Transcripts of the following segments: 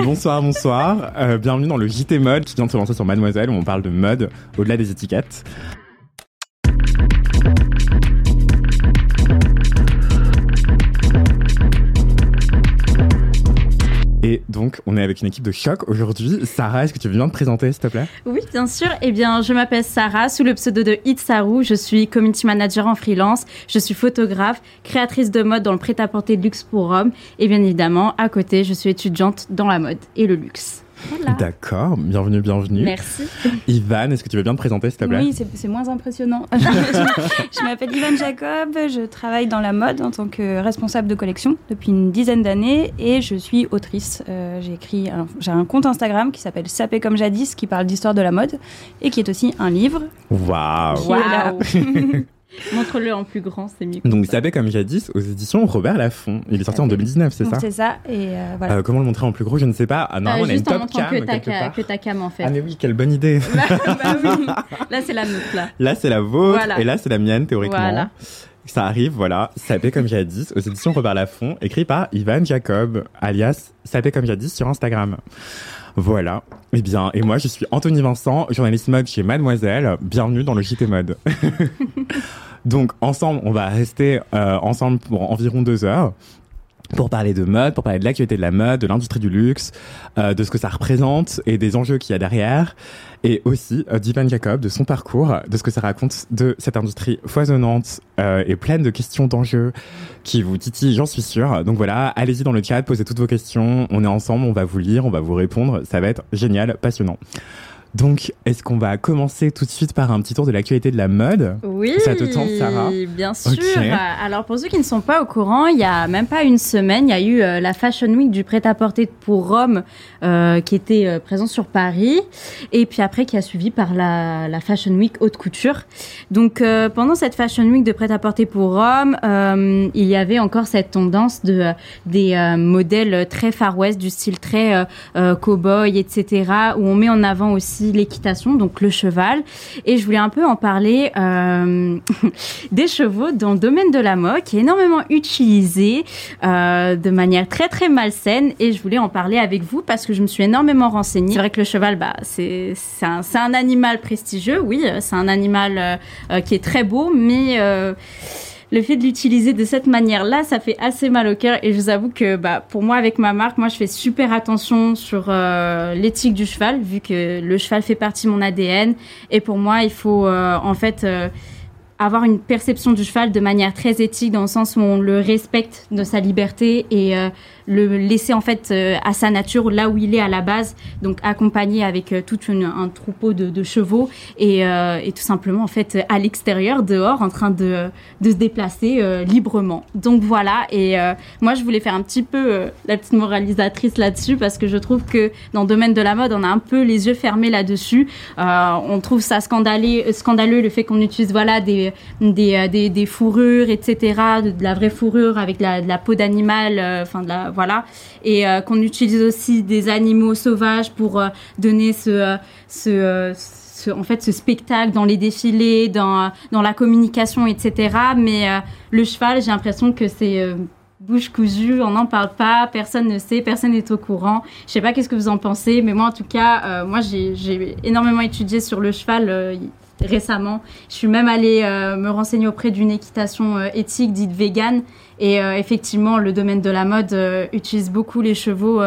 Bonsoir, bonsoir. Euh, bienvenue dans le JT Mode qui vient de se lancer sur Mademoiselle où on parle de mode au-delà des étiquettes. Et donc, on est avec une équipe de choc aujourd'hui. Sarah, est-ce que tu veux bien te présenter, s'il te plaît? Oui, bien sûr. Eh bien, je m'appelle Sarah, sous le pseudo de Itsaru. Je suis community manager en freelance. Je suis photographe, créatrice de mode dans le prêt-à-porter luxe pour hommes. Et bien évidemment, à côté, je suis étudiante dans la mode et le luxe. Voilà. D'accord, bienvenue, bienvenue. Merci. Ivan, est-ce que tu veux bien te présenter, s'il te plaît? Oui, c'est moins impressionnant. je m'appelle Ivan Jacob, je travaille dans la mode en tant que responsable de collection depuis une dizaine d'années et je suis autrice. Euh, j'ai écrit, un- j'ai un compte Instagram qui s'appelle Sapé comme jadis, qui parle d'histoire de la mode et qui est aussi un livre. Waouh. Waouh. Montre-le en plus grand, c'est mieux. Donc, fait comme jadis aux éditions Robert Laffont. Il est sorti en 2019, c'est ça C'est ça. Et euh, voilà. Euh, Comment le montrer en plus gros Je ne sais pas. Ah, normalement, on a une top cam que ta, part. que ta cam, en fait. Ah mais oui, quelle bonne idée. bah oui. Là, c'est la nôtre, là. Là, c'est la vôtre Voilà. et là, c'est la mienne, théoriquement. Voilà. Ça arrive, voilà. Sapé comme jadis, aux éditions Robert Laffont, écrit par Ivan Jacob, alias Sapé comme jadis sur Instagram. Voilà. Eh bien, et moi, je suis Anthony Vincent, journaliste mode chez Mademoiselle. Bienvenue dans le JT Mode. Donc, ensemble, on va rester euh, ensemble pour environ deux heures pour parler de mode, pour parler de l'actualité de la mode, de l'industrie du luxe, euh, de ce que ça représente et des enjeux qu'il y a derrière, et aussi euh, d'Ivan Jacob, de son parcours, de ce que ça raconte de cette industrie foisonnante euh, et pleine de questions d'enjeux qui vous titillent, j'en suis sûr. Donc voilà, allez-y dans le chat, posez toutes vos questions, on est ensemble, on va vous lire, on va vous répondre, ça va être génial, passionnant. Donc, est-ce qu'on va commencer tout de suite par un petit tour de l'actualité de la mode? Oui, Ça te tente, Sarah? Bien sûr. Alors pour ceux qui ne sont pas au courant, il y a même pas une semaine, il y a eu euh, la Fashion Week du prêt-à-porter pour Rome euh, qui était euh, présent sur Paris, et puis après qui a suivi par la, la Fashion Week haute couture. Donc euh, pendant cette Fashion Week de prêt-à-porter pour Rome, il y avait encore cette tendance de des modèles très Far West, du style très cow-boy, etc., où on met en avant aussi l'équitation, donc le cheval. Et je voulais un peu en parler euh, des chevaux dans le domaine de la mode, qui est énormément utilisé euh, de manière très très malsaine. Et je voulais en parler avec vous parce que je me suis énormément renseignée. C'est vrai que le cheval, bah, c'est un, animal prestigieux, oui, euh, c'est un animal qui est très beau, mais le fait de l'utiliser de cette manière-là, ça fait assez mal au cœur. Et je vous avoue que, bah, pour moi, avec ma marque, moi, je fais super attention sur euh, l'éthique du cheval, vu que le cheval fait partie de mon ADN. Et pour moi, il faut, euh, en fait, euh, avoir une perception du cheval de manière très éthique, dans le sens où on le respecte de sa liberté et euh, le laisser en fait euh, à sa nature, là où il est à la base, donc accompagné avec euh, tout un troupeau de, chevaux et, tout simplement en fait à l'extérieur, dehors, en train de, de se déplacer librement. Donc voilà, et moi je voulais faire un petit peu la petite moralisatrice là-dessus parce que je trouve que dans le domaine de la mode, on a un peu les yeux fermés là-dessus. On trouve ça scandaleux, scandaleux le fait qu'on utilise voilà des des, euh, des, des fourrures, etc., de, la vraie fourrure avec la, de la peau d'animal, euh, enfin voilà, et euh, qu'on utilise aussi des animaux sauvages pour euh, donner ce euh, ce, euh, en fait ce spectacle dans les défilés, dans euh, dans la communication, etc. Mais euh, le cheval, j'ai l'impression que c'est euh, bouche cousue, on n'en parle pas, personne ne sait, personne n'est au courant. Je sais pas qu'est-ce que vous en pensez, mais moi en tout cas, euh, moi j'ai énormément étudié sur le cheval euh, récemment. Je suis même allée euh, me renseigner auprès d'une équitation euh, éthique dite vegan. Et euh, effectivement, le domaine de la mode utilise beaucoup les chevaux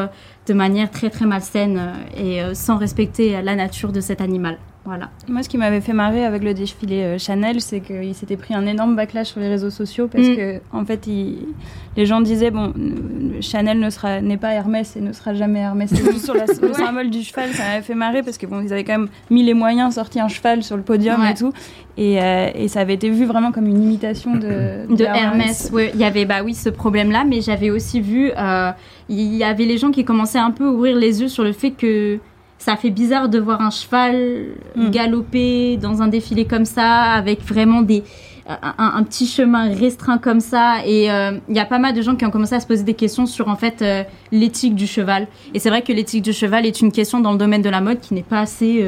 de manière très très malsaine et sans respecter la nature de cet animal. Voilà. Moi, ce qui m'avait fait marrer avec le défilé euh, Chanel, c'est qu'il s'était pris un énorme backlash sur les réseaux sociaux parce Mm. que, en fait, il- les gens disaient bon, euh, Chanel ne sera n'est pas Hermès et ne sera jamais Hermès. C'est juste sur la- le Ouais. symbole du cheval, ça m'avait fait marrer parce que bon, ils avaient quand même mis les moyens, sorti un cheval sur le podium Ouais. et tout, et, euh, et ça avait été vu vraiment comme une imitation de, de Hermès. Il y avait bah oui ce problème-là, mais j'avais aussi vu euh, il y avait les gens qui commençaient un peu à ouvrir les yeux sur le fait que ça fait bizarre de voir un cheval Mm. galoper dans un défilé comme ça, avec vraiment des un, un petit chemin restreint comme ça. Et euh, il y a pas mal de gens qui ont commencé à se poser des questions sur en fait euh, l'éthique du cheval. Et c'est vrai que l'éthique du cheval est une question dans le domaine de la mode qui n'est pas assez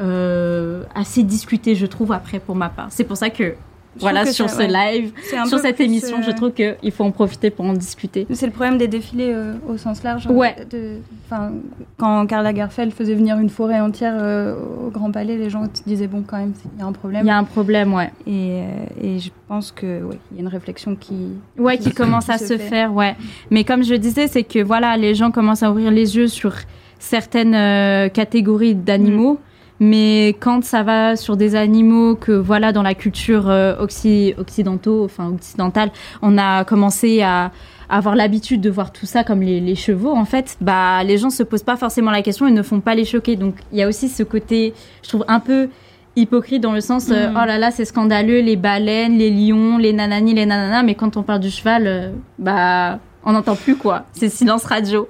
euh, assez discutée, je trouve, après pour ma part. C'est pour ça que voilà, sur ce ouais. live, sur cette émission, euh, je trouve qu'il faut en profiter pour en discuter. C'est le problème des défilés euh, au sens large. Ouais. De- Enfin, quand Karl Lagerfeld faisait venir une forêt entière euh, au Grand Palais, les gens disaient bon, quand même, il y a un problème. Il y a un problème, ouais. Et, euh, et je pense que il y a une réflexion qui. Ouais, qui Qui commence à se faire, ouais. Mais comme je disais, c'est que voilà, les gens commencent à ouvrir les yeux sur certaines euh, catégories d'animaux. Mais quand ça va sur des animaux que voilà dans la culture euh, occi- occidentaux, enfin occidentale, on a commencé à avoir l'habitude de voir tout ça comme les, les chevaux en fait, bah les gens se posent pas forcément la question et ne font pas les choquer. Donc il y a aussi ce côté, je trouve un peu hypocrite dans le sens euh, Mhm. oh là là c'est scandaleux les baleines, les lions, les nanani, les nananas, mais quand on parle du cheval, euh, bah on n'entend plus quoi. C'est silence radio.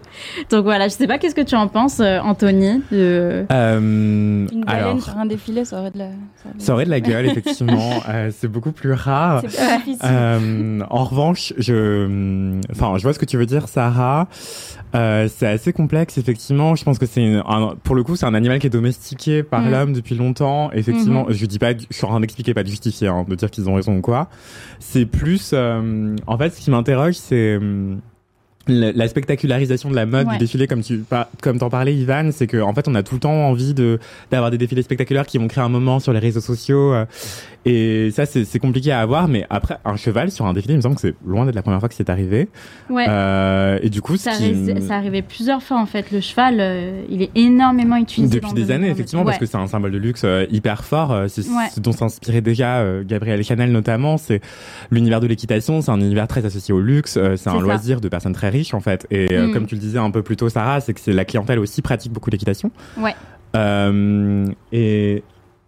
Donc voilà, je sais pas qu'est-ce que tu en penses, euh, Anthony. de- Euh, Une baleine alors, sur un défilé, ça aurait de la. ça aurait de- ça aurait de la gueule, effectivement. Euh, c'est beaucoup plus rare. C'est plus. Euh, en revanche, je, enfin, je vois ce que tu veux dire, Sarah. Euh, c'est assez complexe, effectivement. Je pense que c'est pour le coup, c'est un animal qui est domestiqué par Mm. l'homme depuis longtemps. Effectivement, Mhm. je dis pas, je suis en train d'expliquer, pas de justifier, hein, de dire qu'ils ont raison ou quoi. C'est plus, euh, en fait, ce qui m'interroge, c'est hum, la, la spectacularisation de la mode Ouais. du défilé, comme tu, comme t'en parlais, Ivan, c'est que en fait, on a tout le temps envie de d'avoir des défilés spectaculaires qui vont créer un moment sur les réseaux sociaux. euh, et ça, c'est compliqué à avoir. Mais après, un cheval sur un défilé, il me semble que c'est loin d'être la première fois que c'est arrivé. Ouais. Euh, et du coup, Ça, qui ça arrivait plusieurs fois en fait. Le cheval, euh, il est énormément utilisé depuis des années, effectivement, parce que c'est un symbole de luxe euh, hyper fort. c'est Ouais. ce dont s'inspirait déjà Gabriel Chanel notamment. C'est l'univers de l'équitation. C'est un univers très associé au luxe. c'est un ça. loisir de personnes très riches en fait. Et Mm. comme tu le disais un peu plus tôt, Sarah, c'est que c'est la clientèle aussi pratique beaucoup l'équitation. Ouais. Euh, et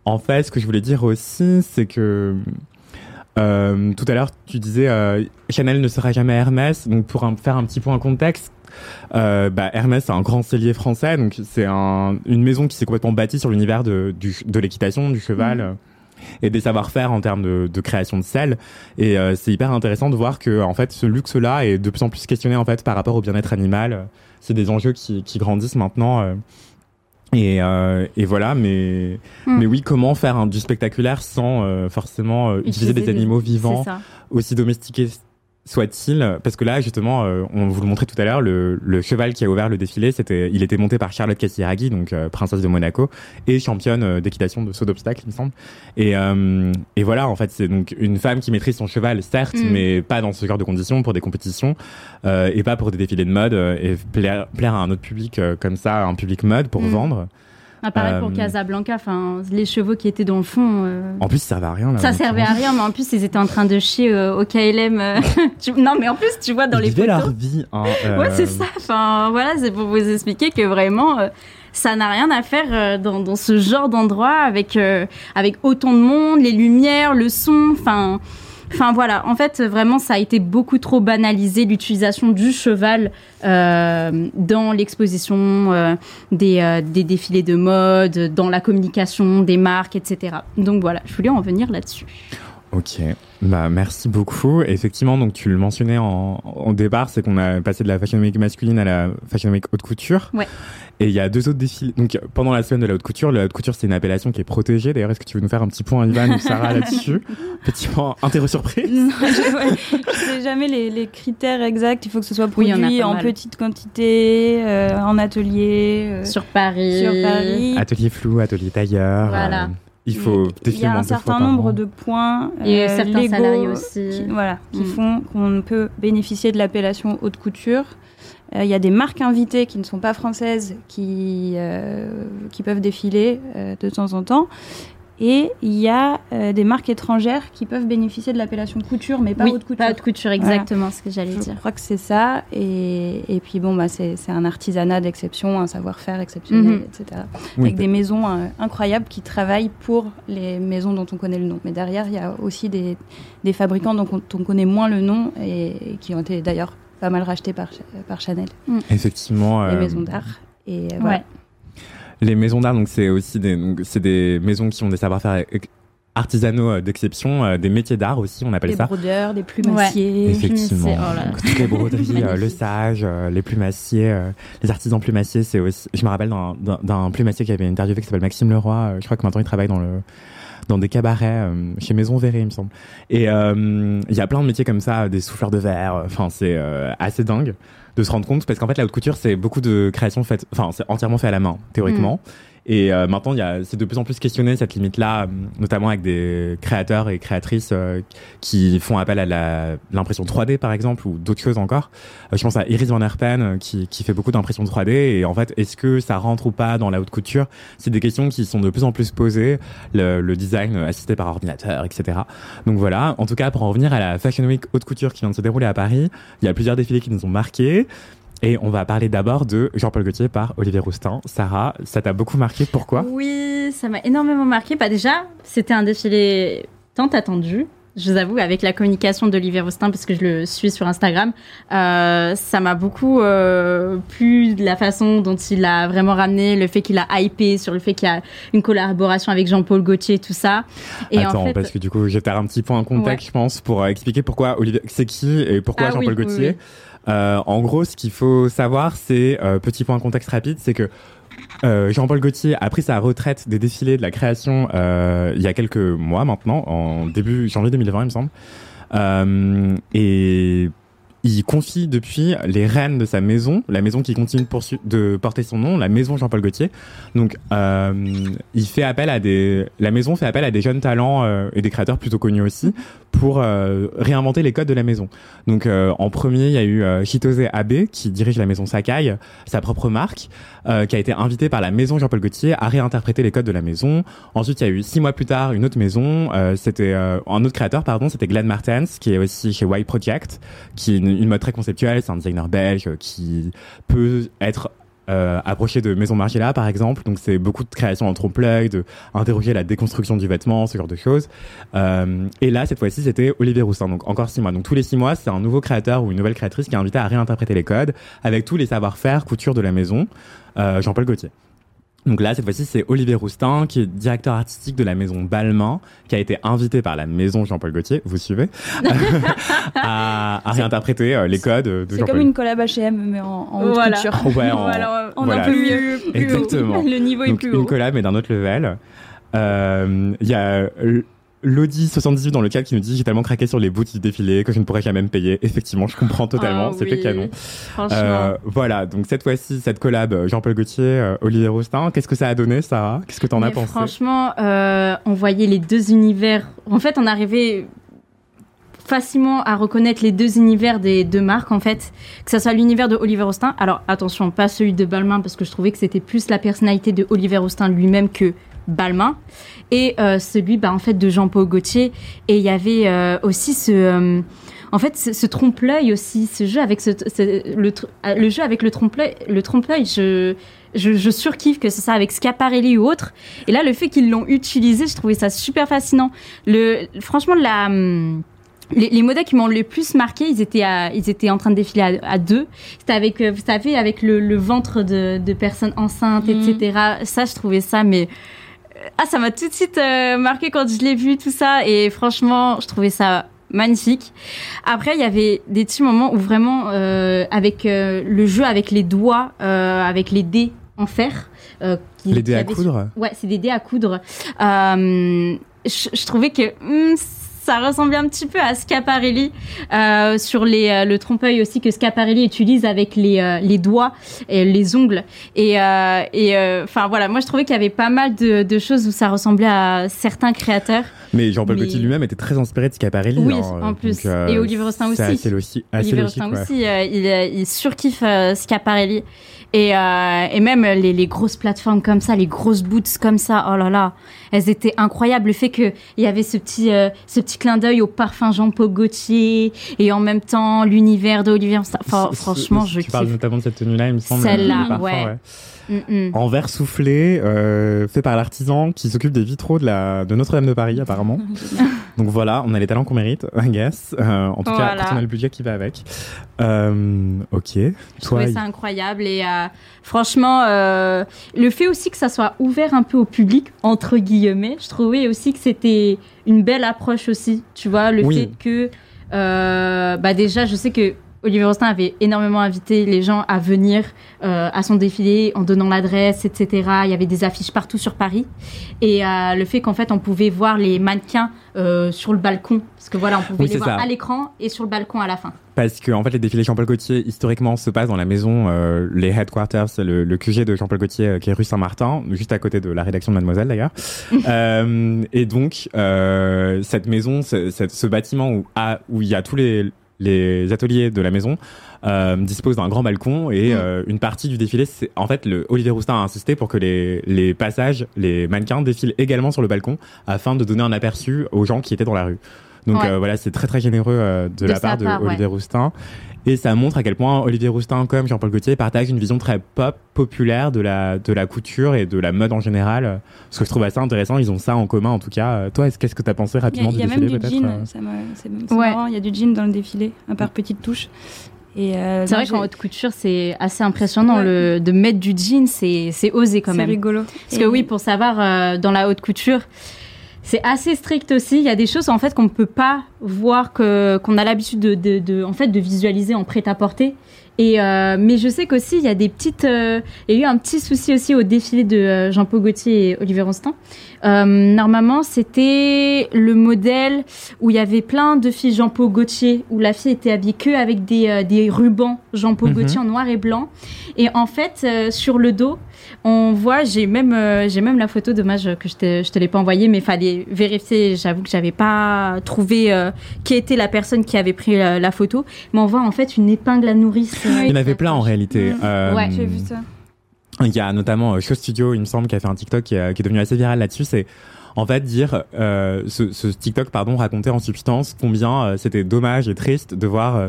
en fait, ce que je voulais dire aussi, c'est que euh, tout à l'heure, tu disais euh, Chanel ne sera jamais Hermès. Donc, pour un- faire un petit point en contexte, euh, bah, Hermès, c'est un grand cellier français. Donc, c'est un, une maison qui s'est complètement bâtie sur l'univers de, de l'équitation, du cheval. euh, Et des savoir-faire en termes de, de création de sel. Et euh, c'est hyper intéressant de voir que en fait ce luxe-là est de plus en plus questionné en fait par rapport au bien-être animal. C'est des enjeux qui, qui grandissent maintenant. Et, euh, et voilà, mais, Hmm. mais oui, comment faire du spectaculaire sans euh, forcément euh, utiliser des animaux vivants, aussi domestiqués soit-il Parce que là, justement, euh, on vous le montrait tout à l'heure, le, le cheval qui a ouvert le défilé, c'était, il était monté par Charlotte Casiraghi, donc euh, princesse de Monaco, et championne euh, d'équitation de saut d'obstacle, il me semble. Et, euh, et voilà, en fait, c'est donc une femme qui maîtrise son cheval, certes, Mm. mais pas dans ce genre de conditions, pour des compétitions, euh, et pas pour des défilés de mode, et plaire, plaire à un autre public euh, comme ça, un public mode pour Mm. vendre. Ah, pareil pour Euh, Casablanca, enfin les chevaux qui étaient dans le fond. euh, En plus, ça servait à rien. Là, Ça servait à rien, mais en plus, ils étaient en train de chier euh, au KLM. euh, tu- Non, mais en plus, tu vois, dans Ils les photos. leur vie. Hein, Ouais, euh, c'est ça. Enfin, voilà, c'est pour vous expliquer que vraiment, euh, ça n'a rien à faire euh, dans, dans ce genre d'endroit avec, euh, avec autant de monde, les lumières, le son. Enfin, enfin voilà. En fait, vraiment, ça a été beaucoup trop banalisé l'utilisation du cheval euh, dans l'exposition euh, des, euh, des défilés de mode, dans la communication des marques, etc. Donc voilà, je voulais en venir là-dessus. Ok, bah merci beaucoup. Effectivement, donc tu le mentionnais en, en départ, c'est qu'on a passé de la fashion week masculine à la fashion week haute couture. Ouais. Et il y a deux autres défilés. Donc pendant la semaine de la haute couture, la haute couture c'est une appellation qui est protégée. D'ailleurs, est-ce que tu veux nous faire un petit point, Ivan ou Sarah, là-dessus Petit point interro surprise. Non, je, ouais, je sais jamais les, les critères exacts. Il faut que ce soit Oui, en produit en petite quantité, euh, en atelier, euh, Sur Paris. sur Paris. Atelier flou, atelier tailleur. Voilà. euh, il faut Il y a un certain nombre de points Et euh, certains légaux salariés aussi. qui, voilà, qui Mm. font qu'on peut bénéficier de l'appellation haute couture. Euh, Il y a des marques invitées qui ne sont pas françaises qui, euh, qui peuvent défiler euh, de temps en temps. Et il y a euh, des marques étrangères qui peuvent bénéficier de l'appellation couture, mais pas oui, haute couture. Pas haute couture, exactement ce que j'allais Je dire. crois que c'est ça. Et, et puis bon, bah, c'est c'est un artisanat d'exception, un savoir-faire exceptionnel, Mhm. etc. Oui, Avec des maisons euh, incroyables qui travaillent pour les maisons dont on connaît le nom. Mais derrière, il y a aussi des, des fabricants dont on, on connaît moins le nom et, et qui ont été d'ailleurs pas mal rachetés par, par Chanel, Effectivement. les euh, maisons d'art. Et euh, voilà. Ouais. Les maisons d'art, donc c'est aussi des, donc, c'est des maisons qui ont des savoir-faire artisanaux euh, d'exception, euh, des métiers d'art aussi, on appelle Des ça. brodeurs, des plumassiers. Effectivement, oh là là. Donc, toutes les broderies, euh, le sage, euh, les plumassiers, euh, les artisans plumassiers, c'est aussi. Je me rappelle d'un- d'un d'un plumassier qui avait interviewé qui s'appelle Maxime Leroy. euh, je crois que maintenant il travaille dans le dans des cabarets euh, chez Maison Verré, il me semble. Et euh, il y a plein de métiers comme ça, des souffleurs de verre. euh, Enfin, c'est assez dingue de se rendre compte parce qu'en fait la haute couture c'est beaucoup de créations faites. Enfin, c'est entièrement fait à la main théoriquement. Et euh, maintenant, il y a, c'est de plus en plus questionné cette limite-là, euh, notamment avec des créateurs et créatrices euh, qui font appel à la, l'impression 3D, par exemple, ou d'autres choses encore. Euh, je pense à Iris Van Herpen, euh, qui, qui fait beaucoup d'impression 3D. Et en fait, est-ce que ça rentre ou pas dans la haute couture? C'est des questions qui sont de plus en plus posées. Le, le design assisté par ordinateur, etc. Donc voilà. En tout cas, pour en revenir à la Fashion Week haute couture qui vient de se dérouler à Paris, il y a plusieurs défilés qui nous ont marqués. Et on va parler d'abord de Jean-Paul Gaultier par Olivier Roustin. Sarah, ça t'a beaucoup marqué. Pourquoi? Oui, ça m'a énormément marqué. Bah déjà, c'était un défilé tant attendu. Je vous avoue, avec la communication d'Olivier Roustin, parce que je le suis sur Instagram, euh, ça m'a beaucoup euh, plu de la façon dont il a vraiment ramené, le fait qu'il a hypé sur le fait qu'il y a une collaboration avec Jean-Paul Gaultier, tout ça. Et Attends, en fait, parce que du coup, je vais faire un petit point en contexte, Ouais. je pense, pour euh, expliquer pourquoi Olivier, c'est qui et pourquoi Ah Jean-Paul oui, oui, Gaultier. oui. Euh, en gros, ce qu'il faut savoir, c'est euh, petit point contexte rapide, c'est que euh, Jean-Paul Gaultier a pris sa retraite des défilés de la création euh, il y a quelques mois maintenant, en début janvier 2020, il me semble. Il confie depuis les rênes de sa maison, la maison qui continue de, porter son nom, la maison Jean-Paul Gaultier. Donc, euh, il fait appel à des, la maison fait appel à des jeunes talents euh, et des créateurs plutôt connus aussi pour euh, réinventer les codes de la maison. Donc, euh, en premier, il y a eu euh, Chitose Abe qui dirige la maison Sakai, sa propre marque, euh, qui a été invité par la maison Jean-Paul Gaultier à réinterpréter les codes de la maison. Ensuite, il y a eu six mois plus tard une autre maison, euh, c'était euh, un autre créateur, pardon, c'était Glenn Martens, qui est aussi chez White Project, qui est une, une mode très conceptuelle, c'est un designer belge qui peut être euh, approché de Maison Margiela par exemple, donc c'est beaucoup de création en trompe-l'œil, de interroger la déconstruction du vêtement, ce genre de choses. Euh, et là, cette fois-ci, c'était Olivier Roustin, donc encore six mois. Donc tous les six mois, c'est un nouveau créateur ou une nouvelle créatrice qui est invité à réinterpréter les codes avec tous les savoir-faire couture de la maison, euh, Jean-Paul Gaultier. Donc là, cette fois-ci, c'est Olivier Roustin, qui est directeur artistique de la maison Balmain, qui a été invité par la maison Jean-Paul Gaultier, vous suivez, à, à réinterpréter euh, les codes de C'est Jean-Paul. comme une collab H&M, mais en, en haute Voilà. Ouais, en- Voilà, en voilà. un peu mieux. plus haut. Exactement. Le niveau est plus une haut. collab mais d'un autre level. Euh, Il y a euh, Lodi 78 dans le chat qui nous dit j'ai tellement craqué sur les boots du défilé que je ne pourrais jamais me payer. Effectivement, je comprends totalement, Ah c'était oui. canon. Franchement. Euh, voilà, donc cette fois-ci, cette collab euh, Jean-Paul Gaultier, euh, Olivier Roustin, qu'est-ce que ça a donné, Sarah? Qu'est-ce que t'en as pensé? Franchement, euh, on voyait les deux univers. En fait, on arrivait facilement à reconnaître les deux univers des deux marques, en fait. Que ce soit l'univers de Oliver Austin. Alors, attention, pas celui de Balmain, parce que je trouvais que c'était plus la personnalité de Oliver Austin lui-même que Balmain. Et euh, celui, bah, en fait, de Jean-Paul Gaultier. Et il y avait euh, aussi ce... euh, en fait, ce, ce trompe-l'œil aussi, ce jeu avec ce, ce- le, le jeu avec le trompe-l'œil, le trompe-l'œil, je, je, je surkiffe que ce soit avec Schiaparelli ou autre. Et là, le fait qu'ils l'ont utilisé, je trouvais ça super fascinant. Le, franchement, la, hum, les, les modèles qui m'ont le plus marqué, ils étaient, à- ils étaient en train de défiler à, à deux. C'était avec, vous savez, avec le, le ventre de, de personnes enceintes, Mhm. etc. Ça, je trouvais ça, mais ah, ça m'a tout de suite euh, marqué quand je l'ai vu tout ça. Et franchement, je trouvais ça magnifique. Après, il y avait des petits moments où vraiment, euh, avec euh, le jeu avec les doigts, euh, avec les dés en fer. qui- Les dés à coudre Ouais, c'est des dés à coudre. Je, trouvais que hmm, ça ressemblait un petit peu à Schiaparelli euh, sur les, euh, le trompe-l'œil aussi que Schiaparelli utilise avec les, euh, les doigts et les ongles. Et et, enfin voilà, moi je trouvais qu'il y avait pas mal de, de choses où ça ressemblait à certains créateurs. Mais Jean-Paul Mais- Gaultier lui-même était très inspiré de Schiaparelli. Oui, en plus. donc, Et Olivier Rostaing c'est aussi. assez logi- assez Olivier logique, ouais. aussi, il, il surkiffe Schiaparelli. Et, euh, et même les, les grosses plateformes comme ça, les grosses boots comme ça, oh là là, elles étaient incroyables. Le fait qu'il y avait ce petit, euh, ce petit clin d'œil au parfum Jean-Paul Gaultier et en même temps l'univers d'Olivier. Enfin, franchement, je Tu parles kiffe. notamment de cette tenue-là, il me semble. Celle-là, le parfum, ouais. Mm, mm. En verre soufflé, euh, fait par l'artisan qui s'occupe des vitraux de, la, de Notre-Dame de Paris, apparemment. Donc voilà, on a les talents qu'on mérite, I guess. Euh, en tout cas, Voilà. on a le budget qui va avec. Euh, ok. Je Toi, trouvais ça incroyable et franchement, le fait aussi que ça soit ouvert un peu au public, entre guillemets, je trouvais aussi que c'était une belle approche aussi, tu vois, le Oui. fait que, bah déjà, je sais que Olivier Rostaing avait énormément invité les gens à venir euh, à son défilé en donnant l'adresse, etc. Il y avait des affiches partout sur Paris. Et euh, le fait qu'en fait, on pouvait voir les mannequins euh, sur le balcon. Parce que voilà, on pouvait Oui, les voir ça. à l'écran et sur le balcon à la fin. Parce que en fait, les défilés Jean-Paul Gaultier, historiquement, se passent dans la maison, les headquarters, le, le QG de Jean-Paul Gaultier, qui est rue Saint-Martin, juste à côté de la rédaction de Mademoiselle d'ailleurs. et donc, cette maison, ce, ce bâtiment où, à- où il y a tous les, les ateliers de la maison, euh, dispose d'un grand balcon et euh, une partie du défilé, c'est en fait le Olivier Roustin a insisté pour que les, les passages, les mannequins défilent également sur le balcon afin de donner un aperçu aux gens qui étaient dans la rue. Donc Ouais. euh, voilà, c'est très très généreux euh, de, De la part de part, ouais. Olivier Roustin. Et ça montre à quel point Olivier Roustin, comme Jean-Paul Gaultier, partagent une vision très pop, populaire de la, de la couture et de la mode en général. Ce que je trouve assez intéressant, ils ont ça en commun en tout cas. Toi, est-ce- qu'est-ce que tu as pensé Il y a, rapidement il y a du même défilé du peut-être jean, euh ça m'a- c'est c'est Ouais. marrant, il y a du jean dans le défilé, un par petites touches. Et euh, C'est vrai qu'en haute couture, c'est assez impressionnant Ouais. le, de mettre du jean, c'est c'est osé quand c'est même. rigolo. Parce que oui, pour savoir, euh, dans la haute couture, c'est assez strict aussi. Il y a des choses en fait qu'on ne peut pas voir, que qu'on a l'habitude de, de, en fait de visualiser en prêt-à-porter. Et euh, mais je sais qu'aussi il y a des petites, euh, il y a eu un petit souci aussi au défilé de euh, Jean-Paul Gaultier et Olivier Rostand. Euh, normalement, c'était le modèle où il y avait plein de filles Jean-Paul Gaultier, où la fille était habillée que avec des, euh, des rubans Jean-Paul Mhm. Gaultier en noir et blanc. Et en fait, euh, sur le dos, on voit, j'ai même, euh, j'ai même la photo, dommage que je te, je te l'ai pas envoyée, mais fallait vérifier. J'avoue que j'avais pas trouvé euh, qui était la personne qui avait pris euh, la photo, mais on voit en fait une épingle à nourrice. Il y en avait plein en réalité. Ouais, J'ai vu ça. Il y a notamment euh, Show Studio, il me semble, qui a fait un TikTok qui, est- qui est devenu assez viral là-dessus. C'est en fait dire euh, ce, ce TikTok pardon racontait en substance combien euh, c'était dommage et triste de voir euh,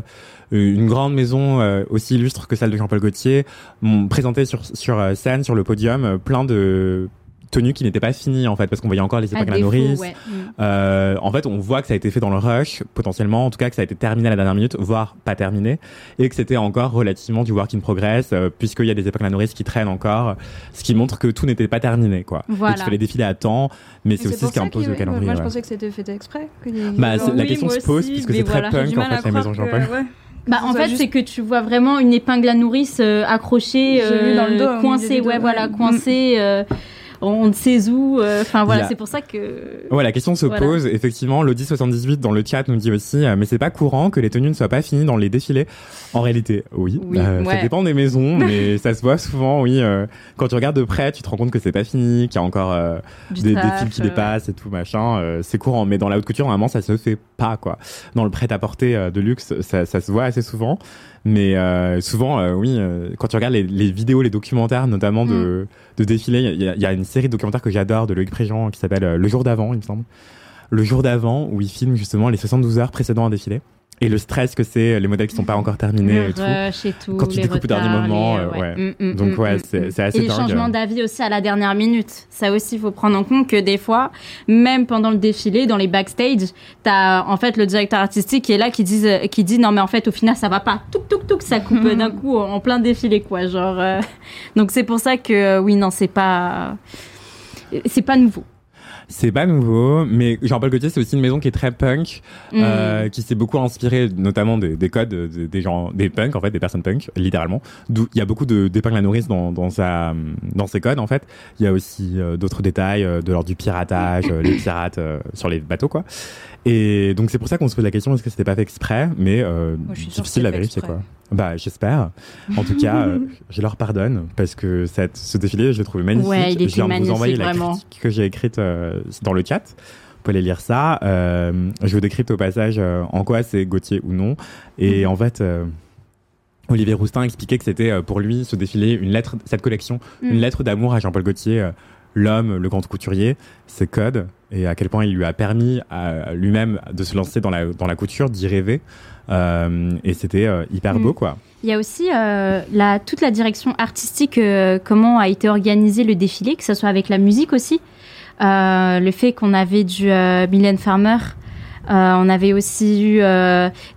une grande maison euh, aussi illustre que celle de Jean-Paul Gaultier m'ont présenté sur sur euh, scène sur le podium euh, plein de tenues qui n'étaient pas finies en fait parce qu'on voyait encore les à épingles à défaut, nourrice ouais. Mm. euh, en fait, on voit que ça a été fait dans le rush, potentiellement, en tout cas que ça a été terminé à la dernière minute, voire pas terminé, et que c'était encore relativement du work in progress, euh, puisqu'il y a des épingles à nourrice qui traînent encore, ce qui montre que tout n'était pas terminé, quoi. Voilà. Et qu'il fallait défiler à temps, mais c'est aussi ce qui impose y le calendrier. Moi, je pensais que c'était fait exprès. que Bah, la Oui, question se pose, aussi, puisque c'est très voilà, punk, du en à fait, la maison Jean-Paul. Bah, en fait, juste- c'est que tu vois vraiment une épingle à nourrice euh, accrochée, J'ai vu dans le dos, au milieu coincée, ouais, dos, voilà, ouais. coincée. euh, on ne sait où. euh, Enfin voilà, c'est pour ça que. Ouais, la question se Voilà. pose, effectivement, l'Audi 78 dans le chat nous dit aussi, euh, mais c'est pas courant que les tenues ne soient pas finies dans les défilés. En réalité, oui, Oui, euh, ça dépend des maisons, mais ça se voit souvent, oui. euh, quand tu regardes de près, tu te rends compte que c'est pas fini, qu'il y a encore euh, des, des fils qui dépassent et tout machin. euh, c'est courant, mais dans la haute couture, normalement, ça se fait pas quoi. Dans le prêt-à-porter euh, de luxe, ça, ça se voit assez souvent, mais euh, souvent, euh, oui, euh, quand tu regardes les, les vidéos, les documentaires, notamment de, de défilés, il y, a- il y a une série de documentaires que j'adore de Loïc Préjean qui s'appelle euh, Le jour d'avant, il me semble. Le jour d'avant, où il filme justement les 72 heures précédant un défilé et le stress que c'est, les modèles qui sont pas encore terminés le et tout. rush et tout. Quand tu les découpes au dernier moment, les- ouais. Mm, mm, Donc, mm, ouais, mm, c'est- mm. c'est assez Et les dingue. changements d'avis aussi à la dernière minute. Ça aussi, il faut prendre en compte que des fois, même pendant le défilé, dans les backstage, t'as en fait le directeur artistique qui est là, qui dit, qui dit non mais en fait au final ça va pas. Touk touk touk, ça coupe d'un coup en en plein défilé quoi. Genre, euh, donc c'est pour ça que euh, oui non c'est pas, c'est pas nouveau. C'est pas nouveau, mais Jean-Paul Gaultier, c'est aussi une maison qui est très punk, Mm. euh, qui s'est beaucoup inspiré notamment des, des codes de- des gens, des punks en fait, des personnes punk, littéralement. D'où il y a beaucoup de d'épingles à nourrice dans dans sa dans ses codes en fait. Il y a aussi euh, d'autres détails euh, de l'ordre du piratage, euh, les pirates sur les bateaux quoi. Et donc c'est pour ça qu'on se pose la question est-ce que c'était pas fait exprès, mais euh, Moi, difficile c'est à vérifier quoi. Bah j'espère. En tout cas, euh, je leur pardonne parce que cette, ce défilé, je l'ai trouvé magnifique. Ouais, il je viens était vous envoyer la vraiment. critique que j'ai écrite euh, dans le chat Vous pouvez aller lire ça. Euh, je vous décrypte au passage en quoi c'est Gauthier ou non. Et en fait, Olivier Roustin expliquait que c'était pour lui ce défilé, une lettre, cette collection, Mm. une lettre d'amour à Jean-Paul Gaultier, l'homme, le grand couturier, ses codes, et à quel point il lui a permis à lui-même de se lancer dans la, dans la couture, d'y rêver. Euh, et c'était euh, hyper Mm. beau, quoi. Il y a aussi euh, la, toute la direction artistique, euh, comment a été organisé le défilé, que ce soit avec la musique aussi. Euh, le fait qu'on avait du Mylène Farmer, on avait aussi eu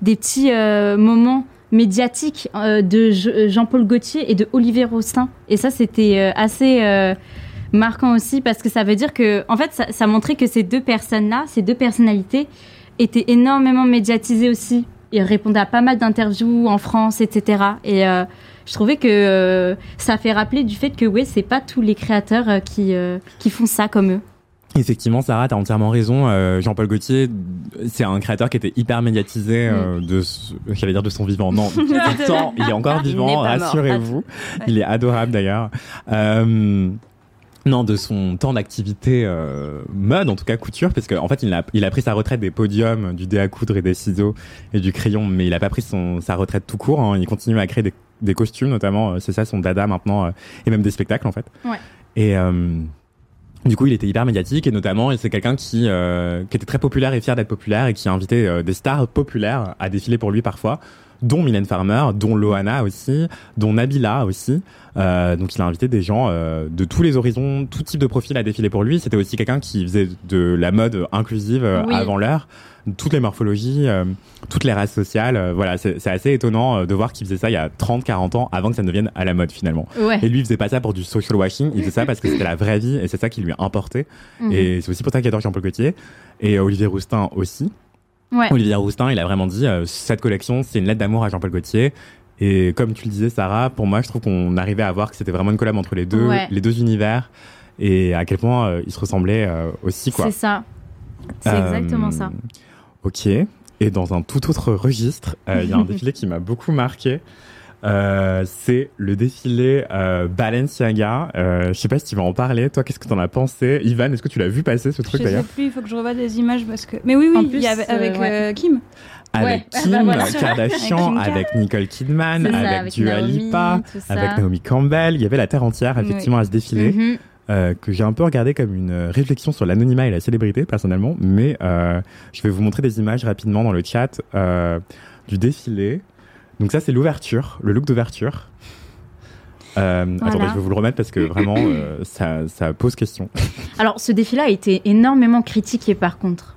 des petits moments médiatiques de Je- Jean-Paul Gaultier et de Olivier Roustin. Et ça, c'était assez marquant aussi parce que ça veut dire que, en fait, ça, ça montrait que ces deux personnes-là, ces deux personnalités, étaient énormément médiatisées aussi. Ils répondaient à pas mal d'interviews en France, etc. Et euh, je trouvais que euh, ça fait rappeler du fait que, ouais, c'est pas tous les créateurs euh, qui, qui font ça comme eux. Effectivement, Sarah, t'as entièrement raison. Euh, Jean-Paul Gaultier, c'est un créateur qui était hyper médiatisé euh, de, ce- j'allais dire de son vivant. Non, temps, il est encore Il vivant, rassurez-vous. Il est adorable d'ailleurs. Euh, non, de son temps d'activité euh, mode, en tout cas couture, parce qu'en en fait, il a, il a pris sa retraite des podiums, du dé à coudre et des ciseaux et du crayon, mais il a pas pris son, sa retraite tout court. hein. Il continue à créer des, des costumes, notamment. euh, C'est ça son dada maintenant, euh, et même des spectacles en fait. Ouais. Et euh, du coup, il était hyper médiatique et notamment, c'est quelqu'un qui, euh, qui était très populaire et fier d'être populaire et qui a invité des stars populaires à défiler pour lui parfois, dont Mylène Farmer, dont Loana aussi, dont Nabila aussi. Euh, donc, il a invité des gens euh, de tous les horizons, tout type de profil à défiler pour lui. C'était aussi quelqu'un qui faisait de la mode inclusive euh, Oui. avant l'heure, toutes les morphologies, euh, toutes les races sociales. euh, voilà, c'est assez étonnant euh, de voir qu'il faisait ça il y a 30, 40 ans avant que ça ne devienne à la mode finalement. Ouais. Et lui, il faisait pas ça pour du social washing, il faisait ça parce que c'était la vraie vie et c'est ça qui lui importait. Mhm. Et c'est aussi pour ça qu'il adore Jean-Paul Gaultier. Et Olivier Roustin aussi. Ouais. Olivier Roustin, il a vraiment dit euh, cette collection, c'est une lettre d'amour à Jean-Paul Gaultier. Et comme tu le disais, Sarah, pour moi, je trouve qu'on arrivait à voir que c'était vraiment une collab entre les deux, Ouais. les deux univers et à quel point euh, ils se ressemblaient euh, aussi. C'est ça. C'est exactement ça. Ok. Et dans un tout autre registre, il y a un défilé qui m'a beaucoup marqué. Euh, c'est le défilé euh, Balenciaga. Euh, je sais pas si tu vas en parler. Toi, qu'est-ce que t'en as pensé? Ivan, est-ce que tu l'as vu passer ce truc Je sais d'ailleurs plus, il faut que je revoie des images parce que. Mais oui, oui, En il plus, y avait avec euh, ouais. euh, Kim. Avec Ouais. Ah Kim bah voilà. Kardashian, Avec Nicole Kidman, ça, avec, avec Dua Naomi, Lipa, avec Naomi Campbell. Il y avait la terre entière effectivement à ce défilé. Mhm. euh, que j'ai un peu regardé comme une réflexion sur l'anonymat et la célébrité personnellement, mais euh, je vais vous montrer des images rapidement dans le chat euh, du défilé. Donc ça c'est l'ouverture, le look d'ouverture. Euh, Voilà. Attendez, je vais vous le remettre parce que vraiment euh, ça, ça pose question. Alors, ce défi-là a été énormément critiqué, par contre,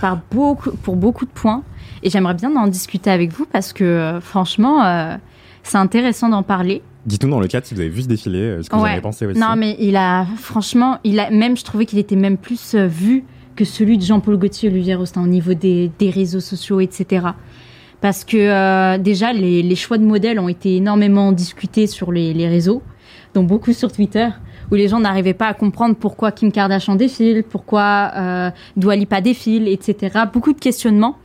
par beaucoup, pour beaucoup de points. Et j'aimerais bien en discuter avec vous parce que, euh, franchement, euh, c'est intéressant d'en parler. Dites-nous dans le chat si vous avez vu ce défilé, ce que vous en Ouais. avez pensé aussi. Non, mais il a, franchement, il a même, je trouvais qu'il était même plus vu que celui de Jean-Paul Gaultier et Olivier Rostand au niveau des, des réseaux sociaux, etc. Parce que euh, déjà, les, choix de modèles ont été énormément discutés sur les, réseaux, donc beaucoup sur Twitter, où les gens n'arrivaient pas à comprendre pourquoi Kim Kardashian défile, pourquoi euh, Dua Lipa défile, etc. Beaucoup de questionnements.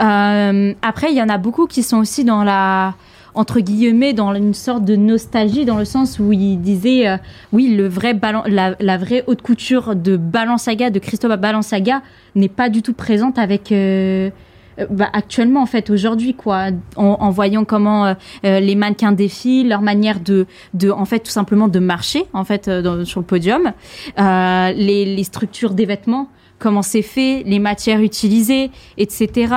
Euh, après, il y en a beaucoup qui sont aussi dans la entre guillemets dans une sorte de nostalgie dans le sens où il disait euh, oui le vrai la, la vraie haute couture de Balenciaga de Christophe Balenciaga n'est pas du tout présente avec euh, bah, actuellement en fait aujourd'hui quoi en, en voyant comment euh, euh, les mannequins défilent leur manière de de en fait tout simplement de marcher en fait euh, dans- sur le podium euh, les, les structures des vêtements comment c'est fait, les matières utilisées, etc.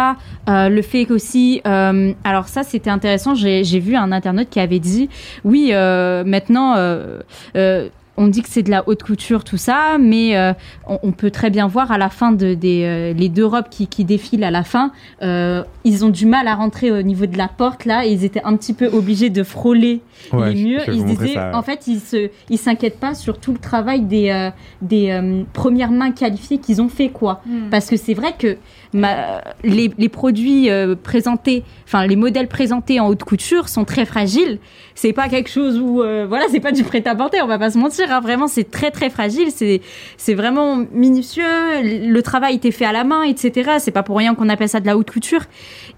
Euh, le fait qu'aussi, euh, alors ça c'était intéressant, j'ai vu un internaute qui avait dit, oui, euh, maintenant, euh, euh, on dit que c'est de la haute couture, tout ça, mais euh, on, on peut très bien voir à la fin de des euh, les deux robes qui, qui défilent à la fin, euh, ils ont du mal à rentrer au niveau de la porte là, et ils étaient un petit peu obligés de frôler Ouais, les murs. je Ils disaient, ça. en fait, ils se, ils s'inquiètent pas sur tout le travail des euh, des euh, premières mains qualifiées qu'ils ont fait quoi. Parce que c'est vrai que les, produits euh, présentés, enfin les modèles présentés en haute couture sont très fragiles. C'est pas quelque chose où, euh, voilà, c'est pas du prêt-à-porter, on va pas se mentir. hein. Vraiment, c'est très très fragile. C'est vraiment minutieux. Le travail était fait à la main, etc. C'est pas pour rien qu'on appelle ça de la haute couture.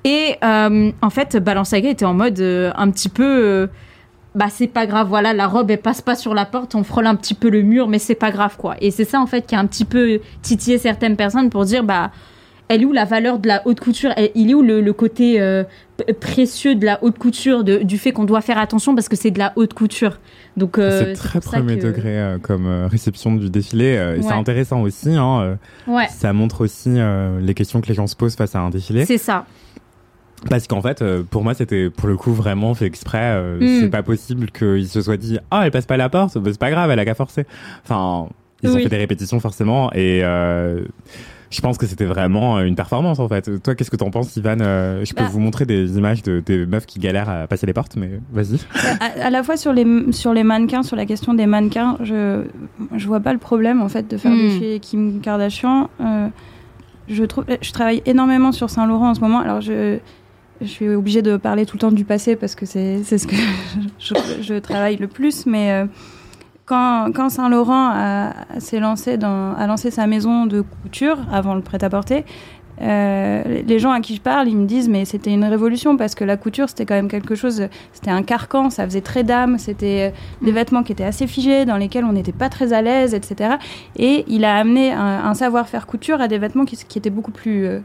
Et euh, en fait, Balenciaga était en mode euh, un petit peu. bah c'est pas grave, voilà, la robe elle passe pas sur la porte, on frôle un petit peu le mur, mais c'est pas grave quoi. Et c'est ça en fait qui a un petit peu titillé certaines personnes pour dire bah elle est où la valeur de la haute couture? Elle- Il est où le, le côté euh, précieux de la haute couture, de- du fait qu'on doit faire attention parce que c'est de la haute couture? Donc euh, c'est très premier que- degré euh, comme réception du défilé. et C'est intéressant aussi. Hein, Ouais, Ça montre aussi les questions que les gens se posent face à un défilé. c'est ça. Parce qu'en fait, pour moi, c'était pour le coup vraiment fait exprès. Mm. C'est pas possible qu'il se soit dit Ah, elle passe pas la porte, bah, c'est pas grave, elle a qu'à forcer. Enfin, ils ont Oui. fait des répétitions forcément. Et euh, je pense que c'était vraiment euh, une performance en fait. Toi, qu'est-ce que t'en penses, Ivan Euh, Je peux Bah. vous montrer des images de des meufs qui galèrent à passer les portes, mais vas-y. à, à la fois sur les, sur les mannequins, sur la question des mannequins, je, je vois pas le problème en fait de faire Mm. défiler Kim Kardashian. Euh, je, trouve, je travaille énormément sur Saint-Laurent en ce moment. Alors je, je suis obligée de parler tout le temps du passé parce que c'est c'est ce que je, je travaille le plus. Mais euh, quand, quand Saint-Laurent a, s'est lancé dans, a lancé sa maison de couture avant le prêt-à-porter, euh, les gens à qui je parle, ils me disent mais c'était une révolution parce que la couture c'était quand même quelque chose, c'était un carcan, ça faisait très dame, c'était euh, des vêtements qui étaient assez figés, dans lesquels on n'était pas très à l'aise, etc. Et il a amené un, un savoir-faire couture à des vêtements qui, qui étaient beaucoup plus euh,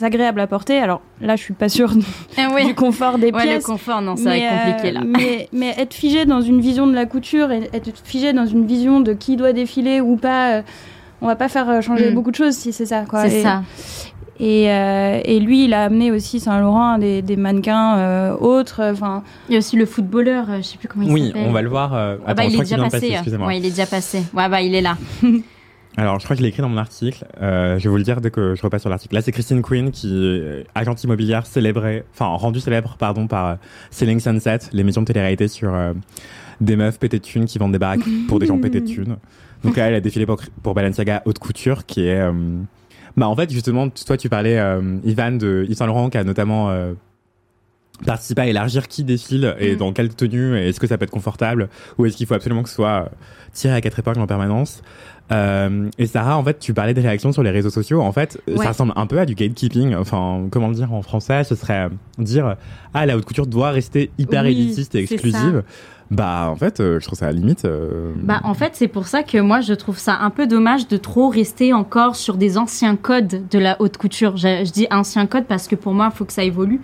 agréables à porter. Alors là, je suis pas sûre du confort des Ouais, le pièces. confort, non, ça va être Mais, compliqué euh, là. Mais, mais être figé dans une vision de la couture et être figé dans une vision de qui doit défiler ou pas, euh, on va pas faire euh, changer Mm. beaucoup de choses si c'est ça. C'est Et- ça. Et, euh, et lui, il a amené aussi Saint-Laurent des, des mannequins euh, autres. Enfin, Il y a aussi le footballeur, euh, je sais plus comment il Oui, s'appelle. on va le voir. euh, Ah attends, bah, je il est crois qu'il déjà vient de passé. il est déjà passé. Ouais, bah, il est là. Alors, je crois que je l'ai écrit dans mon article. Euh, je vais vous le dire dès que je repasse sur l'article. Là, c'est Christine Quinn qui est agente immobilière célébrée, enfin rendue célèbre, pardon, par euh, Selling Sunset, l'émission de télé-réalité sur euh, des meufs pétées de thunes qui vendent des baraques pour des gens pétés de thunes. Donc là, elle a défilé pour, pour Balenciaga Haute Couture, qui est... euh, bah, en fait, justement, toi, tu parlais, euh, Ivan, de Yves Saint Laurent, qui a notamment... euh, participé à élargir qui défile et Mm. dans quelle tenue et est-ce que ça peut être confortable ou est-ce qu'il faut absolument que ce soit euh, tiré à quatre épingles en permanence euh, et Sarah, en fait, tu parlais des réactions sur les réseaux sociaux. En fait, Ouais. ça ressemble un peu à du gatekeeping. Enfin, comment le dire en français Ce serait euh, dire ah la haute couture doit rester hyper Oui, élitiste et exclusive. Bah, en fait, euh, je trouve ça à la limite. euh, Bah, en fait, c'est pour ça que moi, je trouve ça un peu dommage de trop rester encore sur des anciens codes de la haute couture. Je, je dis anciens codes parce que pour moi, il faut que ça évolue.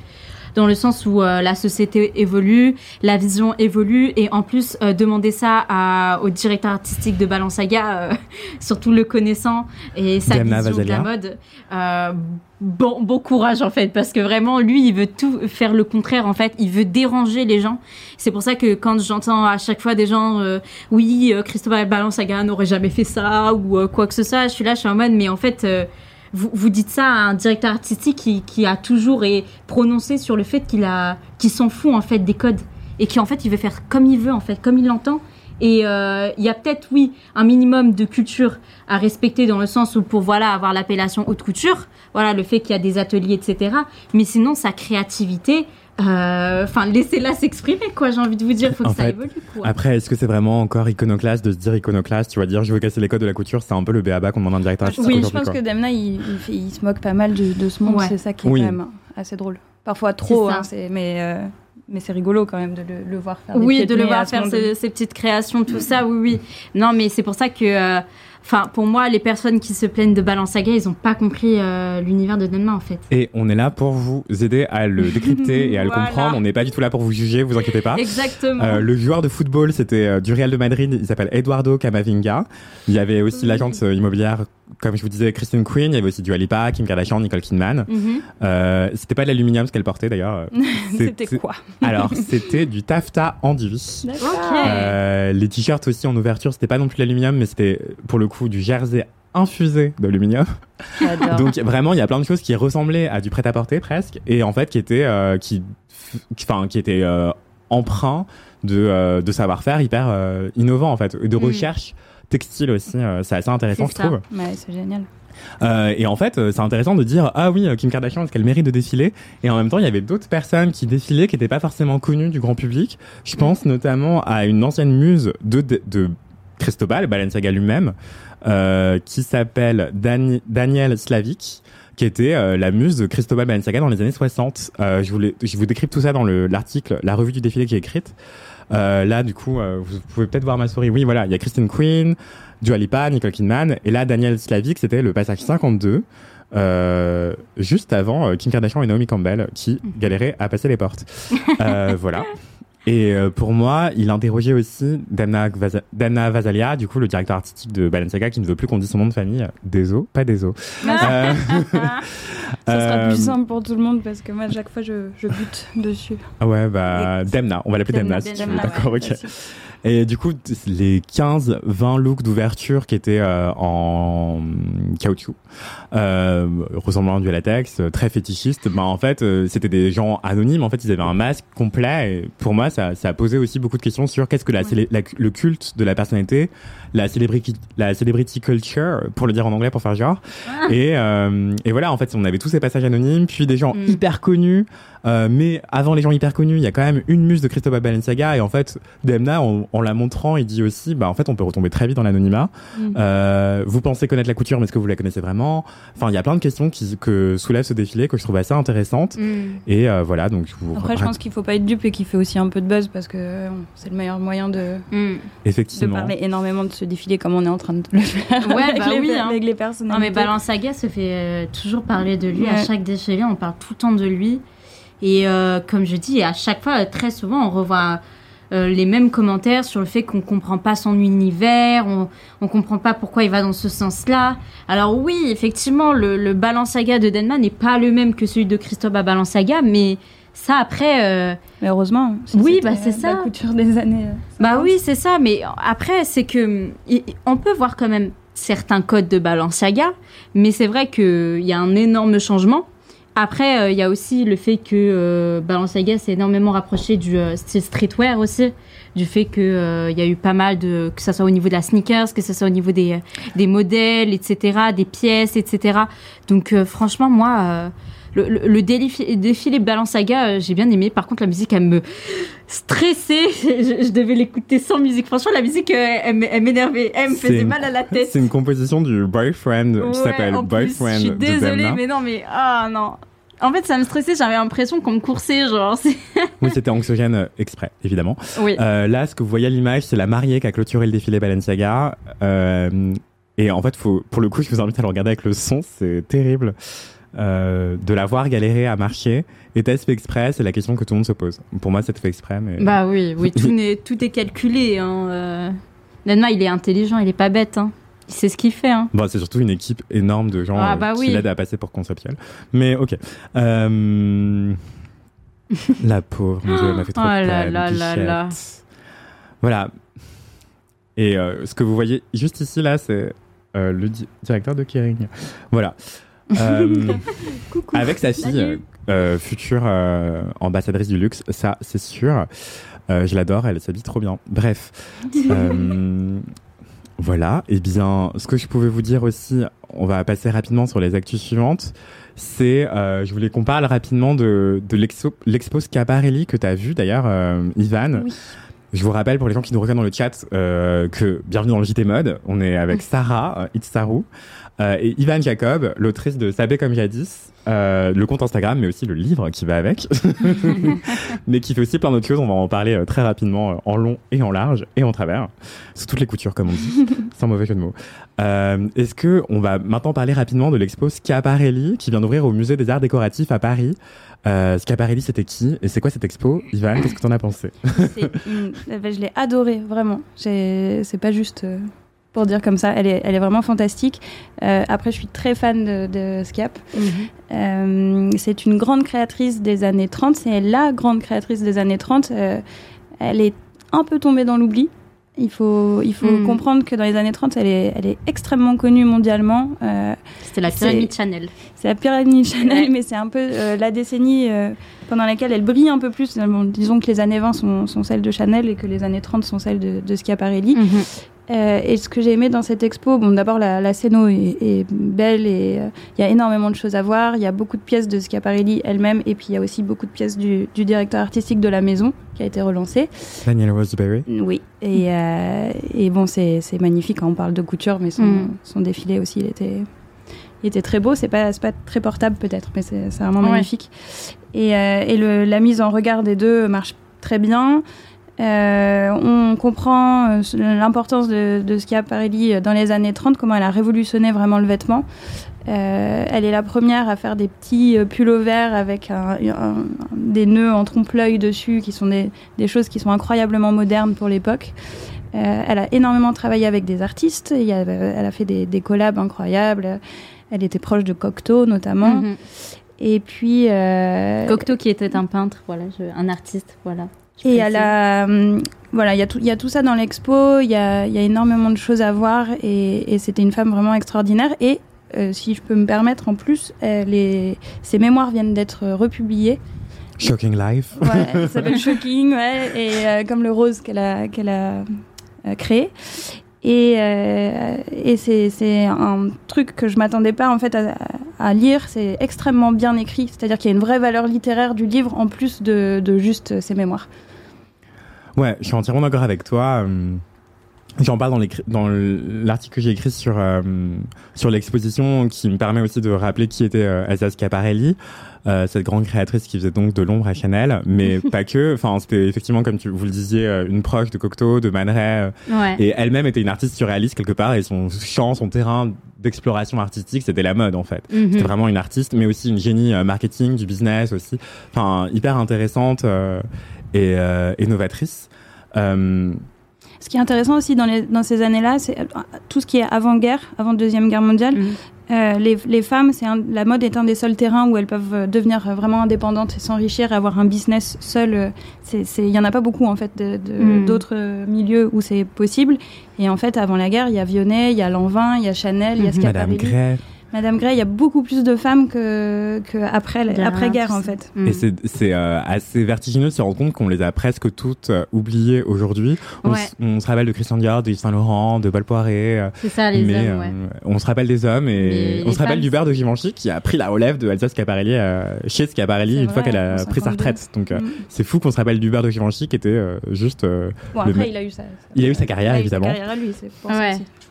Dans le sens où euh, la société évolue, la vision évolue, et en plus, euh, demander ça à, au directeur artistique de Balenciaga, euh, surtout le connaissant et sa Diana vision de la mode, euh, bon, bon courage en fait, parce que vraiment, lui, il veut tout faire le contraire en fait, il veut déranger les gens. C'est pour ça que quand j'entends à chaque fois des gens, euh, oui, Christophe Balenciaga n'aurait jamais fait ça ou euh, quoi que ce soit, je suis là, je suis en mode, mais en fait, euh, vous, vous dites ça à un directeur artistique qui, qui a toujours et prononcé sur le fait qu'il a, s'en fout en fait des codes et qui en fait il veut faire comme il veut en fait, comme il l'entend. Et euh, il y a peut-être oui un minimum de culture à respecter dans le sens où pour voilà avoir l'appellation haute couture, voilà le fait qu'il y a des ateliers etc. Mais sinon sa créativité, enfin laissez-la s'exprimer quoi. J'ai envie de vous dire, faut que En ça fait, évolue quoi. Après, est-ce que c'est vraiment encore iconoclaste de se dire iconoclaste Tu vas dire, je veux casser les codes de la couture, c'est un peu le béaba qu'on demande à un directeur artistique oui, je pense quoi. que Demna, il, il fait- il se moque pas mal de, de ce monde. Ouais. C'est ça qui est Oui. quand même assez drôle. Parfois trop, hein, mais, euh, mais c'est rigolo quand même de le, le voir faire Oui, de le voir faire ces petites créations, tout ça, oui, oui. Non, mais c'est pour ça que, euh, enfin, pour moi, les personnes qui se plaignent de Balenciaga, ils ont pas compris euh, l'univers de Denma, en fait. Et on est là pour vous aider à le décrypter et à le Voilà. comprendre. On n'est pas du tout là pour vous juger, vous inquiétez pas. Exactement. Euh, le joueur de football, c'était euh, du Real de Madrid, il s'appelle Eduardo Camavinga. Il y avait aussi l'agente immobilière, comme je vous disais, Christine Quinn. Il y avait aussi du Alipa, Kim Kardashian, Nicole Kidman. Mhm. Euh, c'était pas de l'aluminium ce qu'elle portait d'ailleurs. C'était quoi? Alors, c'était du taffetas enduit. Ok. Euh, les t-shirts aussi en ouverture, c'était pas non plus l'aluminium, mais c'était pour le coup du jersey infusé d'aluminium. Donc vraiment, il y a plein de choses qui ressemblaient à du prêt-à-porter presque, et en fait qui étaient, euh, qui, enfin, qui étaient euh, empreints de, euh, de savoir-faire hyper euh, innovant en fait, et de Mm. recherche textile aussi. euh, c'est assez intéressant, je ça. trouve. Ouais, c'est génial. Euh, et en fait, c'est intéressant de dire ah oui, Kim Kardashian, est-ce qu'elle mérite de défiler? Et en même temps, il y avait d'autres personnes qui défilaient qui n'étaient pas forcément connues du grand public. Je pense notamment à une ancienne muse de, de, de Cristobal, Balenciaga lui-même, euh, qui s'appelle Dani- Daniel Slavik qui était euh, la muse de Cristobal Balenciaga dans les années 60. Euh, je, voulais, je vous décris tout ça dans le- l'article, la revue du défilé que j'ai écrite. Euh, là, du coup, euh, vous pouvez peut-être voir ma souris. Oui, voilà, il y a Christine Queen, Dua Lipa, Nicole Kidman, et là, Daniel Slavik, c'était le passage 52. euh, juste avant euh, Kim Kardashian et Naomi Campbell qui galéraient à passer les portes. Euh, voilà. Et euh, pour moi, il interrogeait aussi Dana, Vasalia, du coup le directeur artistique de Balenciaga, qui ne veut plus qu'on dise son nom de famille. Désolé, pas désolé. Euh, Ça sera euh, plus simple pour tout le monde parce que moi, à chaque fois, je, je bute dessus. Ouais, bah, Demna, on va l'appeler Demna, si tu veux, d'accord, ouais, ok. Et du coup, les 15, 20 looks d'ouverture qui étaient euh, en caoutchouc, euh, ressemblant à du latex, euh, très fétichistes, bah, en fait, euh, c'était des gens anonymes. En fait, ils avaient un masque complet. Et pour moi, ça, ça a posé aussi beaucoup de questions sur qu'est-ce que la, le culte de la personnalité, la celebrity, la celebrity culture, pour le dire en anglais, pour faire genre. Et, euh, et voilà, en fait, on avait tous ces passages anonymes, puis des gens Mm. hyper connus. Euh, mais avant les gens hyper connus, il y a quand même une muse de Cristobal Balenciaga. Et en fait, Demna, en, en la montrant, il dit aussi, bah en fait, on peut retomber très vite dans l'anonymat. Mm. Euh, vous pensez connaître la couture, mais est-ce que vous la connaissez vraiment? Enfin, il y a plein de questions qui, que soulève ce défilé que je trouve assez intéressantes. Mm. Et euh, voilà, donc je vous Après, je pense qu'il faut pas être dupe et qu'il fait aussi un peu de buzz parce que c'est le meilleur moyen de, Mm. de effectivement. parler énormément de ce défilé comme on est en train de le faire Ouais, avec, bah les, oui, hein. avec les Non mais Balenciaga se fait euh, toujours parler de lui à chaque défilé, on parle tout le temps de lui. Et euh, comme je dis, à chaque fois, très souvent, on revoit euh, les mêmes commentaires sur le fait qu'on comprend pas son univers, on, on comprend pas pourquoi il va dans ce sens-là. Alors oui, effectivement, le, le de Denman n'est pas le même que celui de Christophe Balenciaga, mais ça après... euh, Mais heureusement. si Oui, bah, c'est ça. La couture des années. Bah 50. oui, c'est ça, mais après, c'est que on peut voir quand même certains codes de Balenciaga, mais c'est vrai qu'il y a un énorme changement. Après, euh, il y a aussi le fait que euh, Balenciaga s'est énormément rapproché du euh, style streetwear aussi, du fait que euh, il y a eu pas mal de, que ça soit au niveau de la sneakers, que ce soit au niveau des, euh, modèles, etc., des pièces, etc. Donc euh, franchement, moi, euh, le, le, le délifi- défilé Balenciaga, euh, j'ai bien aimé. Par contre, la musique, elle me stressait. je, je devais l'écouter sans musique. Franchement, la musique, euh, elle, m'énervait. Elle me faisait une- mal à la tête. C'est une composition du boyfriend Ouais, qui s'appelle Boyfriend Je suis désolée, mais non, mais ah non. En fait, ça me stressait. J'avais l'impression qu'on me coursait, genre. Oui, c'était anxiogène euh, exprès, évidemment. Oui. Euh, là, ce que vous voyez à l'image, c'est la mariée qui a clôturé le défilé Balenciaga. Euh, et en fait, faut, pour le coup, je vous invite à le regarder avec le son, c'est terrible. Euh, de la voir galérer à marcher. Était-ce fait exprès C'est la question que tout le monde se pose. Pour moi, c'est fait exprès, mais. Bah oui, oui, tout, est calculé. Hein. euh. Nenma, il est intelligent, il est pas bête. Hein. Il sait ce qu'il fait. Hein. Bon, c'est surtout une équipe énorme de gens Ah, euh, bah qui oui. l'aident à passer pour conceptuel. Mais ok. Euh, la pauvre, mon Dieu, elle m'a fait trop Oh de là là là. Voilà. Et ce que vous voyez juste ici, là, c'est le di- directeur de Kering. Voilà. Euh, Coucou. avec sa fille, euh, euh, future ambassadrice du luxe, ça, c'est sûr. Je l'adore, elle s'habille trop bien. Bref. Voilà. Et bien, ce que je pouvais vous dire aussi, on va passer rapidement sur les actus suivantes. C'est, euh, je voulais qu'on parle rapidement de, de l'expo, Schiaparelli que tu as vu d'ailleurs, euh, Ivan. Oui. Je vous rappelle pour les gens qui nous rejoignent dans le chat euh, que bienvenue dans le JT Mode. On est avec Sarah Itsaru euh, et Ivan Jacob, l'autrice de Sabé comme jadis, euh, le compte Instagram, mais aussi le livre qui va avec, mais qui fait aussi plein d'autres choses. On va en parler euh, très rapidement, en long et en large et en travers, sous toutes les coutures comme on dit, sans mauvais jeu de mots. Est-ce que on va maintenant parler rapidement de l'expo Schiaparelli qui vient d'ouvrir au Musée des Arts Décoratifs à Paris? Euh, Schiaparelli, c'était qui? Et c'est quoi cette expo, Ivan Qu'est-ce que t'en as pensé? Une- ben, je l'ai adorée, vraiment. C'est pas juste pour dire comme ça. Elle est, elle est vraiment fantastique. Euh, après, je suis très fan de, de Schiap. Euh, c'est une grande créatrice des années 30. C'est la grande créatrice des années 30. Euh, elle est un peu tombée dans l'oubli. Il faut, il faut Mm. comprendre que dans les années 30, elle est, elle est extrêmement connue mondialement. C'était la pyramide Chanel. c'est la pyramide Chanel, mais c'est un peu la décennie pendant laquelle elle brille un peu plus. Bon, disons que les années 20 sont, sont celles de Chanel et que les années 30 sont celles de, de Schiaparelli. Mhm. Euh, et ce que j'ai aimé dans cette expo, bon, d'abord la, la scéno est, est belle et euh, il y a énormément de choses à voir. Il y a beaucoup de pièces de Schiaparelli elle-même et puis il y a aussi beaucoup de pièces du, du directeur artistique de la maison qui a été relancé. Daniel Roseberry Oui. Et, euh, et bon, c'est c'est magnifique quand on parle de couture, mais son, Mm. son défilé aussi, il était, il était très beau. C'est pas, pas très portable peut-être, mais c'est vraiment Ouais. magnifique. Et, euh, et le- la mise en regard des deux marche très bien. Euh, on comprend euh, l'importance de, de Schiaparelli dans les années 30, comment elle a révolutionné vraiment le vêtement. Euh, elle est la première à faire des petits euh, pullovers avec un- un- des nœuds en trompe-l'œil dessus, qui sont des, des choses qui sont incroyablement modernes pour l'époque. Euh, elle a énormément travaillé avec des artistes. Il y a- elle a fait des, des collabs incroyables. Elle était proche de Cocteau notamment. Mhm. Et puis. euh, Cocteau qui était un peintre, voilà, je- un artiste, voilà. Et elle a, hum, voilà, il y a tout, il y a tout ça dans l'expo. Il y a, il y a énormément de choses à voir et, et c'était une femme vraiment extraordinaire. Et euh, si je peux me permettre, en plus, elle est- ses mémoires viennent d'être republiées. Shocking Life. Ouais, ça s'appelle Shocking, ouais, et euh, comme le rose qu'elle a, qu'elle a euh, créé. Et, euh, c'est, un truc que je m'attendais pas en fait à, à lire. C'est extrêmement bien écrit, c'est-à-dire qu'il y a une vraie valeur littéraire du livre en plus de, de juste ses mémoires. Ouais, je suis entièrement d'accord avec toi. euh, J'en parle dans l'article que j'ai écrit sur euh, sur l'exposition, qui me permet aussi de rappeler qui était euh, Elsa Schiaparelli, euh, cette grande créatrice qui faisait donc de l'ombre à Chanel, mais pas que. Enfin, c'était effectivement, comme tu, vous le disiez, euh, une proche de Cocteau, de Man Ray, Ouais. et elle-même était une artiste surréaliste quelque part, et son champ, son terrain d'exploration artistique, c'était la mode en fait. Mhm. C'était vraiment une artiste, mais aussi une génie marketing, du business aussi. Enfin, hyper intéressante et et novatrice. Euh, Ce qui est intéressant aussi dans, les, dans ces années-là, c'est euh, tout ce qui est avant-guerre, avant Deuxième Guerre mondiale. Mhm. Euh, les, les femmes, c'est la mode est un des seuls terrains où elles peuvent euh, devenir vraiment indépendantes et s'enrichir, et avoir un business seul. Il y en a pas beaucoup en fait de- de- Mhm. d'autres milieux où c'est possible. Et en fait, avant la guerre, il y a Vionnet, il y a Lanvin, il y a Chanel, il y a Mhm. Schiaparelli. Madame Gray. Madame Gray, il y a beaucoup plus de femmes que, que après, Derrière après guerre en fait. Mhm. Et c'est c'est euh, assez vertigineux de se rendre compte qu'on les a presque toutes euh, oubliées aujourd'hui. On, Ouais. s- on se rappelle de Christian Dior, de Yves Saint Laurent, de Paul Poiret. euh, C'est ça, les mais hommes, ouais. on se rappelle des hommes Mais et on se rappelle femmes, du beurre de Givenchy qui a pris la relève de Elsa Schiaparelli euh, chez Schiaparelli une fois qu'elle a pris sa 52. retraite. Donc euh, Mhm. c'est fou qu'on se rappelle du beurre de Givenchy qui était euh, juste. euh, Bon, le après, il a eu sa, Il a eu sa carrière, il a eu évidemment. Sa carrière à lui, c'est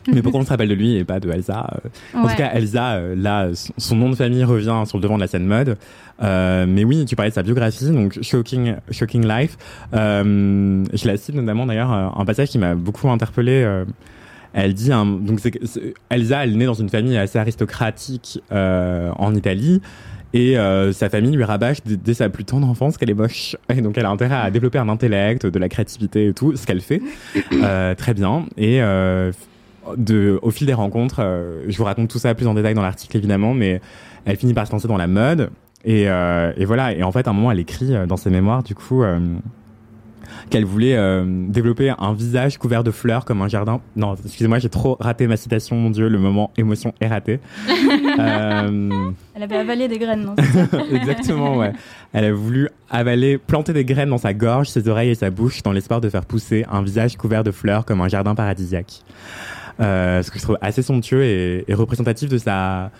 mais pourquoi on se rappelle de lui et pas de Elsa euh, En tout cas, Elsa, euh, là, son- nom de famille revient sur le devant de la scène mode. Euh, mais oui, tu parlais de sa biographie, donc Shocking, Shocking Life. Euh, je la cite notamment d'ailleurs un passage qui m'a beaucoup interpellé. elle dit, un, donc c'est, c'est- Elsa, elle est née dans une famille assez aristocratique euh, en Italie. Et euh, sa famille lui rabâche dès, dès sa plus tendre enfance qu'elle est moche. Et donc elle a intérêt à développer un intellect, de la créativité et tout, ce qu'elle fait euh, très bien. Et euh, de, au fil des rencontres, euh, je vous raconte tout ça plus en détail dans l'article évidemment, mais elle finit par se lancer dans la mode. Et, euh, et voilà. Et en fait, à un moment, elle écrit euh, dans ses mémoires, du coup, euh, qu'elle voulait euh, développer un visage couvert de fleurs comme un jardin. Non, excusez-moi, j'ai trop raté ma citation. Mon Dieu, le moment émotion est raté. Euh, Elle avait avalé des graines, non Exactement, ouais. Elle a voulu avaler, planter des graines dans sa gorge, ses oreilles et sa bouche dans l'espoir de faire pousser un visage couvert de fleurs comme un jardin paradisiaque. Euh, ce que je trouve assez somptueux et, représentatif de sa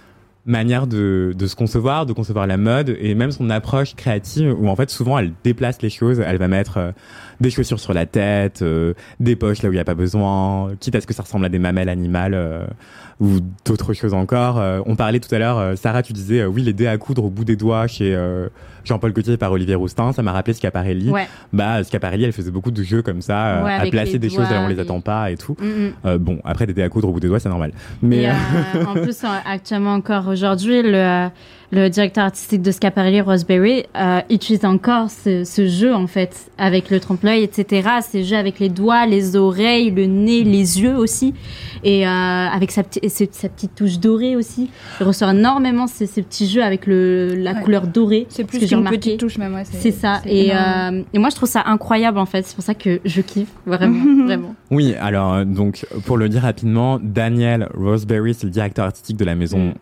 manière de, de se concevoir, de concevoir la mode et même son approche créative où en fait souvent elle déplace les choses, elle va mettre euh, des chaussures sur la tête, euh, des poches là où il n'y a pas besoin, quitte à ce que ça ressemble à des mamelles animales euh, ou d'autres choses encore. Euh, on parlait tout à l'heure, euh, Sarah, tu disais euh, oui les dés à coudre au bout des doigts chez euh, Jean-Paul Gaultier par Olivier Roustin, ça m'a rappelé Schiaparelli. Ouais. Bah Schiaparelli, elle faisait beaucoup de jeux comme ça, euh, Ouais, à placer les des choses là où on les doigts, attend pas et tout. Mhm. Euh, bon, après des dés à coudre au bout des doigts, c'est normal. Mais Et, en plus, actuellement encore aujourd'hui, le, le directeur artistique de Schiaparelli, Roseberry, euh, utilise encore ce, ce jeu en fait avec le trompe-l'œil, etc. Ces jeux avec les doigts, les oreilles, le nez, les yeux aussi, et euh, avec sa, petite- sa, sa petite touche dorée aussi. Il ressort énormément ces, ces petits jeux avec le, la Ouais. couleur dorée. C'est ce plus qu'une petite touche, même. Ouais, C'est ça. c'est Et, euh, et moi, je trouve ça incroyable en fait. C'est pour ça que je kiffe vraiment, vraiment. oui, alors euh, donc pour le dire rapidement, Daniel Roseberry, c'est le directeur artistique de la maison Mm.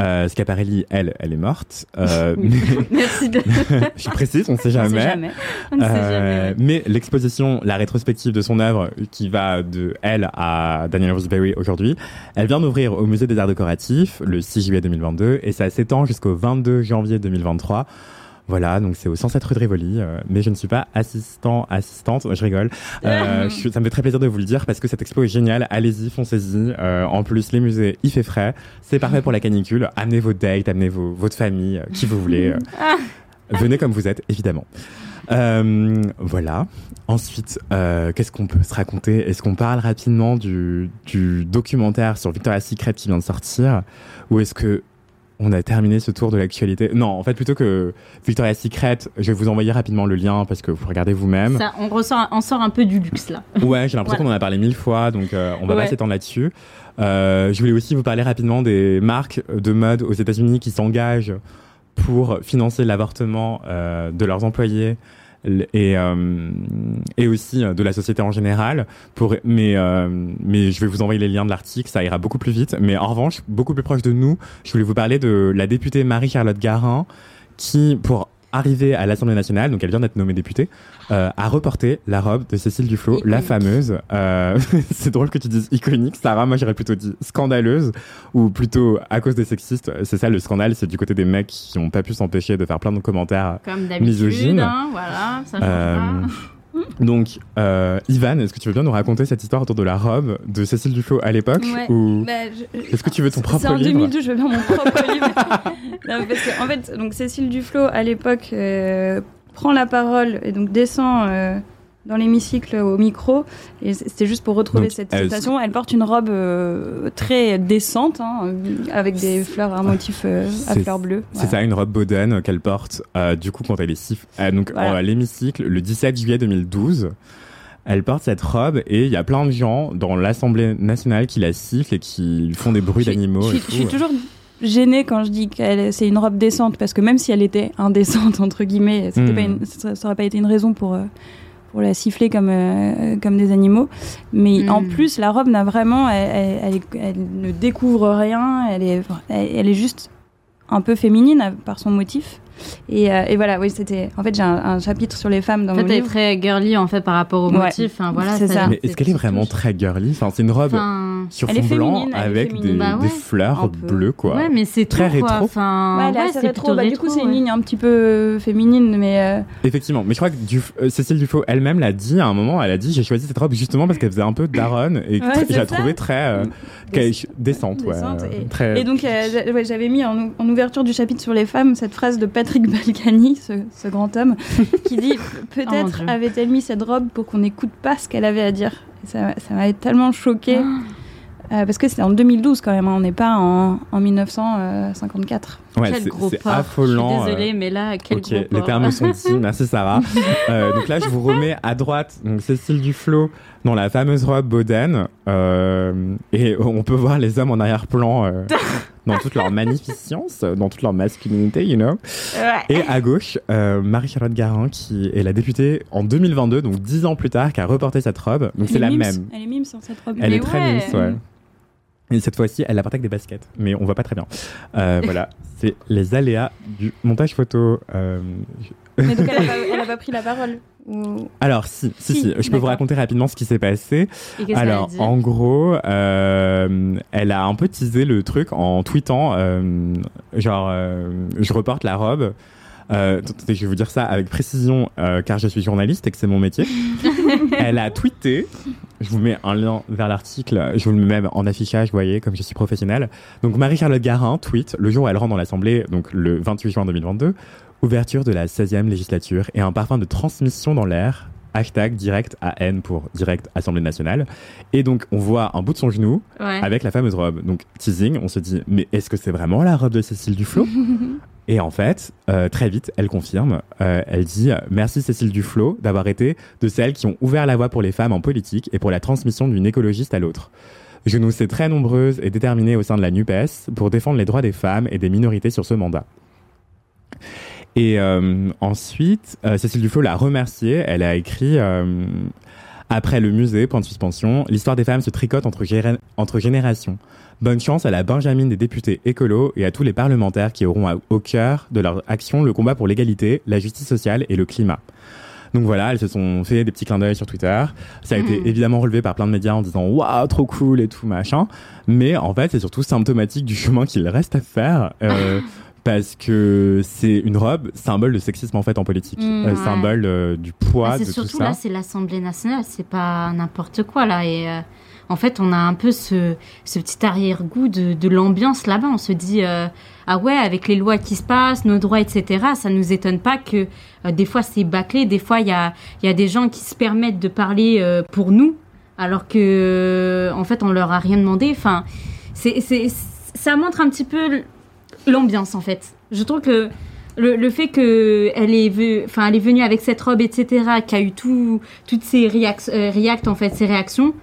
Euh, Schiaparelli, elle, elle est morte. Euh, mais- Merci de. je précise, on sait On sait jamais. On ne sait Euh, jamais. mais l'exposition, la rétrospective de son œuvre, qui va de elle à Daniel Roseberry aujourd'hui, elle vient d'ouvrir au Musée des Arts Décoratifs le 6 juillet 2022 et ça s'étend jusqu'au 22 janvier 2023 Voilà, donc c'est au 107 rue de Rivoli, euh, mais je ne suis pas assistant, assistante, je rigole. Euh, je- ça me fait très plaisir de vous le dire parce que cette expo est géniale, allez-y, foncez-y. Euh, en plus, les musées, il fait frais, c'est parfait pour la canicule. Amenez vos dates, amenez vos, votre famille, euh, qui vous voulez. euh. Venez comme vous êtes, évidemment. Euh, voilà. Ensuite, euh, qu'est-ce qu'on peut se raconter? Est-ce qu'on parle rapidement du, du documentaire sur Victoria's Secret qui vient de sortir? Ou est-ce que on a terminé ce tour de l'actualité Non, en fait, plutôt que Victoria's Secret, je vais vous envoyer rapidement le lien parce que vous regardez vous-même. Ça, on, ressort, on sort un peu du luxe là. Ouais, j'ai l'impression qu'on en a parlé mille fois, donc euh, on va pas Ouais. s'étendre là-dessus. Euh, je voulais aussi vous parler rapidement des marques de mode aux États-Unis qui s'engagent pour financer l'avortement euh, de leurs employés et euh, et aussi euh, de la société en général. Pour mais euh, mais je vais vous envoyer les liens de l'article, ça ira beaucoup plus vite. Mais en revanche, beaucoup plus proche de nous, je voulais vous parler de la députée Marie-Charlotte Garin qui pour arriver à l'Assemblée nationale, donc elle vient d'être nommée députée, euh, a reporté la robe de Cécile Duflot, la Iconique. fameuse. Euh, c'est drôle que tu dises iconique, Sarah. Moi, j'aurais plutôt dit scandaleuse, ou plutôt à cause des sexistes. C'est ça le scandale, c'est du côté des mecs qui n'ont pas pu s'empêcher de faire plein de commentaires. Comme d'habitude, Misogyne. hein, voilà, ça change Euh, pas. Donc, euh, Ivan, est-ce que tu veux bien nous raconter cette histoire autour de la robe de Cécile Duflot à l'époque Ouais. ou Bah, je- est-ce que tu veux ton C'est propre en livre? 2012, je veux bien mon propre livre. Non, parce que, en fait, donc Cécile Duflot, à l'époque, euh, prend la parole et donc descend euh, dans l'hémicycle au micro. Et c'était juste pour retrouver Donc, cette elle- citation. Elle porte une robe euh, très décente, hein, euh, avec des fleurs, un motif euh, à C'est- fleurs bleues. C'est ça, une robe Boden qu'elle porte euh, du coup quand elle est siff euh, donc Voilà. à l'hémicycle le 17 juillet 2012. Elle porte cette robe et il y a plein de gens dans l'Assemblée nationale qui la sifflent et qui font des bruits d'animaux. Je, suis- je suis tout. toujours gênée quand je dis que c'est une robe décente parce que même si elle était indécente entre guillemets, Hmm. pas une- ça, ça aurait pas été une raison pour euh, pour la siffler comme euh, comme des animaux. Mais Hmm. en plus, la robe n'a vraiment, elle, elle- elle ne découvre rien. Elle est elle, est juste un peu féminine à- par son motif. Et, euh, et voilà, oui, c'était. En fait, j'ai un, un chapitre sur les femmes dans En fait, mon elle est livre. très girly en fait par rapport au Ouais. motif. Enfin, voilà, C'est ça. Mais est-ce qu'elle est vraiment très girly? Enfin, c'est une robe Enfin, sur fond blanc féminine, avec des, Bah ouais, des fleurs bleues quoi. Ouais, mais c'est Très tout, quoi. rétro. Enfin, Ouais, là, ouais, c'est rétro. Bah, du coup, c'est une ouais. ligne un petit peu féminine, mais euh, Effectivement, mais je crois que euh, Cécile Dufaux elle-même l'a dit à un moment. Elle a dit j'ai choisi cette robe justement parce qu'elle faisait un peu daronne et que Ouais, je la trouvais très euh, décente, ouais, euh, et- donc, euh, j'a- ouais, j'avais mis en, en ouverture du chapitre sur les femmes cette phrase de Patrick Balkany, ce, ce grand homme, qui dit Oh Peut-être Dieu. avait-elle mis cette robe pour qu'on n'écoute pas ce qu'elle avait à dire. Et ça ça m'avait tellement choquée. Ah. Euh, parce que c'était en 2012 quand même, hein, on n'est pas en, en 1954. ouais, quel c'est- gros c'est porc. affolant. Je suis euh, désolée, mais là, quel ok, gros les termes sont dits. Merci Sarah. Euh, donc là, je vous remets à droite donc Cécile Duflot dans la fameuse robe Boden euh, et on peut voir les hommes en arrière-plan euh, dans toute leur magnificence, dans toute leur masculinité, you know. Et à gauche, euh, Marie-Charlotte Garin qui est la députée en 2022, donc dix ans plus tard, qui a reporté cette robe. Donc c'est la mimes, même. Elle est mime sur cette robe. Elle Mais est très mince, ouais. Et cette fois-ci, elle la porte avec des baskets, mais on voit pas très bien. Euh, voilà, c'est les aléas du montage photo. Euh, Mais donc, elle a, pas, elle a pas pris la parole. Alors, si, si, Si, si, je peux vous raconter rapidement ce qui s'est passé. Alors, en gros, euh, elle a un peu teasé le truc en tweetant, euh, genre, euh, je reporte la robe. Je vais vous dire ça avec précision, car je suis journaliste et que c'est mon métier. elle a tweeté, je vous mets un lien vers l'article, je vous le mets même en affichage, vous voyez, comme je suis professionnelle. Donc, Marie-Charlotte Garin tweet le jour où elle rentre dans l'Assemblée, donc le 28 juin 2022, ouverture de la 16e législature et un parfum de transmission dans l'air. Hashtag direct AN pour direct Assemblée nationale. Et donc, on voit un bout de son genou Ouais. avec la fameuse robe. Donc, teasing, on se dit, mais est-ce que c'est vraiment la robe de Cécile Duflot? Et en fait, euh, très vite, elle confirme. Euh, elle dit Merci Cécile Duflot d'avoir été de celles qui ont ouvert la voie pour les femmes en politique et pour la transmission d'une écologiste à l'autre. Je nous sais très nombreuses et déterminées au sein de la NUPES pour défendre les droits des femmes et des minorités sur ce mandat. Et euh, ensuite, euh, Cécile Duflot l'a remerciée. Elle a écrit euh, Après le musée, point de suspension, l'histoire des femmes se tricote entre, générations. Bonne chance à la Benjamine des députés écolos et à tous les parlementaires qui auront à- au cœur de leur action le combat pour l'égalité, la justice sociale et le climat. Donc voilà, elles se sont fait des petits clins d'œil sur Twitter. Ça a été Mhm. évidemment relevé par plein de médias en disant waouh trop cool et tout machin. Mais en fait, c'est surtout symptomatique du chemin qu'il reste à faire. Euh, parce que c'est une robe symbole de sexisme en fait en politique, Mmh, Euh, symbole euh, du poids Ah, de c'est tout surtout ça. là, c'est l'Assemblée nationale, c'est pas n'importe quoi là. Et euh, en fait, on a un peu ce, ce petit arrière-goût de, de l'ambiance là-bas. On se dit ah ouais, avec les lois qui se passent, nos droits, etc. Ça nous étonne pas que des fois c'est bâclé, des fois il y a, il y a des gens qui se permettent de parler pour nous, alors que en fait on leur a rien demandé. Enfin, c'est, ça montre un petit peu l'ambiance en fait. Je trouve que le, le fait que elle est, enfin, elle est venue avec cette robe, etc., qui a eu tout, toutes ces euh, reacts, en fait, ces réactions,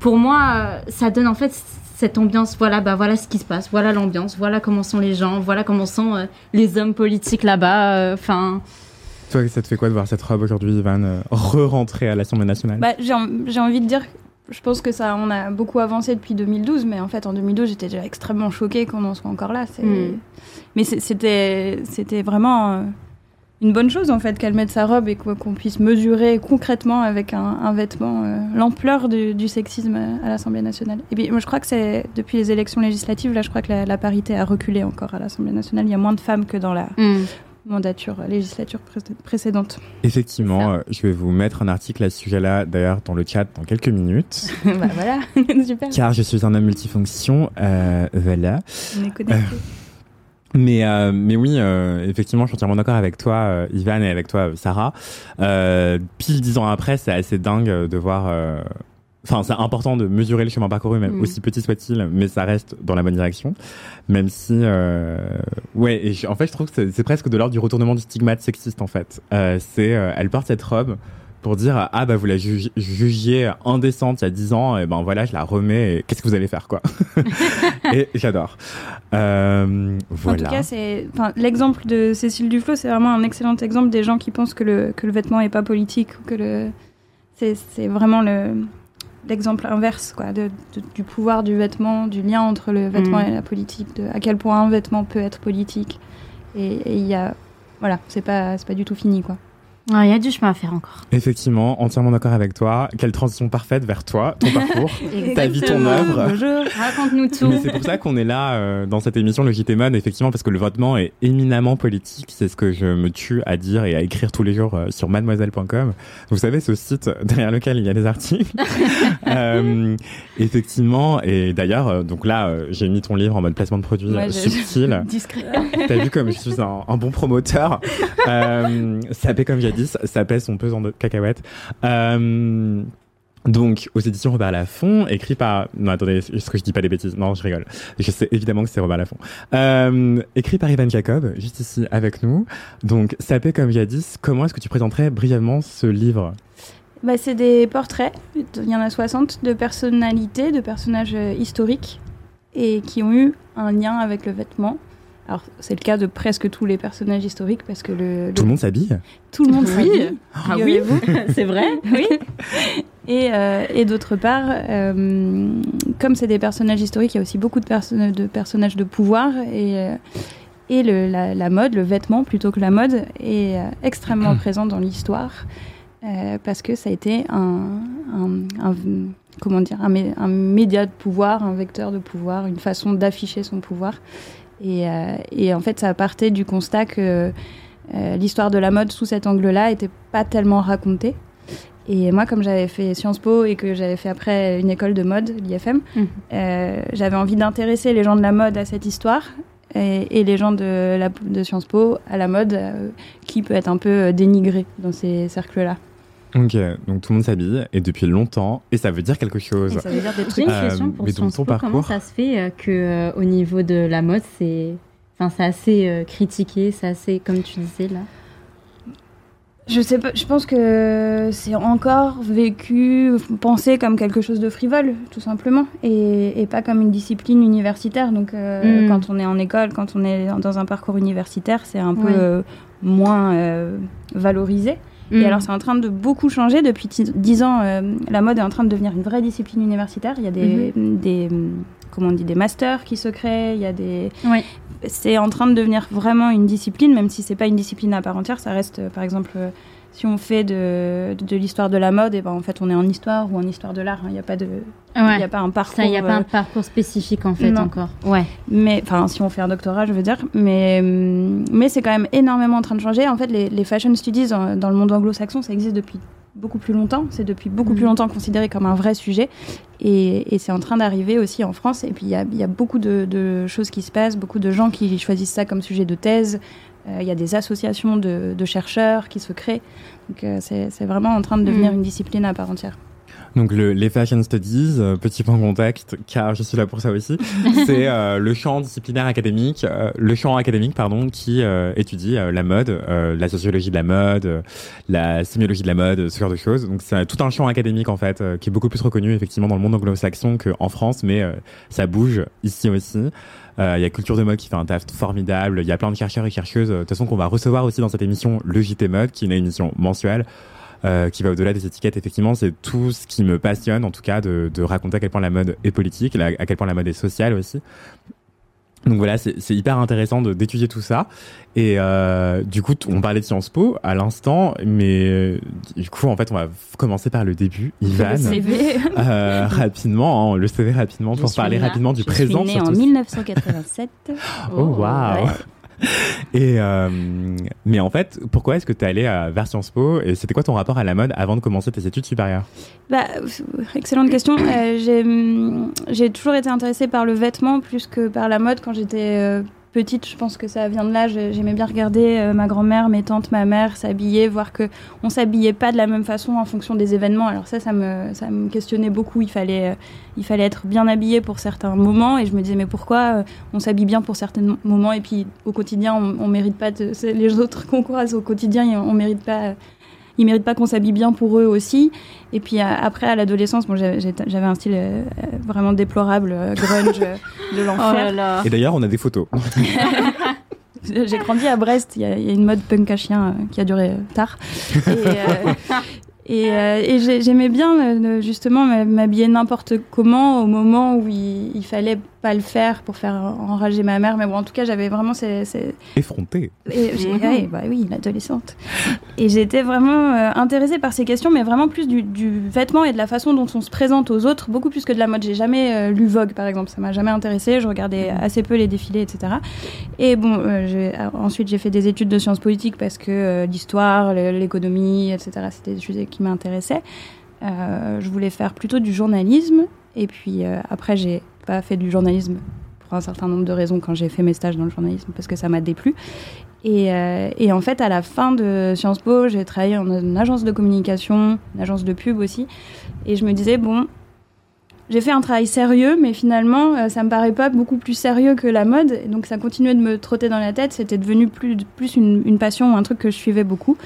pour moi, euh, ça donne en fait cette ambiance. Voilà, bah voilà ce qui se passe, voilà l'ambiance, voilà comment sont les gens, voilà comment sont euh, les hommes politiques là-bas. euh, Enfin, Toi, ça te fait quoi de voir cette robe aujourd'hui, Ivan, euh, re-rentrer à l'Assemblée nationale? Bah, j'ai en- j'ai envie de dire, je pense que ça, on a beaucoup avancé depuis 2012, mais en fait, en 2012, j'étais déjà extrêmement choquée qu'on en soit encore là. Mm. Mais c'était c'était vraiment euh, une bonne chose, en fait, qu'elle mette sa robe et qu'on puisse mesurer concrètement avec un, un vêtement euh, l'ampleur du, du sexisme à l'Assemblée nationale. Et puis, moi, je crois que c'est depuis les élections législatives, là, je crois que la, la parité a reculé encore à l'Assemblée nationale. Il y a moins de femmes que dans la hmm. Mandature, législature pré- précédente. Effectivement, euh, je vais vous mettre un article à ce sujet-là, d'ailleurs, dans le chat dans quelques minutes, bah voilà, super, car je suis un homme multifonction, euh, voilà. on est connectés. Mais, euh, mais oui, euh, effectivement, je suis entièrement d'accord avec toi, euh, Ivan, et avec toi, euh, Sarah. Euh, pile dix ans après, c'est assez dingue euh, de voir. Enfin, c'est important de mesurer le chemin parcouru, même Mm. aussi petit soit-il, mais ça reste dans la bonne direction. Même si, euh, ouais, et je- en fait, je trouve que c'est- presque de l'ordre du retournement du stigmate sexiste, en fait. Euh, c'est, euh, elle porte cette robe pour dire, ah bah vous la jugi- jugiez indécente il y a 10 ans, et ben voilà, je la remets, et qu'est-ce que vous allez faire, quoi? et j'adore. Euh, voilà. En tout cas, c'est enfin, l'exemple de Cécile Duflot, c'est vraiment un excellent exemple des gens qui pensent que le, que le vêtement est pas politique ou que le c'est c'est vraiment le l'exemple inverse quoi de, de- du pouvoir du vêtement, du lien entre le vêtement Mm. et la politique, de à quel point un vêtement peut être politique. Et il y a voilà, c'est pas c'est pas du tout fini quoi. Ouais, Il y a du chemin à faire encore. Effectivement, entièrement d'accord avec toi. Quelle transition parfaite vers toi, ton parcours, ta vie, ton œuvre. Bonjour. Raconte-nous tout. Mais c'est pour ça qu'on est là euh, dans cette émission, le JT Mode, effectivement, parce que le vêtement est éminemment politique. C'est ce que je me tue à dire et à écrire tous les jours euh, sur mademoiselle.com. Vous savez, ce site derrière lequel il y a des articles. Euh, effectivement, et d'ailleurs, donc là, j'ai mis ton livre en mode placement de produit Ouais, j'ai- subtil. Discret. T'as vu comme je suis un, un bon promoteur. Ça paie comme jadis, ça pèse son pesant de cacahuètes. Euh, donc, aux éditions Robert Laffont, écrit par... Non, attendez, est-ce que je dis pas des bêtises? Non, je rigole. Je sais évidemment que c'est Robert Laffont. Euh, écrit par Ivan Jacob, juste ici avec nous. Donc, Sapé comme jadis, comment est-ce que tu présenterais brièvement ce livre? Bah, c'est des portraits, il y en a 60, de personnalités, de personnages euh, historiques, et qui ont eu un lien avec le vêtement. Alors, c'est le cas de presque tous les personnages historiques, parce que le, le- Tout le monde s'habille tout le monde Oui. s'habille, Ah oui, c'est vrai. oui. Et, euh, et d'autre part, euh, comme c'est des personnages historiques, il y a aussi beaucoup de, perso- de personnages de pouvoir, et, euh, et le, la, la mode, le vêtement plutôt que la mode, est euh, extrêmement présent dans l'histoire. euh, parce que ça a été un, un- un- comment dire, un, mé- un média de pouvoir, un vecteur de pouvoir, une façon d'afficher son pouvoir. Et, euh, et en fait, ça partait du constat que euh, l'histoire de la mode sous cet angle-là était pas tellement racontée. Et moi, comme j'avais fait Sciences Po et que j'avais fait après une école de mode, l'IFM, Mhm. euh, j'avais envie d'intéresser les gens de la mode à cette histoire et, et les gens de, la, de Sciences Po à la mode euh, qui peut être un peu dénigrée dans ces cercles-là. Ok, donc tout le monde s'habille, et depuis longtemps, et ça veut dire quelque chose. Et ça veut dire des J'ai trucs. une Euh, question pour Sciences ton Po. Comment parcours ça se fait euh, que euh, au niveau de la mode, c'est, enfin, c'est assez euh, critiqué, c'est assez, comme tu disais là? Je sais pas, je pense que c'est encore vécu, pensé comme quelque chose de frivole, tout simplement, et, et pas comme une discipline universitaire. Donc, euh, Mm. quand on est en école, quand on est dans un parcours universitaire, c'est un peu Ouais. euh, moins euh, valorisé. Et Mm. alors, c'est en train de beaucoup changer. Depuis ti- 10 ans, euh, la mode est en train de devenir une vraie discipline universitaire. Il y a des, des, comment on dit, des masters qui se créent, il y a des, c'est en train de devenir vraiment une discipline, même si c'est pas une discipline à part entière. Ça reste, euh, par exemple, euh, si on fait de, de, l'histoire de la mode, et ben en fait on est en histoire ou en histoire de l'art. Il n'y a pas de, il Ouais. y a pas un parcours. Ça, il n'y a pas euh, un parcours spécifique en fait non. encore. Ouais. mais enfin si on fait un doctorat je veux dire mais hum, mais c'est quand même énormément en train de changer en fait les, les fashion studies dans le monde anglo-saxon ça existe depuis beaucoup plus longtemps c'est depuis beaucoup plus Mhm. longtemps considéré comme un vrai sujet et, et c'est en train d'arriver aussi en France et puis il y a, il y a beaucoup de, de choses qui se passent beaucoup de gens qui choisissent ça comme sujet de thèse Euh, il y a des associations de, de chercheurs qui se créent donc euh, c'est vraiment en train de devenir Mhm. une discipline à part entière Donc le, les fashion studies, euh, petit point contexte, car je suis là pour ça aussi, c'est euh, le champ disciplinaire académique, euh, le champ académique pardon, qui euh, étudie euh, la mode, euh, la sociologie de la mode, euh, la sémiologie de la mode, ce genre de choses. Donc c'est tout un champ académique en fait, euh, qui est beaucoup plus reconnu effectivement dans le monde anglo-saxon qu'en France, mais euh, ça bouge ici aussi. Euh, Il y a Culture de mode qui fait un taf formidable. Il y a plein de chercheurs et chercheuses, euh, de toute façon qu'on va recevoir aussi dans cette émission, le JT Mode, qui est une émission mensuelle euh, qui va au-delà des étiquettes. Effectivement, c'est tout ce qui me passionne, en tout cas, de, de raconter à quel point la mode est politique, à quel point la mode est sociale aussi. Donc voilà, c'est hyper intéressant d'étudier tout ça. Et euh, du coup, on parlait de Sciences Po à l'instant, mais euh, du coup, en fait, on va commencer par le début. Ivan, le CV euh, rapidement, hein, le CV rapidement Je pour suis parler là. rapidement du je présent. suis née en surtout. 1987 Oh, waouh Ouais. Et euh, mais en fait, pourquoi est-ce que tu es allé à vers Sciences Po et c'était quoi ton rapport à la mode avant de commencer tes études supérieures? Bah, excellente question. Euh, j'ai, hum, j'ai toujours été intéressée par le vêtement plus que par la mode quand j'étais euh, petite. Je pense que ça vient de là. J'ai- J'aimais bien regarder euh, ma grand-mère, mes tantes, ma mère s'habiller, voir que on s'habillait pas de la même façon en fonction des événements. Alors ça, ça me, ça me questionnait beaucoup. Il fallait, euh, il fallait être bien habillé pour certains moments et je me disais mais pourquoi euh, on s'habille bien pour certains moments et puis au quotidien on, on mérite pas de, les autres croise au quotidien on on mérite pas ils méritent pas qu'on s'habille bien pour eux aussi. Et puis euh, après, à l'adolescence, bon, j'avais un style euh, vraiment déplorable, euh, grunge, de Oh l'enfer. Et d'ailleurs, on a des photos. J'ai grandi à Brest, il y, a- il y a une mode punk à chien qui a duré tard. Et, euh, et, euh, et j'ai- j'aimais bien justement m'habiller n'importe comment au moment où il, il fallait pas le faire pour faire enrager ma mère. Mais bon, en tout cas, j'avais vraiment ces, ces, Effronté. Et Mhm. ouais, bah oui, l'adolescente. Et j'étais vraiment euh, intéressée par ces questions, mais vraiment plus du, du vêtement et de la façon dont on se présente aux autres, beaucoup plus que de la mode. J'ai jamais euh, lu Vogue, par exemple, ça m'a jamais intéressée. Je regardais assez peu les défilés, etc. Et bon, euh, euh, ensuite j'ai fait des études de sciences politiques parce que euh, l'histoire, l'économie, etc. C'était des sujets qui m'intéressaient. Euh, je voulais faire plutôt du journalisme. Et puis euh, après, j'ai pas fait du journalisme pour un certain nombre de raisons quand j'ai fait mes stages dans le journalisme parce que ça m'a déplu. Et, euh, et en fait, à la fin de Sciences Po, j'ai travaillé en une agence de communication, une agence de pub aussi. Et je me disais, bon, j'ai fait un travail sérieux, mais finalement, euh, ça me paraît pas beaucoup plus sérieux que la mode. Et donc, ça continuait de me trotter dans la tête. C'était devenu plus, plus une, une passion, un truc que je suivais beaucoup.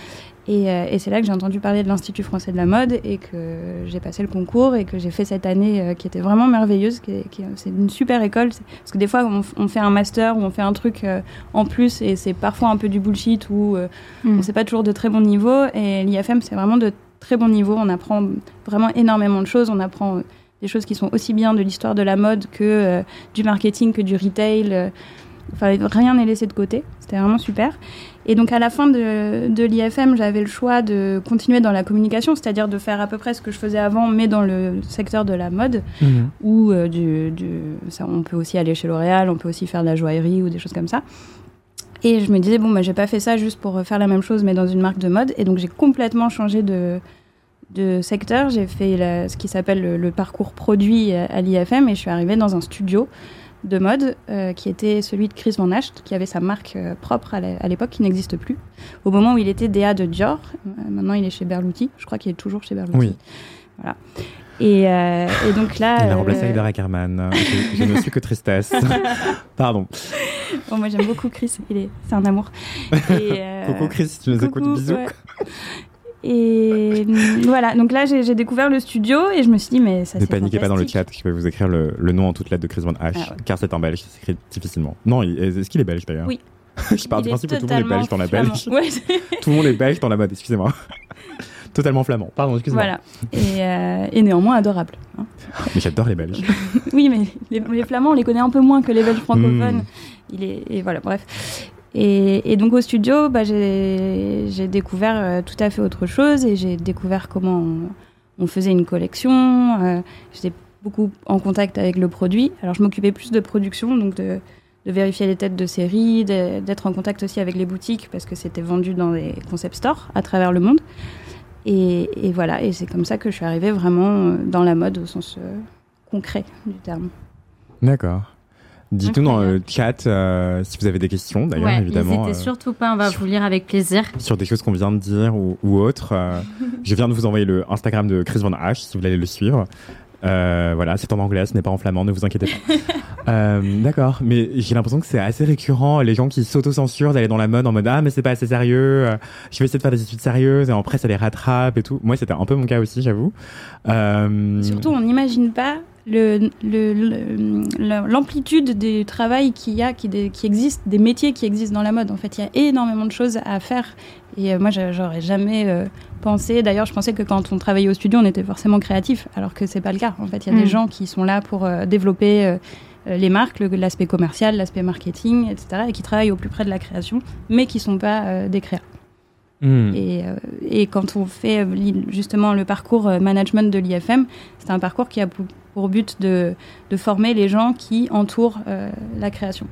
Et, euh, et c'est là que j'ai entendu parler de l'Institut français de la mode et que j'ai passé le concours et que j'ai fait cette année euh, qui était vraiment merveilleuse. Qui qui c'est une super école. Parce que des fois, on, fait un master ou on fait un truc euh, en plus et c'est parfois un peu du bullshit ou Mm. on sait pas toujours de très bon niveau. Et l'IFM, c'est vraiment de très bon niveau. On apprend vraiment énormément de choses. On apprend des choses qui sont aussi bien de l'histoire de la mode que du marketing, que du retail. Enfin, rien n'est laissé de côté. C'était vraiment super. Et donc, à la fin de, de l'IFM, j'avais le choix de continuer dans la communication, c'est-à-dire de faire à peu près ce que je faisais avant, mais dans le secteur de la mode ou euh, du, du- ça, on peut aussi aller chez L'Oréal, on peut aussi faire de la joaillerie ou des choses comme ça. Et je me disais, bon, bah, j'ai pas fait ça juste pour faire la même chose, mais dans une marque de mode. Et donc, j'ai complètement changé de, de secteur. J'ai fait la- ce qui s'appelle le, le parcours produit à, à l'IFM et je suis arrivée dans un studio de mode euh, qui était celui de Chris Van Acht, qui avait sa marque euh, propre à l'époque, qui n'existe plus. Au moment où il était DA de Dior, Euh, maintenant il est chez Berluti. Je crois qu'il est toujours chez Berluti. Oui. Voilà. Et, et donc là. Il a remplacé avec Dara Ackerman. Je, je ne suis que tristesse. Pardon. Bon, moi j'aime beaucoup Chris, il est, c'est un amour. Et, Coucou Chris, tu nous écoutes, bisous. ouais. Et voilà, donc là j'ai découvert le studio et je me suis dit, mais ça Ne paniquez pas dans le chat, je vais vous écrire le, le nom en toutes lettres de Chris Van H, Ah ouais. car c'est un belge, ça s'écrit difficilement. Non, est-ce qu'il est belge d'ailleurs Oui. je pars du principe que tout le monde est belge dans la belge. Ouais, Tout le monde est belge dans la mode, excusez-moi. Totalement flamand, pardon, excusez-moi. voilà. Et, euh, et néanmoins adorable. hein. Mais j'adore les belges. Oui, mais les, les Flamands, on les connaît un peu moins que les Belges francophones. Hmm. Il est, et voilà, bref. Et, donc au studio, bah, j'ai découvert euh, tout à fait autre chose et j'ai découvert comment on, faisait une collection. euh, J'étais beaucoup en contact avec le produit. Alors je m'occupais plus de production, donc de, vérifier les têtes de série, d'être en contact aussi avec les boutiques parce que c'était vendu dans des concept stores à travers le monde. Et, voilà, et c'est comme ça que je suis arrivée vraiment euh, dans la mode au sens concret du terme. D'accord. Dites-nous dans le chat euh, si vous avez des questions, d'ailleurs, Ouais, évidemment. n'hésitez euh, surtout pas, on va vous lire avec plaisir. sur des choses qu'on vient de dire ou, ou autres. euh, je viens de vous envoyer le Instagram de Chris Van H si vous voulez aller le suivre. Euh, voilà, c'est en anglais, ce n'est pas en flamand, ne vous inquiétez pas. D'accord, mais j'ai l'impression que c'est assez récurrent, les gens qui s'autocensurent d'aller dans la mode en mode ah mais c'est pas assez sérieux, je vais essayer de faire des études sérieuses et après ça les rattrape et tout. Moi c'était un peu mon cas aussi, j'avoue. Surtout, on n'imagine pas le- le- le- l'amplitude du travail qu'il y a, qui, existe, des métiers qui existent dans la mode. En fait, il y a énormément de choses à faire. Et euh, moi, j'a- j'aurais jamais euh, pensé. D'ailleurs, je pensais que quand on travaillait au studio, on était forcément créatif, alors que c'est pas le cas. En fait, il y a Mm. des gens qui sont là pour euh, développer les marques, l'aspect commercial, l'aspect marketing, etc., et qui travaillent au plus près de la création, mais qui sont pas des créateurs. hmm. Et, et quand on fait justement le parcours management de l'IFM, c'est un parcours qui a pour, but de, de former les gens qui entourent euh, la création.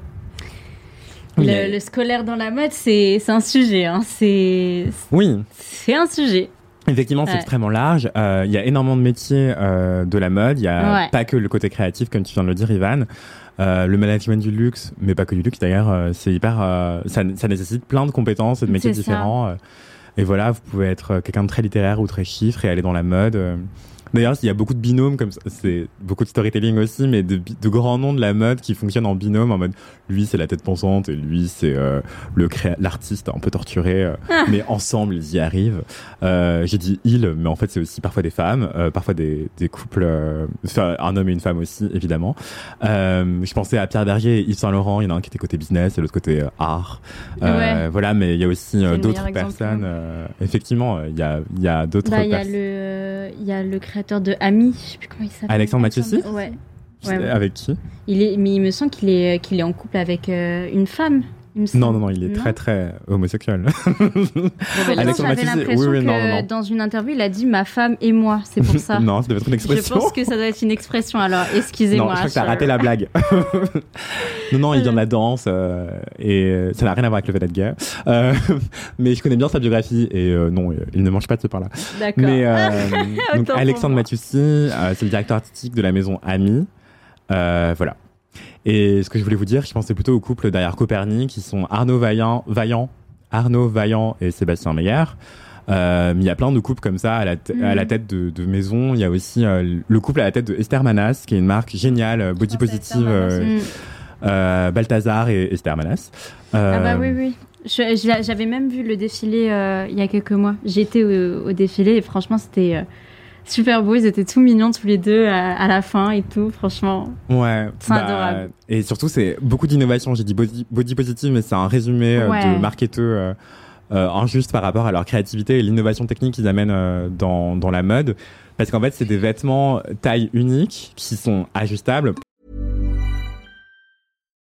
Oui, Le, le scolaire dans la mode, c'est c'est un sujet. Hein. C'est Oui, c'est un sujet. Effectivement, c'est Ouais. extrêmement large. Euh, Il y a énormément de métiers euh, de la mode. Il y a Ouais. pas que le côté créatif, comme tu viens de le dire, Ivan. Euh, le management du luxe, mais pas que du luxe d'ailleurs, euh, c'est hyper. euh, ça, ça nécessite plein de compétences et de métiers différents. euh, et voilà, vous pouvez être quelqu'un de très littéraire ou très chiffre et aller dans la mode. D'ailleurs, il y a beaucoup de binômes comme ça. C'est beaucoup de storytelling aussi, mais de, de grands noms de la mode qui fonctionnent en binôme. En mode, lui c'est la tête pensante et lui c'est euh, le l'artiste un peu torturé. euh, mais ensemble ils y arrivent. Euh, J'ai dit il, mais en fait c'est aussi parfois des femmes, euh, parfois des, des couples, euh, enfin, un homme et une femme aussi évidemment. Euh, je pensais à Pierre Berger et Yves Saint Laurent. Il y en a un qui était côté business et l'autre côté art. Euh, Voilà, mais il y a aussi d'autres personnes. euh, effectivement, il y a, il y a d'autres Bah, il y a le il y a le créateur de Ami, je sais plus comment il s'appelle. Alexandre Mathieusi Ouais. Ouais, ouais. Avec qui Il est mais il me semble qu'il est qu'il est en couple avec euh, une femme. Non, non, non, il est très très homosexuel. Non, Alexandre j'avais Mathieusi, l'impression oui, oui, que non, non, non. dans une interview, il a dit ma femme et moi. C'est pour ça. non, ça devait être une Je expression. pense que ça doit être une expression. Alors, Non, excusez-moi. je crois que t'as je- raté la blague. non, non, il vient de la danse euh, et euh, ça n'a rien à voir avec le fait d'être gay. Euh, mais je connais bien sa biographie et euh, non, euh, il ne mange pas de ce pain-là. D'accord. Mais euh, donc Alexandre euh, c'est le directeur artistique de la maison Ami. Euh, voilà. Et ce que je voulais vous dire, je pensais plutôt au couple derrière Copernic, qui sont Arnaud Vaillant, Vaillant, Arnaud Vaillant et Sébastien Meyer. Euh, mais il y a plein de couples comme ça à la, à la tête de, de maison. Il y a aussi euh, le couple à la tête de Esther Manas, qui est une marque géniale, euh, body positive, euh, Mm. euh, Balthazar et Esther Manas. Ah bah oui, oui. J'avais même vu le défilé il y a quelques mois. J'étais au, au défilé et franchement, c'était super beau. Ils étaient tout mignons tous les deux à, à la fin et tout. Franchement, Ouais, C'est adorable. Et surtout, c'est beaucoup d'innovation. J'ai dit body, body positive, mais c'est un résumé euh, Ouais. de marketeux euh, euh, injuste par rapport à leur créativité et l'innovation technique qu'ils amènent euh, dans, dans la mode. Parce qu'en fait, c'est des vêtements taille unique qui sont ajustables.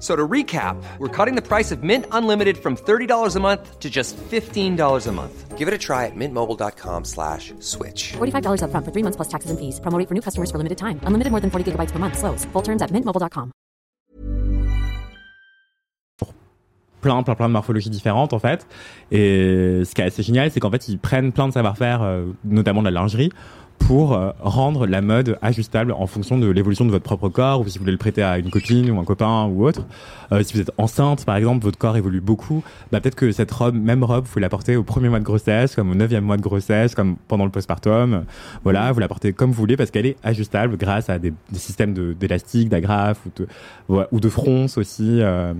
So to recap, we're cutting the price of Mint Unlimited from $30 a month to just $15 a month. Give it a try at mintmobile.com slash switch. $45 upfront for three months plus taxes and fees. Promo rate for new customers for limited time. Unlimited more than 40 gigabytes per month. Slows. Full terms at mintmobile.com. plein, plein, plein de morphologies différentes en fait. Et ce qui est assez génial, c'est qu'en fait, ils prennent plein de savoir-faire, euh, notamment de la lingerie, pour euh, rendre la mode ajustable en fonction de l'évolution de votre propre corps, ou si vous voulez le prêter à une copine ou un copain ou autre. Euh, si vous êtes enceinte, par exemple, votre corps évolue beaucoup. Bah, peut-être que cette robe, même robe, vous la portez au premier mois de grossesse, comme au neuvième mois de grossesse, comme pendant le postpartum. Voilà, vous la portez comme vous voulez parce qu'elle est ajustable grâce à des, des systèmes de- d'élastique, d'agrafes ou de, ou de fronce aussi. euh,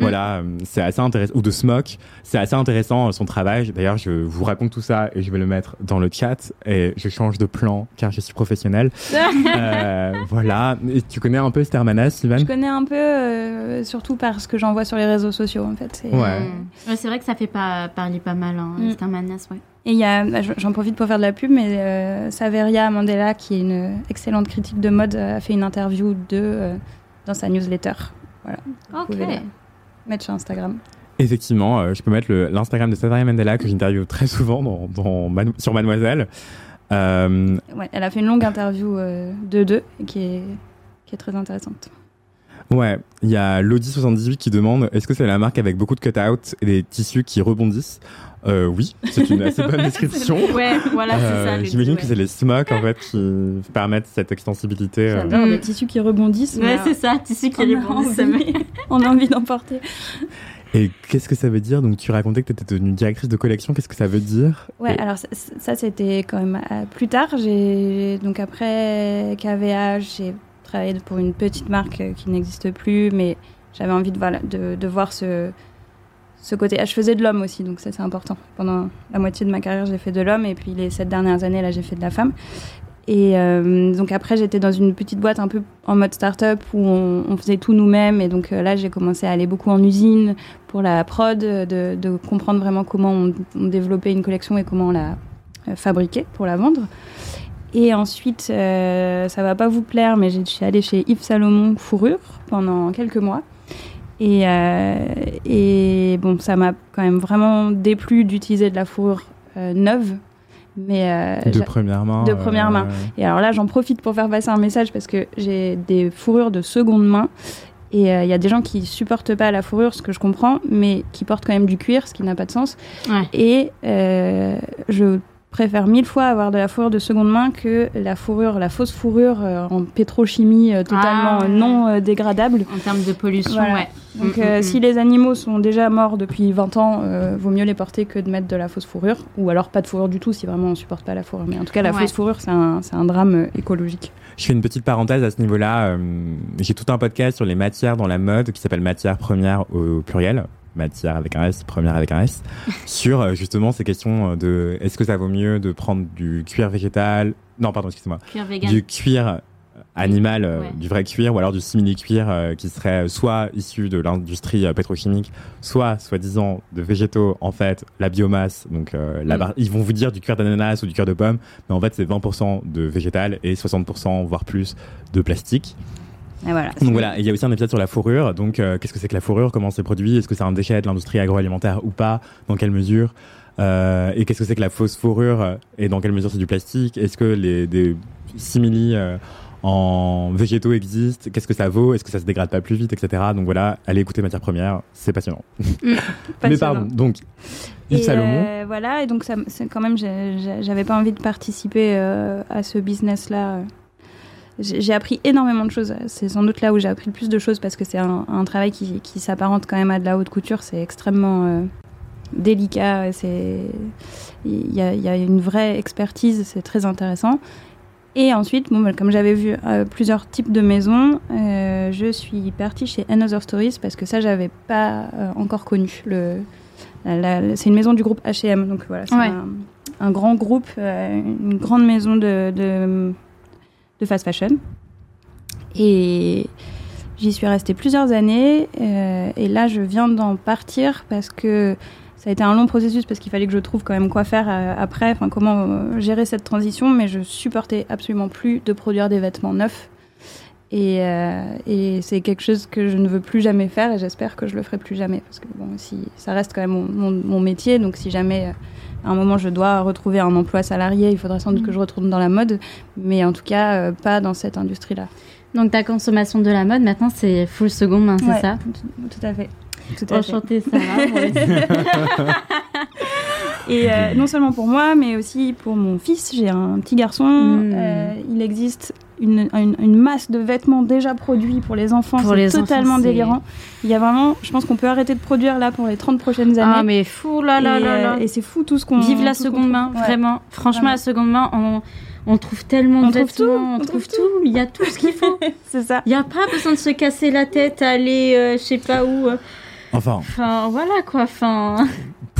voilà, euh, c'est assez intéressant. Ou de smock. C'est assez intéressant son travail. D'ailleurs, je vous raconte tout ça et je vais le mettre dans le chat et je change de plan plan car je suis professionnelle. Euh, voilà. Et tu connais un peu Esther Manas, Ivan Je connais un peu, euh, surtout parce que j'en vois sur les réseaux sociaux en fait. C'est- Ouais. Ouais, c'est vrai que ça fait pas parler pas mal, hein, Mm. c'est un manas, ouais. Et il y a, bah, j'en profite pour faire de la pub, mais euh, Saveria Mandela, qui est une excellente critique de mode, a fait une interview de euh, dans sa newsletter. Voilà. Vous Ok. pouvez mettre sur Instagram. Effectivement, euh, je peux mettre le- l'Instagram de Savaria Mandela que j'interviewe très souvent dans, dans Manu- sur Mademoiselle. Euh, Ouais, elle a fait une longue interview euh, de deux qui est, qui est très intéressante. ouais, il y a Lodi78 qui demande est-ce que c'est la marque avec beaucoup de cut-out et des tissus qui rebondissent? Euh, Oui, c'est une assez bonne description. Ouais, voilà, c'est ça. J'imagine que c'est les smocks en fait qui permettent cette extensibilité. J'adore des tissus qui rebondissent. Ouais, c'est ça, tissu qui envie, on a envie d'en porter. Et qu'est-ce que ça veut dire? Donc tu racontais que tu étais devenue directrice de collection. Qu'est-ce que ça veut dire? Ouais, Et- alors ça, ça, c'était quand même euh, plus tard. J'ai donc après KVH, j'ai travaillé pour une petite marque euh, qui n'existe plus, mais j'avais envie de, voilà, de, de voir ce, ce côté. Ah, je faisais de l'homme aussi, donc ça c'est important. Pendant la moitié de ma carrière, j'ai fait de l'homme, et puis les sept dernières années, là, j'ai fait de la femme. Et euh, donc après, j'étais dans une petite boîte un peu en mode start-up où on, faisait tout nous-mêmes. Et donc euh, là, j'ai commencé à aller beaucoup en usine pour la prod, de, comprendre vraiment comment on, développait une collection et comment on la euh, fabriquait pour la vendre. Et ensuite, euh, ça va pas vous plaire, mais je suis allée chez Yves Salomon Fourrure pendant quelques mois. Et, bon, ça m'a quand même vraiment déplu d'utiliser de la fourrure neuve. Mais euh, De première main. de première main. et alors là, j'en profite pour faire passer un message parce que j'ai des fourrures de seconde main. Et euh, il y a des gens qui supportent pas la fourrure, ce que je comprends, mais qui portent quand même du cuir, ce qui n'a pas de sens. Ouais. Et euh, je préfère mille fois avoir de la fourrure de seconde main que la fourrure, la fausse fourrure euh, en pétrochimie euh, totalement Ah, non euh, dégradable. En termes de pollution, Voilà. ouais. Donc Mm, euh, mm, si les animaux sont déjà morts depuis 20 ans, euh, vaut mieux les porter que de mettre de la fausse fourrure. Ou alors pas de fourrure du tout si vraiment on supporte pas la fourrure. Mais en tout cas, la Ouais. fausse fourrure, c'est un, c'est un drame euh, écologique. Je fais une petite parenthèse à ce niveau-là. euh, J'ai tout un podcast sur les matières dans la mode qui s'appelle Matière première au pluriel. Matière avec un S, première avec un S. sur euh, justement ces questions de est-ce que ça vaut mieux de prendre du cuir végétal Non, pardon, excusez-moi. Du cuir animal, euh, Ouais. du vrai cuir, ou alors du simili-cuir euh, qui serait soit issu de l'industrie euh, pétrochimique, soit soi-disant de végétaux, en fait, la biomasse. Donc, euh, la Mm. bar- ils vont vous dire du cuir d'ananas ou du cuir de pomme, mais en fait, c'est 20% de végétal et 60%, voire plus, de plastique. Et voilà. Donc voilà, il y a aussi un épisode sur la fourrure. Donc, euh, qu'est-ce que c'est que la fourrure? Comment c'est produit? Est-ce que c'est un déchet de l'industrie agroalimentaire ou pas? Dans quelle mesure? Euh, Et qu'est-ce que c'est que la fausse fourrure? Et dans quelle mesure c'est du plastique? Est-ce que les des simili euh, en végétaux existent? Qu'est-ce que ça vaut? Est-ce que ça se dégrade pas plus vite, etc. Donc voilà, allez écouter Matière Première, c'est passionnant. Mais Passionnant. pardon, donc Yves Et, Salomon. euh, voilà, et donc ça, quand même, j'avais pas envie de participer euh, à ce business-là. J'ai appris énormément de choses. C'est sans doute là où j'ai appris le plus de choses parce que c'est un, un travail qui, qui s'apparente quand même à de la haute couture. C'est extrêmement euh, délicat. C'est il y a, y a une vraie expertise. C'est très intéressant. Et ensuite, bon, bah, comme j'avais vu euh, plusieurs types de maisons, euh, je suis partie chez Another Stories parce que ça, j'avais pas encore connu. Le, c'est une maison du groupe H&M, donc voilà, c'est Ouais. un, un grand groupe, une grande maison de, de, de fast fashion. Et j'y suis restée plusieurs années. euh, et là, je viens d'en partir parce que ça a été un long processus parce qu'il fallait que je trouve quand même quoi faire euh, après, enfin comment euh, gérer cette transition. Mais je supportais absolument plus de produire des vêtements neufs. Et, et c'est quelque chose que je ne veux plus jamais faire et j'espère que je le ferai plus jamais parce que bon, si ça reste quand même mon, mon- métier, donc si jamais à un moment je dois retrouver un emploi salarié, il faudra sans doute que je retourne dans la mode, mais en tout cas euh, pas dans cette industrie-là. Donc ta consommation de la mode maintenant c'est full seconde main, c'est Ouais, ça? Tout, à fait. Tout à fait. Enchantée Sarah. pour les- Et euh, non seulement pour moi, mais aussi pour mon fils. J'ai un petit garçon. Mm. euh, il existe une, une- une masse de vêtements déjà produits pour les enfants. Pour C'est les totalement enfants, c'est- délirant. Il y a vraiment, je pense qu'on peut arrêter de produire là pour les 30 prochaines années. Ah mais fou là là et, là euh, là. et c'est fou tout ce qu'on. Vive la seconde main. Ouais. vraiment. Franchement, Vraiment. la seconde main, on, on trouve tellement On de trouve vêtements, tout, on, on trouve trouve tout. Il y a tout ce qu'il faut. C'est ça. Il n'y a pas besoin de se casser la tête, aller euh, je sais pas où. euh. Enfin, Enfin, voilà quoi. Enfin,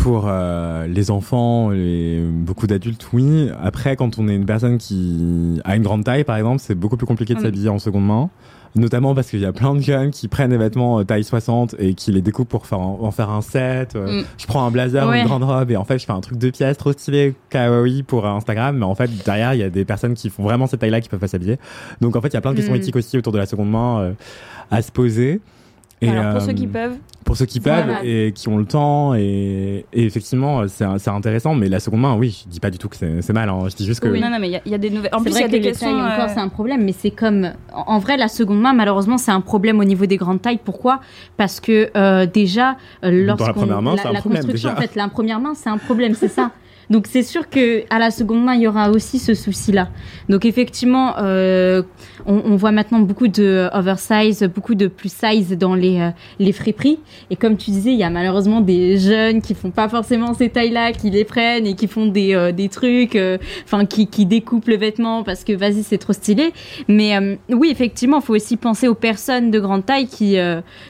pour euh, les enfants et beaucoup d'adultes, oui. Après, quand on est une personne qui a une grande taille, par exemple, c'est beaucoup plus compliqué de Mm. s'habiller en seconde main. Notamment parce qu'il y a plein de jeunes qui prennent des vêtements euh, taille 60 et qui les découpent pour faire en, en faire un set. Euh, Mm. Je prends un blazer ou Ouais. une grande robe et en fait je fais un truc de pièces trop stylé, kawaii pour Instagram. Mais en fait derrière il y a des personnes qui font vraiment cette taille-là qui peuvent pas s'habiller. Donc en fait il y a plein de questions Mm. éthiques aussi autour de la seconde main euh, à se poser. Et, Alors, pour euh, ceux qui peuvent, pour ceux qui peuvent Voilà. et qui ont le temps et, et effectivement c'est c'est intéressant mais la seconde main oui je dis pas du tout que c'est c'est mal hein. je dis juste que non, non, mais il y a- il y, a des nouvelles. En plus, il y a que des questions. tailles encore euh, c'est un problème, mais c'est comme en vrai la seconde main malheureusement c'est un problème au niveau des grandes tailles. Pourquoi? Parce que euh, déjà euh, lorsqu'on première main, la, c'est un la problème, construction déjà. en fait la première main c'est un problème c'est ça. Donc c'est sûr que à la seconde main il y aura aussi ce souci là. Donc effectivement euh, on, voit maintenant beaucoup de oversize, beaucoup de plus size dans les euh, friperies. Et comme tu disais il y a malheureusement des jeunes qui font pas forcément ces tailles là, qui les prennent et qui font des euh, des trucs, euh, enfin qui qui découpent le vêtement parce que vas-y c'est trop stylé. Mais oui, effectivement, il faut aussi penser aux personnes de grande taille qui,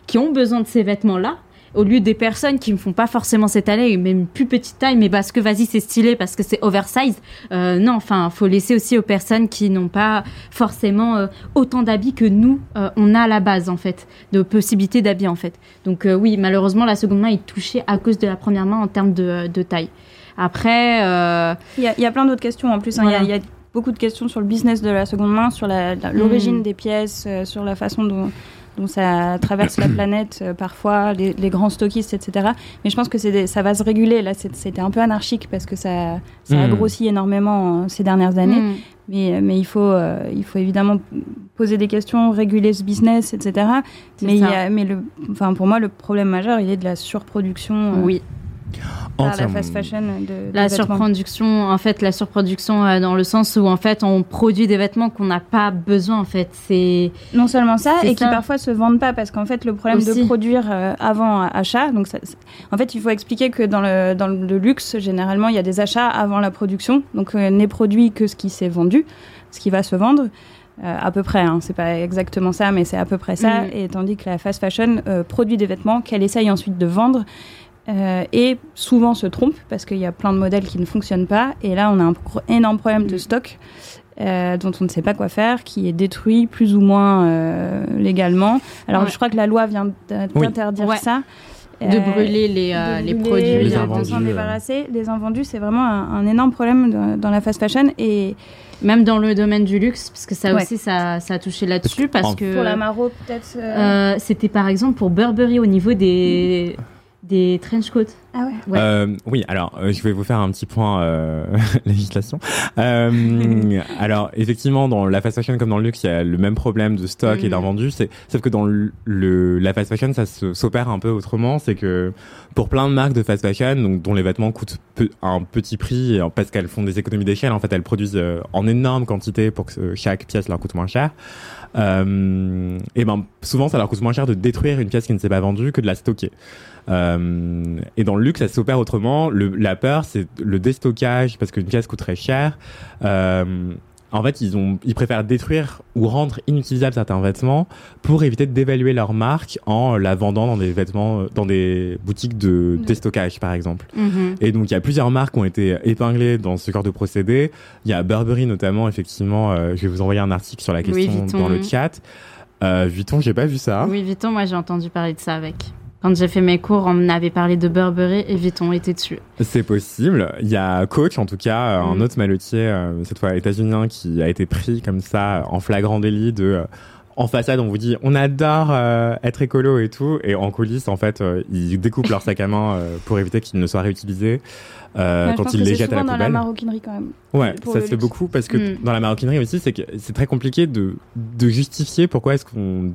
qui ont besoin de ces vêtements-là. Au lieu des personnes qui ne font pas forcément cette taille, même plus petite taille, mais parce que vas-y c'est stylé, parce que c'est oversize. Euh, non, enfin, faut laisser aussi aux personnes qui n'ont pas forcément euh, autant d'habits que nous, euh, on a à la base en fait, de possibilités d'habits en fait. Donc oui, malheureusement, la seconde main est touchée à cause de la première main en termes de, de taille. Après, Il y, a- il y a plein d'autres questions en plus. hein. Il y a- y, beaucoup de questions sur le business de la seconde main, sur l'origine Mm. des pièces, sur la façon dont, dont ça traverse la planète euh, parfois, les, les grands stockistes, etc. Mais je pense que des- ça va se réguler. Là, c'est- c'était un peu anarchique parce que ça, ça a Mm. grossi énormément euh, ces dernières années. hmm. Mais, mais il, faut, euh, il faut évidemment poser des questions, réguler ce business, etc. Mais, il y ça. a- mais le, enfin, pour moi, le problème majeur, il est de la surproduction euh, oui. Par la entièrement. fast fashion. De, de La vêtements. surproduction, en fait, la surproduction euh, dans le sens où en fait on produit des vêtements qu'on n'a pas besoin en fait. C'est Non seulement ça, et qui parfois se vendent pas, parce qu'en fait, le problème de produire euh, avant achat, donc ça- en fait, il faut expliquer que dans le, dans le luxe, généralement, il y a des achats avant la production, donc euh, n'est produit que ce qui s'est vendu, ce qui va se vendre. Euh, à peu près, hein, c'est pas exactement ça, mais c'est à peu près ça. Et tandis que la fast fashion euh, produit des vêtements qu'elle essaye ensuite de vendre euh, et souvent se trompe parce qu'il y a plein de modèles qui ne fonctionnent pas. Et là, on a un énorme problème de stock euh, dont on ne sait pas quoi faire, qui est détruit plus ou moins euh, légalement. Alors, Ouais. je crois que la loi vient Oui. d'interdire Ouais. ça. de brûler les, euh, de les brûler, produits. Les de- invendus, de s'en débarrasser. Les invendus, c'est vraiment un, un énorme problème dans, dans la fast fashion. Et Même dans le domaine du luxe, parce que ça Ouais. aussi, ça, ça a touché là-dessus, parce que pour la Maro, peut-être. euh, euh, c'était par exemple pour Burberry au niveau des, des trench coats. Ah ouais. Ouais. Euh, oui, alors euh, je vais vous faire un petit point euh, législation. Euh, alors effectivement, dans la fast fashion comme dans le luxe, il y a le même problème de stock et Mhm. d'invendu. C'est sauf que dans le, le- la fast fashion, ça s'opère un peu autrement. C'est que pour plein de marques de fast fashion, donc dont les vêtements coûtent peu- un petit prix parce qu'elles font des économies d'échelle, en fait, elles produisent euh, en énorme quantité pour que euh, chaque pièce leur coûte moins cher. Euh, et ben souvent, ça leur coûte moins cher de détruire une pièce qui ne s'est pas vendue que de la stocker. Euh, et dans le luxe, ça s'opère autrement. Le, la peur, c'est le déstockage parce qu'une pièce coûterait cher. Euh, en fait, ils, ont, ils préfèrent détruire ou rendre inutilisables certains vêtements pour éviter de dévaluer leur marque en la vendant dans des vêtements, dans des boutiques de déstockage, par exemple. Mhm. Et donc, il y a plusieurs marques qui ont été épinglées dans ce genre de procédé. Il y a Burberry notamment, effectivement. euh, je vais vous envoyer un article sur la question dans le chat. Euh, Vuitton, j'ai pas vu ça. Oui, Vuitton, moi j'ai entendu parler de ça avec. Quand j'ai fait mes cours, on m'avait parlé de Burberry et Vuitton était dessus. C'est possible. Il y a Coach, en tout cas, euh, un Mm. autre maletier, euh, cette fois états-unien, qui a été pris comme ça en flagrant délit de. euh, en façade, on vous dit on adore euh, être écolo et tout, et en coulisses, en fait, euh, ils découpent leur sac à main euh, pour éviter qu'ils ne soient réutilisés euh, Ouais, quand ils les jettent à la souvent dans la poubelle. maroquinerie quand même. Ouais, ça se fait beaucoup parce que Mm. dans la maroquinerie aussi, c'est que c'est très compliqué de, de justifier pourquoi est-ce qu'on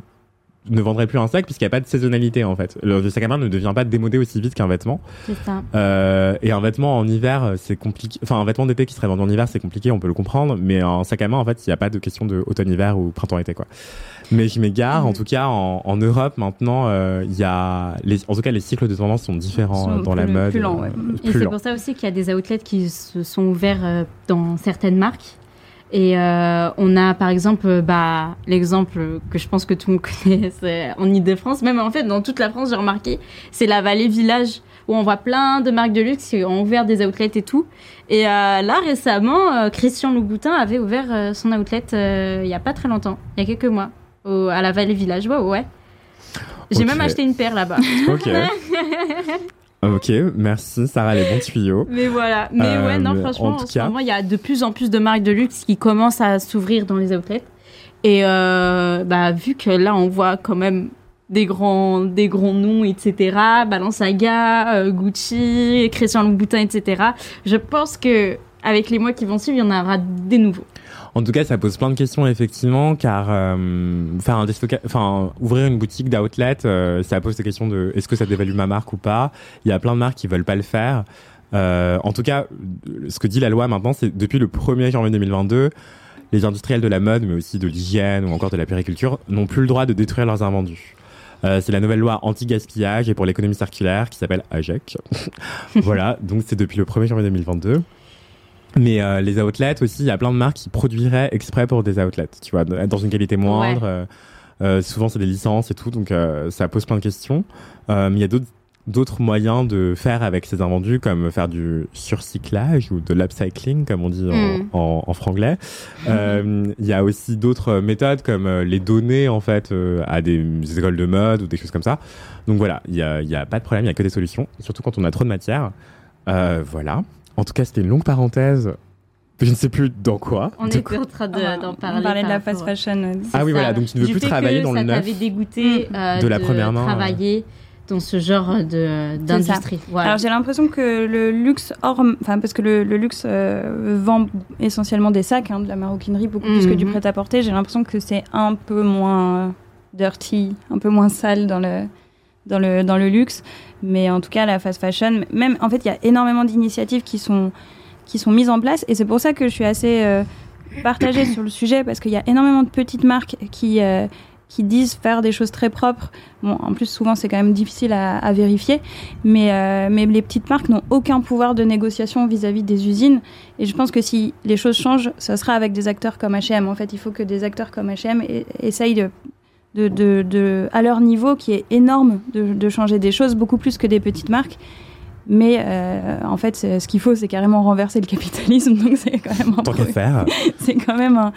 ne vendrait plus un sac puisqu'il n'y a pas de saisonnalité en fait. Le, sac à main ne devient pas démodé aussi vite qu'un vêtement. C'est ça. Euh, et un vêtement en hiver, euh, c'est compliqué. Enfin, un vêtement d'été qui serait vendu en hiver, c'est compliqué, on peut le comprendre. Mais un sac à main, en fait, il n'y a pas de question de automne-hiver ou printemps-été, quoi. Mais je m'égare. En tout cas, en, en Europe, maintenant, euh, il y a, les, en tout cas, les cycles de tendance sont différents Sont dans la mode. plus lents, euh, ouais. Et c'est pour ça aussi qu'il y a des outlets qui se sont ouverts dans certaines marques. Et euh, on a par exemple euh, bah, l'exemple que je pense que tout le monde connaît, c'est en Ile-de-France, même en fait dans toute la France, j'ai remarqué, c'est la vallée village où on voit plein de marques de luxe qui ont ouvert des outlets et tout. Et euh, là, récemment, euh, Christian Louboutin avait ouvert son outlet il y a pas très longtemps, il y a quelques mois, au- à la Vallée Village. Ouais, ouais. J'ai même acheté une paire là-bas. Ok. ok, merci Sarah, les bons tuyaux. Mais voilà. Mais Euh, ouais, non, mais franchement, en en, tout ce cas- moment, il y a de plus en plus de marques de luxe qui commencent à s'ouvrir dans les outlets. Et euh, bah, vu que là, on voit quand même des grands, des grands noms, etc., Balenciaga, euh, Gucci, Christian Louboutin, etc., je pense que avec les mois qui vont suivre, il y en aura des nouveaux. En tout cas, ça pose plein de questions effectivement, car euh, faire un enfin ouvrir une boutique d'outlet, euh, ça pose des questions de est-ce que ça dévalue ma marque ou pas? Il y a plein de marques qui veulent pas le faire. Euh, en tout cas, ce que dit la loi maintenant, c'est depuis le 1er janvier 2022, les industriels de la mode, mais aussi de l'hygiène ou encore de la périculture, n'ont plus le droit de détruire leurs invendus. Euh, c'est la nouvelle loi anti-gaspillage et pour l'économie circulaire qui s'appelle AGEC. voilà, donc c'est depuis le 1er janvier 2022. Mais euh, les outlets aussi, il y a plein de marques qui produiraient exprès pour des outlets, tu vois, dans une qualité moindre. euh, euh, souvent, c'est des licences et tout, donc euh, ça pose plein de questions. Euh, mais il y a d'autres d'autres moyens de faire avec ces invendus, comme faire du surcyclage ou de l'upcycling, comme on dit en, Mm. en, en franglais. Euh, Il y a aussi d'autres méthodes, comme euh, les donner en fait euh, à des écoles de mode ou des choses comme ça. Donc voilà, il y a, y a pas de problème, il y a que des solutions, surtout quand on a trop de matière. Euh, voilà. En tout cas, c'était une longue parenthèse. Je ne sais plus dans quoi. On De était en train de- Ah, d'en parler. On parlait de la fast fashion. Ah oui, ça. voilà, donc tu ne veux Du plus travailler dans le ça neuf. t'avait dégoûté euh, De la première main, travailler dans ce genre de d'industrie. Voilà. Alors j'ai l'impression que le luxe hors, enfin parce que le, le luxe euh, vend essentiellement des sacs, hein, de la maroquinerie beaucoup plus que du Mhm. prêt-à-porter. J'ai l'impression que c'est un peu moins dirty, un peu moins sale dans le dans le dans le luxe. Mais en tout cas la fast fashion, même en fait il y a énormément d'initiatives qui sont qui sont mises en place et c'est pour ça que je suis assez euh, partagée sur le sujet parce qu'il y a énormément de petites marques qui euh, qui disent faire des choses très propres. Bon, en plus, souvent, c'est quand même difficile à, vérifier. Mais, euh, mais les petites marques n'ont aucun pouvoir de négociation vis-à-vis des usines. Et je pense que si les choses changent, ça sera avec des acteurs comme H&M. En fait, il faut que des acteurs comme H&M essayent de, de, de, de- à leur niveau, qui est énorme, de, de changer des choses, beaucoup plus que des petites marques. Mais euh, en fait, ce qu'il faut, c'est carrément renverser le capitalisme. Donc, c'est quand même un Tant qu'à pro- faire. c'est quand même un,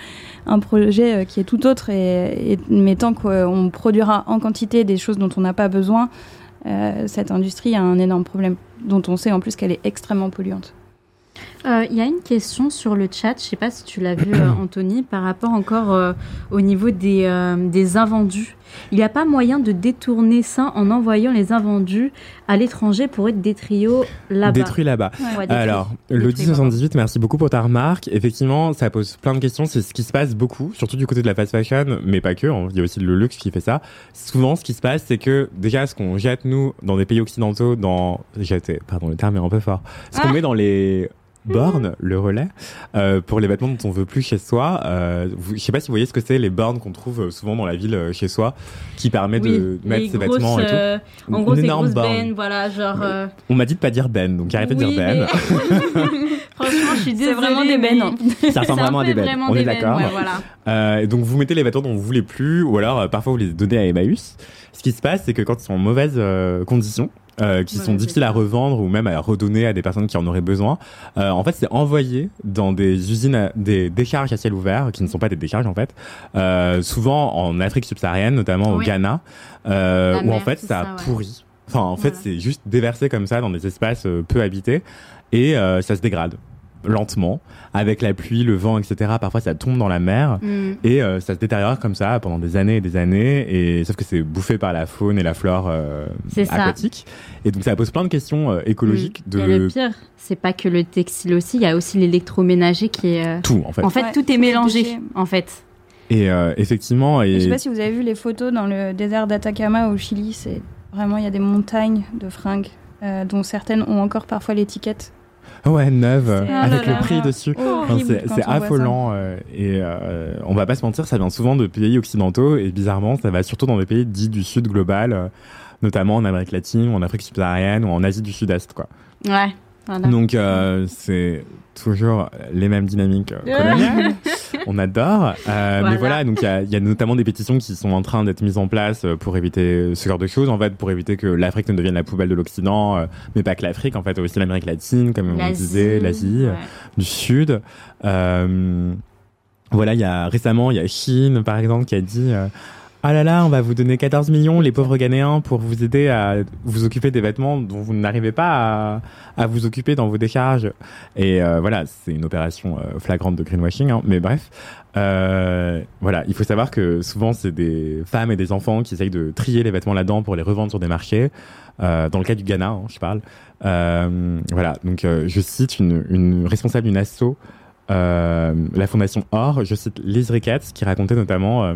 un projet euh, qui est tout autre. Et, et- mais tant qu'on produira en quantité des choses dont on n'a pas besoin, euh, cette industrie a un énorme problème, dont on sait en plus qu'elle est extrêmement polluante. Euh, Il y a une question sur le chat, je sais pas si tu l'as vu euh, Anthony, par rapport encore euh, au niveau des, euh, des invendus. Il n'y a pas moyen de détourner ça en envoyant les invendus à l'étranger pour être détruits là-bas. Détruit là-bas. Ouais, détruits. Alors, Détruits, l'audi 78, merci beaucoup pour ta remarque. Effectivement, ça pose plein de questions. C'est ce qui se passe beaucoup, surtout du côté de la fast fashion, mais pas que. hein. Il y a aussi le luxe qui fait ça. Souvent, ce qui se passe, c'est que déjà, ce qu'on jette, nous, dans des pays occidentaux, dans... Jeter, pardon, le terme est un peu fort. Ce qu'on Ah. met dans les bornes, le relais, euh, pour les vêtements dont on veut plus chez soi. Euh, je sais pas si vous voyez ce que c'est, les bornes qu'on trouve euh, souvent dans la ville euh, chez soi, qui permet Oui, de mettre ses grosses, vêtements et tout. en Une gros, énorme bennes, voilà, genre. euh, On m'a dit de pas dire Ben, donc arrêtez de oui, dire Ben. mais- Franchement, je suis désolée. C'est vraiment des bennes. hein. Ça ressemble vraiment à des bennes. On des est d'accord. ouais, voilà. Euh, et donc vous mettez les vêtements dont vous voulez plus, ou alors euh, parfois vous les donnez à Emmaüs. Ce qui se passe, c'est que quand ils sont en mauvaise euh, condition, euh, qui Ouais, sont difficiles à revendre ou même à redonner à des personnes qui en auraient besoin, euh, en fait c'est envoyé dans des usines, à- des décharges à ciel ouvert, qui ne sont pas des décharges en fait, euh, souvent en Afrique subsaharienne, notamment au. Ghana, euh, où en fait ça, pourrit. Enfin en fait c'est juste déversé comme ça dans des espaces euh, peu habités et euh, ça se dégrade lentement avec la pluie, le vent, etc. Parfois ça tombe dans la mer. Hmm. Et euh, ça se détériore comme ça pendant des années et des années, et sauf que c'est bouffé par la faune et la flore euh, C'est ça. aquatique. Et donc ça pose plein de questions euh, écologiques Mm. Et le de pire, c'est pas que le textile aussi, il y a aussi l'électroménager qui est. euh, tout en fait. En fait, Ouais, tout est mélangé, en fait. Et euh, effectivement, Je et sais pas si vous avez vu les photos dans le désert d'Atacama au Chili. C'est vraiment il y a des montagnes de fringues. euh, dont certaines ont encore parfois l'étiquette. Ouais neuve C'est- euh, Ah avec là le là. prix dessus. Enfin, Horrible c'est affolant euh, et euh, on va pas se mentir, ça vient souvent de pays occidentaux et bizarrement, ça va surtout dans des pays dits du sud global, euh, notamment en Amérique latine, ou en Afrique subsaharienne ou en Asie du Sud-Est, quoi. Ouais. Voilà. Donc c'est toujours les mêmes dynamiques coloniales. on adore. Euh, Voilà. Mais voilà, donc il y y a notamment des pétitions qui sont en train d'être mises en place euh, pour éviter ce genre de choses, en fait, pour éviter que l'Afrique ne devienne la poubelle de l'Occident, euh, mais pas que l'Afrique, en fait, aussi l'Amérique latine, comme on disait, l'Asie, euh, ouais. du Sud. Euh, voilà, il y a récemment, il y a Chine, par exemple, qui a dit. euh, ah là là, on va vous donner 14 millions, les pauvres Ghanéens, pour vous aider à vous occuper des vêtements dont vous n'arrivez pas à, vous occuper dans vos décharges. Et euh, voilà, c'est une opération euh, flagrante de greenwashing, hein, mais bref. Euh, voilà, il faut savoir que souvent c'est des femmes et des enfants qui essayent de trier les vêtements là-dedans pour les revendre sur des marchés. Dans le cas du Ghana, hein, je parle. Voilà, donc je cite une, responsable d'une asso, la fondation Or, je cite Liz Ricketts, qui racontait notamment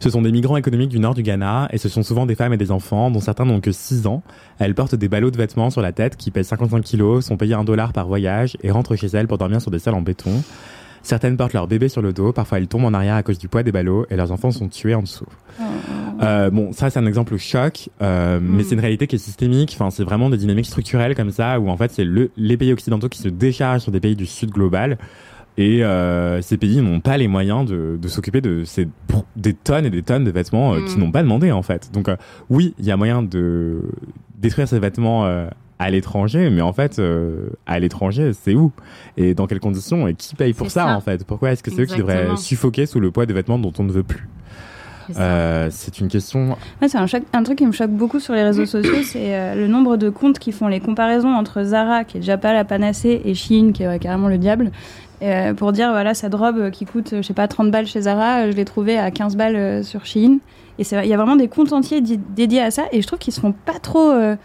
ce sont des migrants économiques du nord du Ghana et ce sont souvent des femmes et des enfants dont certains n'ont que 6 ans. Elles portent des ballots de vêtements sur la tête qui pèsent 55 kilos, sont payées un dollar par voyage et rentrent chez elles pour dormir sur des salles en béton. Certaines portent leur bébé sur le dos, parfois elles tombent en arrière à cause du poids des ballots et leurs enfants sont tués en dessous. Euh, bon, ça c'est un exemple choc, euh, mais c'est une réalité qui est systémique. Enfin, c'est vraiment des dynamiques structurelles comme ça, où en fait c'est le, les pays occidentaux qui se déchargent sur des pays du Sud global, et euh, ces pays n'ont pas les moyens de, de s'occuper de ces des tonnes et des tonnes de vêtements euh, qu'ils n'ont pas demandé en fait. Donc euh, oui, il y a moyen de détruire ces vêtements euh, à l'étranger, mais en fait, euh, à l'étranger, c'est où? Et dans quelles conditions? Et qui paye pour ça, ça. en fait? Pourquoi est-ce que c'est eux qui devraient suffoquer sous le poids des vêtements dont on ne veut plus? Euh, C'est une question Ouais, c'est un, truc qui me choque beaucoup sur les réseaux sociaux, c'est euh, le nombre de comptes qui font les comparaisons entre Zara, qui est déjà pas la panacée, et Shein, qui est ouais, carrément le diable, euh, pour dire voilà, cette robe qui coûte, je sais pas, 30 balles chez Zara, euh, je l'ai trouvée à 15 balles euh, sur Shein. Et il y a vraiment des comptes entiers di- dédiés à ça, et je trouve qu'ils se font pas trop euh,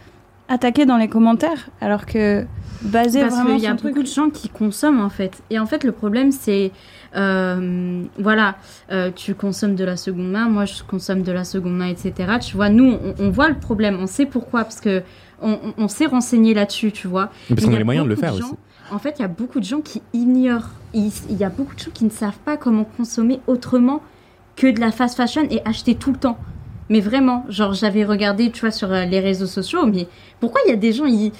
attaquer dans les commentaires, alors que baser Parce vraiment qu'il y a truc- beaucoup de gens qui consomment en fait. Et en fait, le problème, c'est. euh, voilà, euh, tu consommes de la seconde main, moi je consomme de la seconde main, etc. Tu vois, nous, on, on voit le problème, on sait pourquoi, parce que on, on- s'est renseigné là-dessus, tu vois. parce Mais qu'on il a les moyens de le faire gens- aussi. En fait, il y a beaucoup de gens qui ignorent. Il, y a beaucoup de gens qui ne savent pas comment consommer autrement que de la fast fashion et acheter tout le temps. Mais vraiment, genre j'avais regardé, tu vois, sur euh, les réseaux sociaux, mais pourquoi il y a des gens, ils,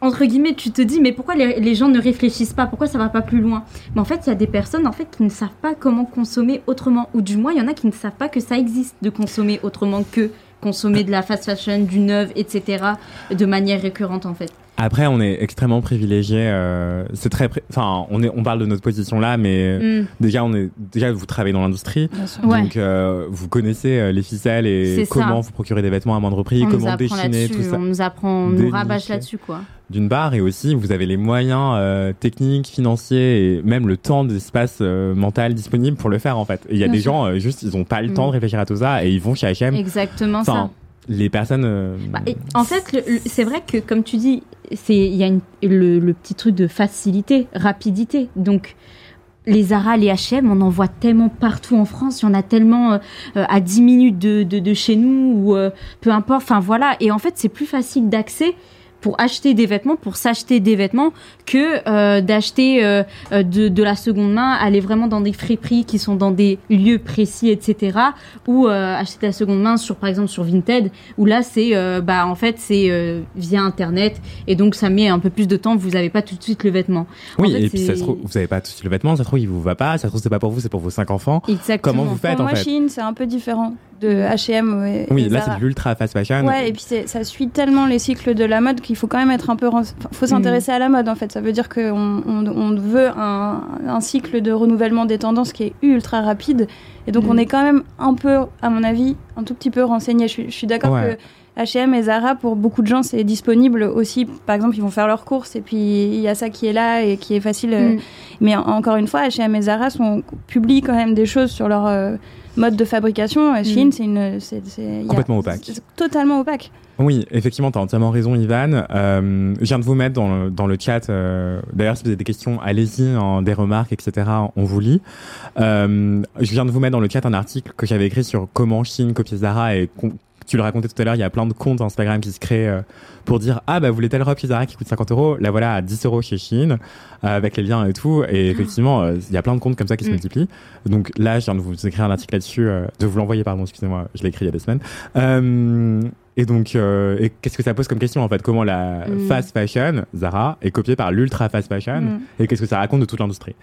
entre guillemets, tu te dis, mais pourquoi les, les gens ne réfléchissent pas? Pourquoi ça va pas plus loin? Mais en fait, il y a des personnes en fait qui ne savent pas comment consommer autrement, ou du moins, il y en a qui ne savent pas que ça existe de consommer autrement que consommer de la fast fashion, du neuf, etc., de manière récurrente en fait. Après, on est extrêmement privilégié. euh, c'est très, enfin, on est, on parle de notre position là, mais Mm. déjà, on est, déjà, vous travaillez dans l'industrie, sûr. Ouais. donc euh, vous connaissez euh, les ficelles et comment ça. vous procurer des vêtements à moindre prix, on comment déchiner tout ça. on nous apprend, on nous rabâche là-dessus quoi. D'une part, et aussi, vous avez les moyens euh, techniques, financiers et même le temps, d'espace mental disponible pour le faire en fait. Il y a Bien des sûr. gens juste, ils ont pas le Mm. temps de réfléchir à tout ça et ils vont chez H&M. Exactement ça. Les personnes. euh, Bah, en fait, c'est vrai que, comme tu dis, il y a le, petit truc de facilité, rapidité. Donc, les Zara, les H&M, on en voit tellement partout en France. Il y en a tellement euh, euh, à 10 minutes de, de, chez nous ou peu importe. Enfin voilà. Et en fait, c'est plus facile d'accès pour acheter des vêtements, pour s'acheter des vêtements, que euh, d'acheter euh, euh, de, de la seconde main, aller vraiment dans des friperies qui sont dans des lieux précis, etc. Ou euh, acheter de la seconde main sur, par exemple, sur Vinted, où là, c'est, euh, bah, en fait, c'est euh, via Internet, et donc ça met un peu plus de temps. Vous n'avez pas tout de suite le vêtement. En Oui, fait, et puis ça se trouve, vous avez pas tout le vêtement, ça se trouve, il vous va pas, ça se trouve, c'est pas pour vous, c'est pour vos cinq enfants. Exactement. Comment vous faites Pour en fait? C'est un peu différent de H&M. et- Oui, et là, c'est de l'ultra fast fashion. Ouais, et puis ça suit tellement les cycles de la mode qu'il faut quand même être un peu. faut s'intéresser à la mode en fait. Ça veut dire qu'on on, on veut un, un cycle de renouvellement des tendances qui est ultra rapide. Et donc Mm. on est quand même un peu, à mon avis, un tout petit peu renseigné. Je, suis- je suis d'accord Ouais. que H&M et Zara, pour beaucoup de gens, c'est disponible aussi. Par exemple, ils vont faire leurs courses et puis il y a ça qui est là et qui est facile. euh, Mm. Mais en- encore une fois, H&M et Zara sont, publient quand même des choses sur leur euh, mode de fabrication. Et Shein, Mm. c'est une, a- Complètement opaque. c'est Totalement opaque. Oui, effectivement, tu as entièrement raison, Ivan. Euh, je viens de vous mettre dans le, dans le chat. euh, D'ailleurs, si vous avez des questions, allez-y, hein, des remarques, etc. On vous lit. Euh, je viens de vous mettre dans le chat un article que j'avais écrit sur comment Chine copier Zara et tu le racontais tout à l'heure, il y a plein de comptes Instagram qui se créent euh, pour dire ah bah vous voulez telle robe chez Zara qui coûte 50 euros, la voilà à 10 euros chez Chine avec les liens et tout. Et effectivement, euh, il y a plein de comptes comme ça qui se Mm. multiplient. Donc là, je viens de vous écrire un article là-dessus, euh, de vous l'envoyer, pardon, excusez-moi, je l'ai écrit il y a des semaines. Euh, Et donc, euh, qu'est-ce que ça pose comme question en fait? Comment la Mm. fast fashion, Zara, est copiée par l'ultra fast fashion? Mm. Et qu'est-ce que ça raconte de toute l'industrie?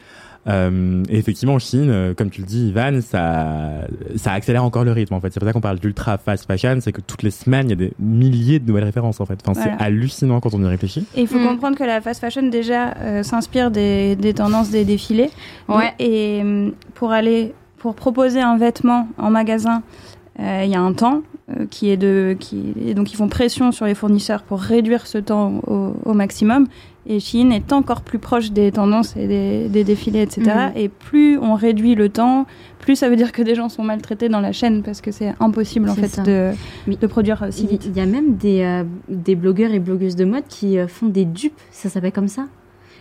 Euh, et effectivement, en Chine, euh, comme tu le dis, Ivan, ça, ça accélère encore le rythme. En fait, c'est pour ça qu'on parle d'ultra fast fashion, c'est que toutes les semaines, il y a des milliers de nouvelles références. En fait, enfin, Voilà. c'est hallucinant quand on y réfléchit. Et il faut Mm. comprendre que la fast fashion déjà euh, s'inspire des, des tendances des défilés. Ouais. Et pour aller, pour proposer un vêtement en magasin, euh, il y a un temps euh, qui est de, qui et donc ils font pression sur les fournisseurs pour réduire ce temps au, au maximum. Et Shein est encore plus proche des tendances et des, des défilés, etc. Mhm. Et plus on réduit le temps, plus ça veut dire que des gens sont maltraités dans la chaîne parce que c'est impossible en fait de, de produire euh, si vite. il y a même des, euh, des blogueurs et blogueuses de mode qui euh, font des dupes, ça s'appelle comme ça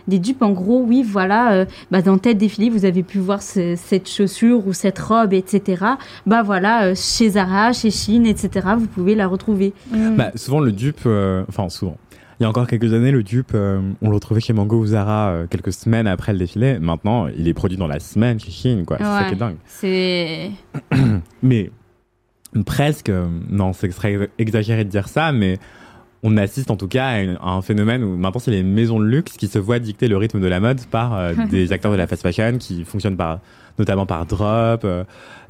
des dupes, en gros, oui, voilà, euh, bah, dans tel défilé, vous avez pu voir ce- cette chaussure ou cette robe, etc. Bah voilà, euh, chez Zara, chez Shein, etc., vous pouvez la retrouver. Mm. Bah, souvent, le dupe, euh, enfin, souvent. Il y a encore quelques années, le dupe, euh, on le retrouvait chez Mango ou Zara euh, quelques semaines après le défilé. Maintenant, il est produit dans la semaine chez Chine, quoi. C'est ça qui est dingue. C'est. Mais presque, euh, non, c'est exagéré de dire ça, mais on assiste en tout cas à, une- à un phénomène où maintenant c'est les maisons de luxe qui se voient dicter le rythme de la mode par euh, des acteurs de la fast fashion qui fonctionnent par notamment par drop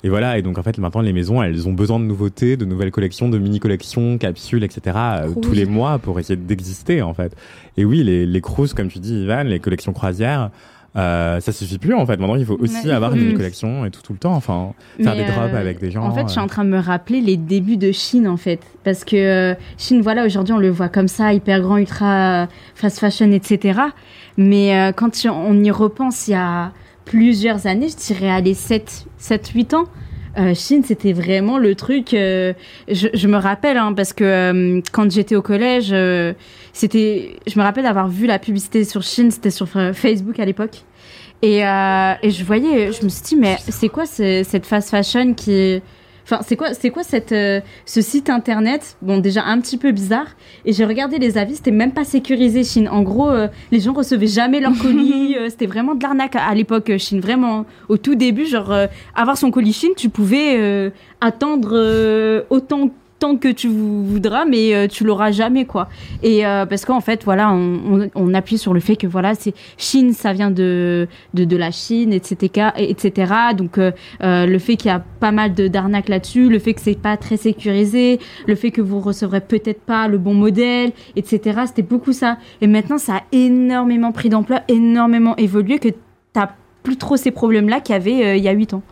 et voilà et donc en fait maintenant les maisons elles ont besoin de nouveautés de nouvelles collections de mini collections capsules etc euh, tous les mois pour essayer d'exister en fait et oui les les cruises comme tu dis Ivan les collections croisières euh, ça suffit plus en fait maintenant il faut aussi Ouais, avoir une mini Mm. collection et tout tout le temps enfin faire Mais, des drops euh, avec des gens En fait, je suis en train de me rappeler les débuts de Chine, en fait. Parce que Chine, voilà, aujourd'hui, on le voit comme ça, hyper grand, ultra fast fashion, etc. Mais quand on y repense il y a plusieurs années, je dirais, allez, 7, 7 8 ans, euh, Chine, c'était vraiment le truc. euh, je, me rappelle, hein, parce que euh, quand j'étais au collège, euh, c'était. Je me rappelle d'avoir vu la publicité sur Chine, c'était sur Facebook à l'époque. Et, et je voyais, je me suis dit, mais c'est quoi ce- cette fast fashion qui. Enfin, c'est quoi, c'est quoi cette, euh, ce site internet? Bon, déjà un petit peu bizarre. Et j'ai regardé les avis, c'était même pas sécurisé, Chine. En gros, euh, les gens recevaient jamais leur colis. euh, c'était vraiment de l'arnaque à, à l'époque, Chine. Vraiment, au tout début, genre, avoir son colis Chine, tu pouvais attendre euh, que tu vou- voudras, mais euh, tu l'auras jamais, quoi. Et euh, parce qu'en fait, voilà, on, appuie sur le fait que voilà, c'est Chine, ça vient de de, la Chine, etc., etc. Donc euh, le fait qu'il y a pas mal de d'arnaques là-dessus, le fait que c'est pas très sécurisé, le fait que vous recevrez peut-être pas le bon modèle, etc. C'était beaucoup ça. Et maintenant, ça a énormément pris d'ampleur, énormément évolué, que t'as plus trop ces problèmes-là qu'il y avait il y a 8 ans.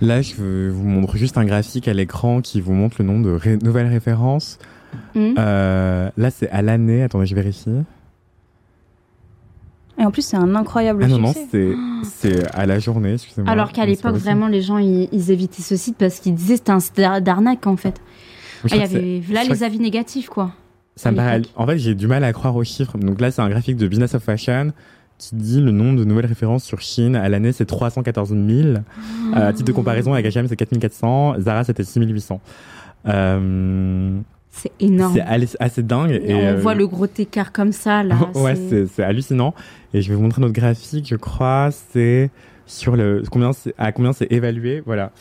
Là, je vous montre juste un graphique à l'écran qui vous montre le nombre de ré- nouvelles références. Mhm. Euh, là, c'est à l'année. Attendez, je vérifie. Et en plus, c'est un incroyable Ah non, non, succès. c'est c'est à la journée, excusez-moi. Alors qu'à l'époque, vraiment, les gens, ils, ils évitaient ce site parce qu'ils disaient que c'était un d'arnaque, en fait. Je Ah, Il y avait là les avis négatifs, quoi. Ça me paraît-. En fait, j'ai du mal à croire aux chiffres. Donc là, c'est un graphique de Business of Fashion qui dit le nombre de nouvelles références sur Chine à l'année, c'est 314 000. Euh, à titre de comparaison, avec H&M, c'est 4400. Zara, c'était 6800. Euh, C'est énorme. c'est assez dingue. Et, on euh, voit le gros écart comme ça, là. ouais, c'est- hallucinant. Et je vais vous montrer notre graphique, je crois, c'est sur le combien à combien c'est évalué, voilà.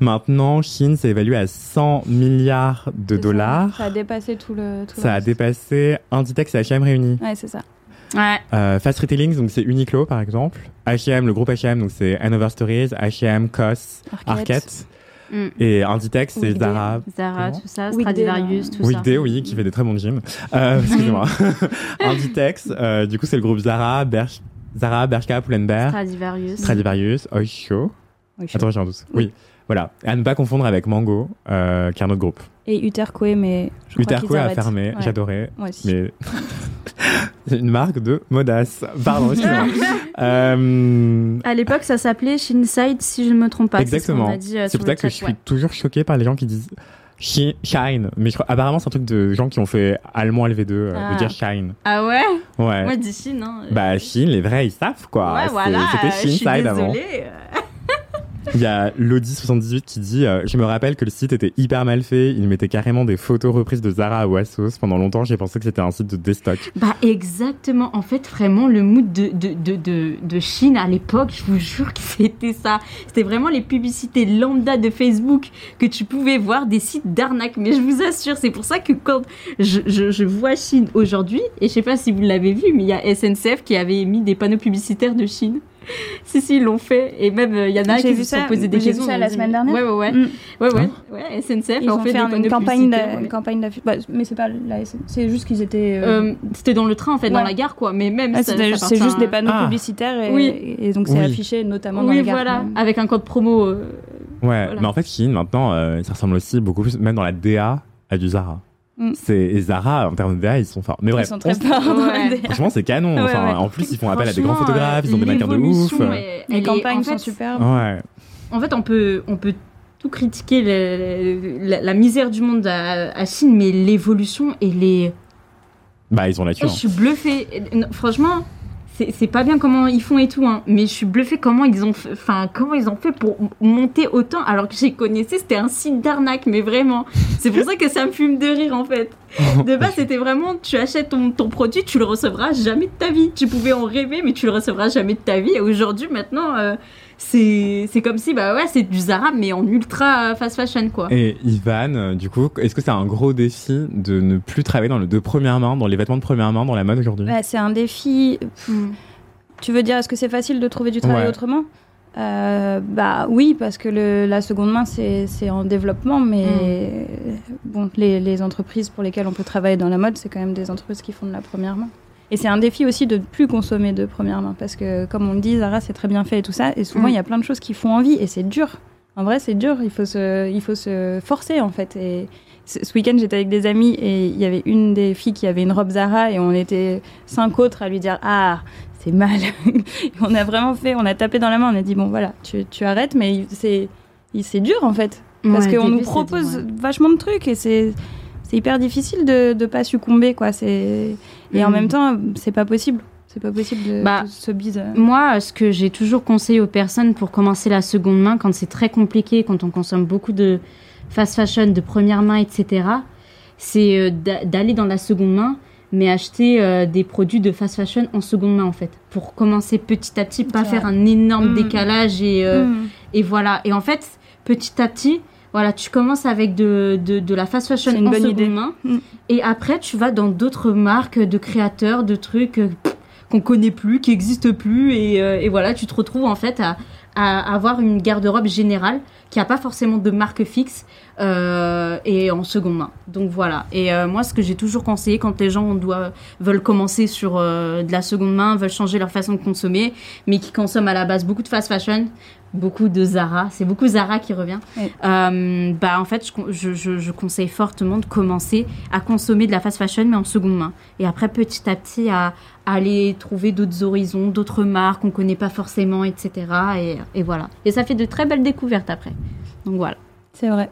Maintenant, Chine s'est évalué à 100 milliards de ça. dollars. Ça a dépassé tout le. Tout le Ça a dépassé Inditex et H&M réunis. Ouais, c'est ça. Ouais. Euh, Fast Retailing, donc c'est Uniqlo par exemple. H&M, le groupe H&M, donc c'est Hanover Stories, H&M, COS, Arquette. Arquette. Mm. Et Inditex, c'est Weekday. Zara. Zara, Comment tout ça, Weekday, Stradivarius, tout ça. Weekday, oui, qui fait des très bons jeans. Euh, excusez-moi. Inditex, euh, du coup, c'est le groupe Zara, Bersh, Zara, Bershka, Pull&Bear, Stradivarius. Stradivarius, Oysho. Oui, Attends, j'ai un doute. Oui. Voilà. À ne pas confondre avec Mango, euh, qui est un autre groupe. Et Utercoe, mais je crois qu'ils Uterco a fermé, Ouais. j'adorais. Moi aussi. Mais c'est une marque de modasse. Pardon, excusez-moi. euh, À l'époque, ça s'appelait Shinside, si je ne me trompe pas. Exactement. C'est ce euh, C'est pour ça que je suis ouais. toujours choqué par les gens qui disent Shi- Shine. Mais je crois, apparemment, c'est un truc de gens qui ont fait allemand LV2 euh, Ah. de dire Shine. Ah ouais? Ouais. Moi, d'ici, non. Bah, Chine, les vrais, ils savent quoi. ouais, voilà. C'était je Shinside avant. Il y a Lodi78 qui dit euh, Je me rappelle que le site était hyper mal fait. Il mettait carrément des photos reprises de Zara à Wassos. Pendant longtemps, j'ai pensé que c'était un site de déstock. Bah exactement. En fait, vraiment, le mood de, de, de, de, de Chine à l'époque, je vous jure que c'était ça. C'était vraiment les publicités lambda de Facebook que tu pouvais voir des sites d'arnaque. Mais je vous assure, c'est pour ça que quand je vois Chine aujourd'hui, et je sais pas si vous l'avez vu, mais il y a SNCF qui avait mis des panneaux publicitaires de Chine. si, si, ils l'ont fait. Et même, il y en a qui se sont posé des j'ai vu questions. ça la semaine dernière. Ouais, ouais, ouais. Mm. Ouais, ouais. Ouais SNCF Ils ont fait, fait des une panneaux campagne, publicitaires, d'a- ouais. une campagne d'affichage. Bah, mais c'est pas la SN c'est juste qu'ils étaient. euh, Euh, C'était dans le train, en fait, dans la gare, quoi. Mais même, ah, c'est appartient juste des panneaux Ah. publicitaires et, Oui. et donc c'est Oui. affiché notamment dans Oui, les gares. voilà. Ouais. Avec un code promo. euh, Ouais, Voilà. mais en fait, Chine, maintenant, euh, ça ressemble aussi beaucoup plus, même dans la DA, à du Zara. Mm. C'est, et Zara, en termes de DA, ils sont forts. Mais Ils bref, sont très forts Ouais. franchement, c'est canon. Ouais, enfin, ouais. En plus, ils font appel à des grands photographes, euh, ils ont des mannequins de ouf. Les est- campagnes en sont fait, superbes. Ouais. En fait, on peut, on peut tout critiquer le- le- la, la misère du monde à, à Chine, mais l'évolution et les. Bah, ils ont la Je tuer. suis bluffée. Et, non, Franchement, c'est pas bien comment ils font et tout, hein, mais je suis bluffée comment ils ont, fait- enfin comment ils ont fait pour monter autant, alors que j'ai connaissé c'était un site d'arnaque, mais vraiment. C'est pour ça que ça me fume de rire en fait. De base, c'était vraiment, tu achètes ton, ton produit, tu le recevras jamais de ta vie. Tu pouvais en rêver, mais tu le recevras jamais de ta vie. Et aujourd'hui, maintenant, euh, c'est comme si, bah ouais, c'est du Zara, mais en ultra fast fashion, quoi. Et Ivan, euh, du coup, est-ce que c'est un gros défi de ne plus travailler dans le de première main, dans les vêtements de première main, dans la mode aujourd'hui? Ouais, c'est un défi. Mm. Tu veux dire, est-ce que c'est facile de trouver du travail Ouais. autrement? Euh, Bah oui, parce que le- la seconde main, c'est c'est en développement, mais bon, les, les entreprises pour lesquelles on peut travailler dans la mode, c'est quand même des entreprises qui font de la première main. Et c'est un défi aussi de ne plus consommer de première main, parce que comme on le dit, Zara, c'est très bien fait et tout ça, et souvent, Mm. il y a plein de choses qui font envie, et c'est dur. En vrai, c'est dur, il faut, se, il faut se forcer, en fait. Et ce week-end, j'étais avec des amis, et il y avait une des filles qui avait une robe Zara, et on était cinq autres à lui dire Ah, c'est mal. On a vraiment fait, on a tapé dans la main, on a dit Bon, voilà, tu, tu arrêtes, mais c'est dur, en fait. Parce Ouais, qu'on nous propose ouais. vachement de trucs, et c'est c'est hyper difficile de ne pas succomber, quoi. C'est- Et en Mm. même temps, c'est pas possible. C'est pas possible de, Bah, de se bise. Moi, ce que j'ai toujours conseillé aux personnes pour commencer la seconde main, quand c'est très compliqué, quand on consomme beaucoup de fast fashion, de première main, etc., c'est euh, d'a- d'aller dans la seconde main, mais acheter euh, des produits de fast fashion en seconde main, en fait. Pour commencer petit à petit, pas faire un énorme Mm. décalage et, euh, Mm. et voilà. Et en fait, petit à petit, voilà, tu commences avec de, de, de la fast fashion une en bonne idée. main. Mm. Et après, tu vas dans d'autres marques de créateurs, de trucs euh, qu'on connaît plus, qui existent plus. Et, euh, et voilà, tu te retrouves en fait à, à avoir une garde-robe générale qui a pas forcément de marque fixe euh, et en seconde main. Donc voilà. Et euh, moi, ce que j'ai toujours conseillé quand les gens veulent commencer sur de la seconde main, veulent changer leur façon de consommer, mais qui consomment à la base beaucoup de fast fashion, beaucoup de Zara, c'est beaucoup Zara qui revient. Oui. Euh, bah en fait, je, je, je, conseille fortement de commencer à consommer de la fast fashion, mais en seconde main. Et après, petit à petit, à, à aller trouver d'autres horizons, d'autres marques qu'on connaît pas forcément, etc. Et, et voilà. Et ça fait de très belles découvertes après. Donc voilà. C'est vrai.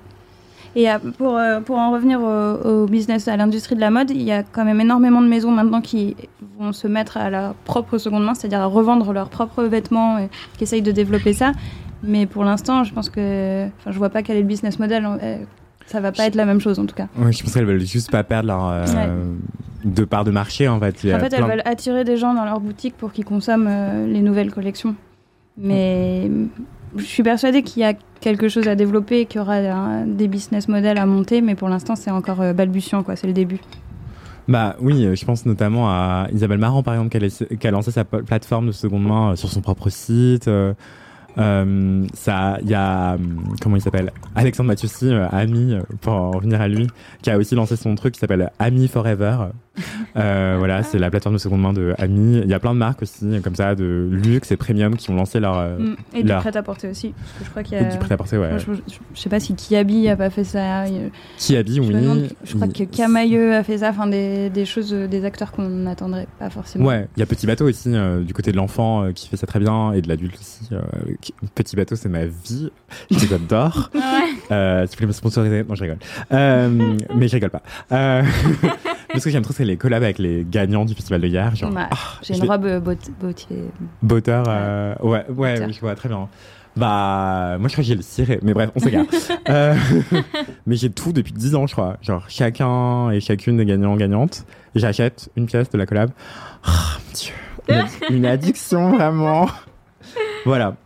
Et euh, pour, euh, pour en revenir au, au business, à l'industrie de la mode, il y a quand même énormément de maisons maintenant qui vont se mettre à leur propre seconde main, c'est-à-dire à revendre leurs propres vêtements et qui essayent de développer ça. Mais pour l'instant, je pense que. Enfin, je vois pas quel est le business model. euh, Ça va pas être la même chose en tout cas. Oui, je pense qu'elles veulent juste pas perdre leur euh, Ouais. de part de marché en fait. Il En fait, elles veulent attirer des gens dans leur boutique pour qu'ils consomment euh, les nouvelles collections. Mais je suis persuadée qu'il y a quelque chose à développer, qu'il y aura des business models à monter, mais pour l'instant, c'est encore euh, balbutiant, quoi. C'est le début. Bah oui, euh, je pense notamment à Isabelle Marant par exemple, qui a, lancé sa plateforme de seconde main euh, sur son propre site. ça, il y a hum, comment il s'appelle? Alexandre Mathieusi, euh, ami pour en revenir à lui, qui a aussi lancé son truc qui s'appelle Ami Forever. Euh, voilà, c'est la plateforme de seconde main de Ami. Il y a plein de marques aussi comme ça de luxe et premium qui ont lancé leur euh, Mm. Et du prêt-à-porter aussi. Parce que je crois qu'il y et a. du prêt à porter. Ouais. Moi, je, je- je sais pas si Kiabi a pas fait ça. Je, oui. demande- je crois que Camailleux a fait ça. Enfin, des, des choses, euh, des acteurs qu'on n'attendrait pas forcément. Ouais, il y a Petit Bateau aussi, euh, du côté de l'enfant, euh, qui fait ça très bien, et de l'adulte aussi. qui- Petit Bateau, c'est ma vie. Je les adore. Euh, si vous voulez me sponsoriser, non, je rigole. Mais je rigole pas. Mais ce que j'aime trop, c'est les collabs avec les gagnants du festival de hier. Genre, ah, J'ai une vais- robe euh, bot- Bautier. Butter, euh, ouais, ouais, oui, je vois très bien. Bah, moi je crois que j'ai le ciré, mais bref, on s'égare. euh, mais j'ai tout depuis 10 ans, je crois. Genre, chacun et chacune des gagnants-gagnantes. J'achète une pièce de la collab. Oh, mon Dieu. Une, une addiction, vraiment. voilà.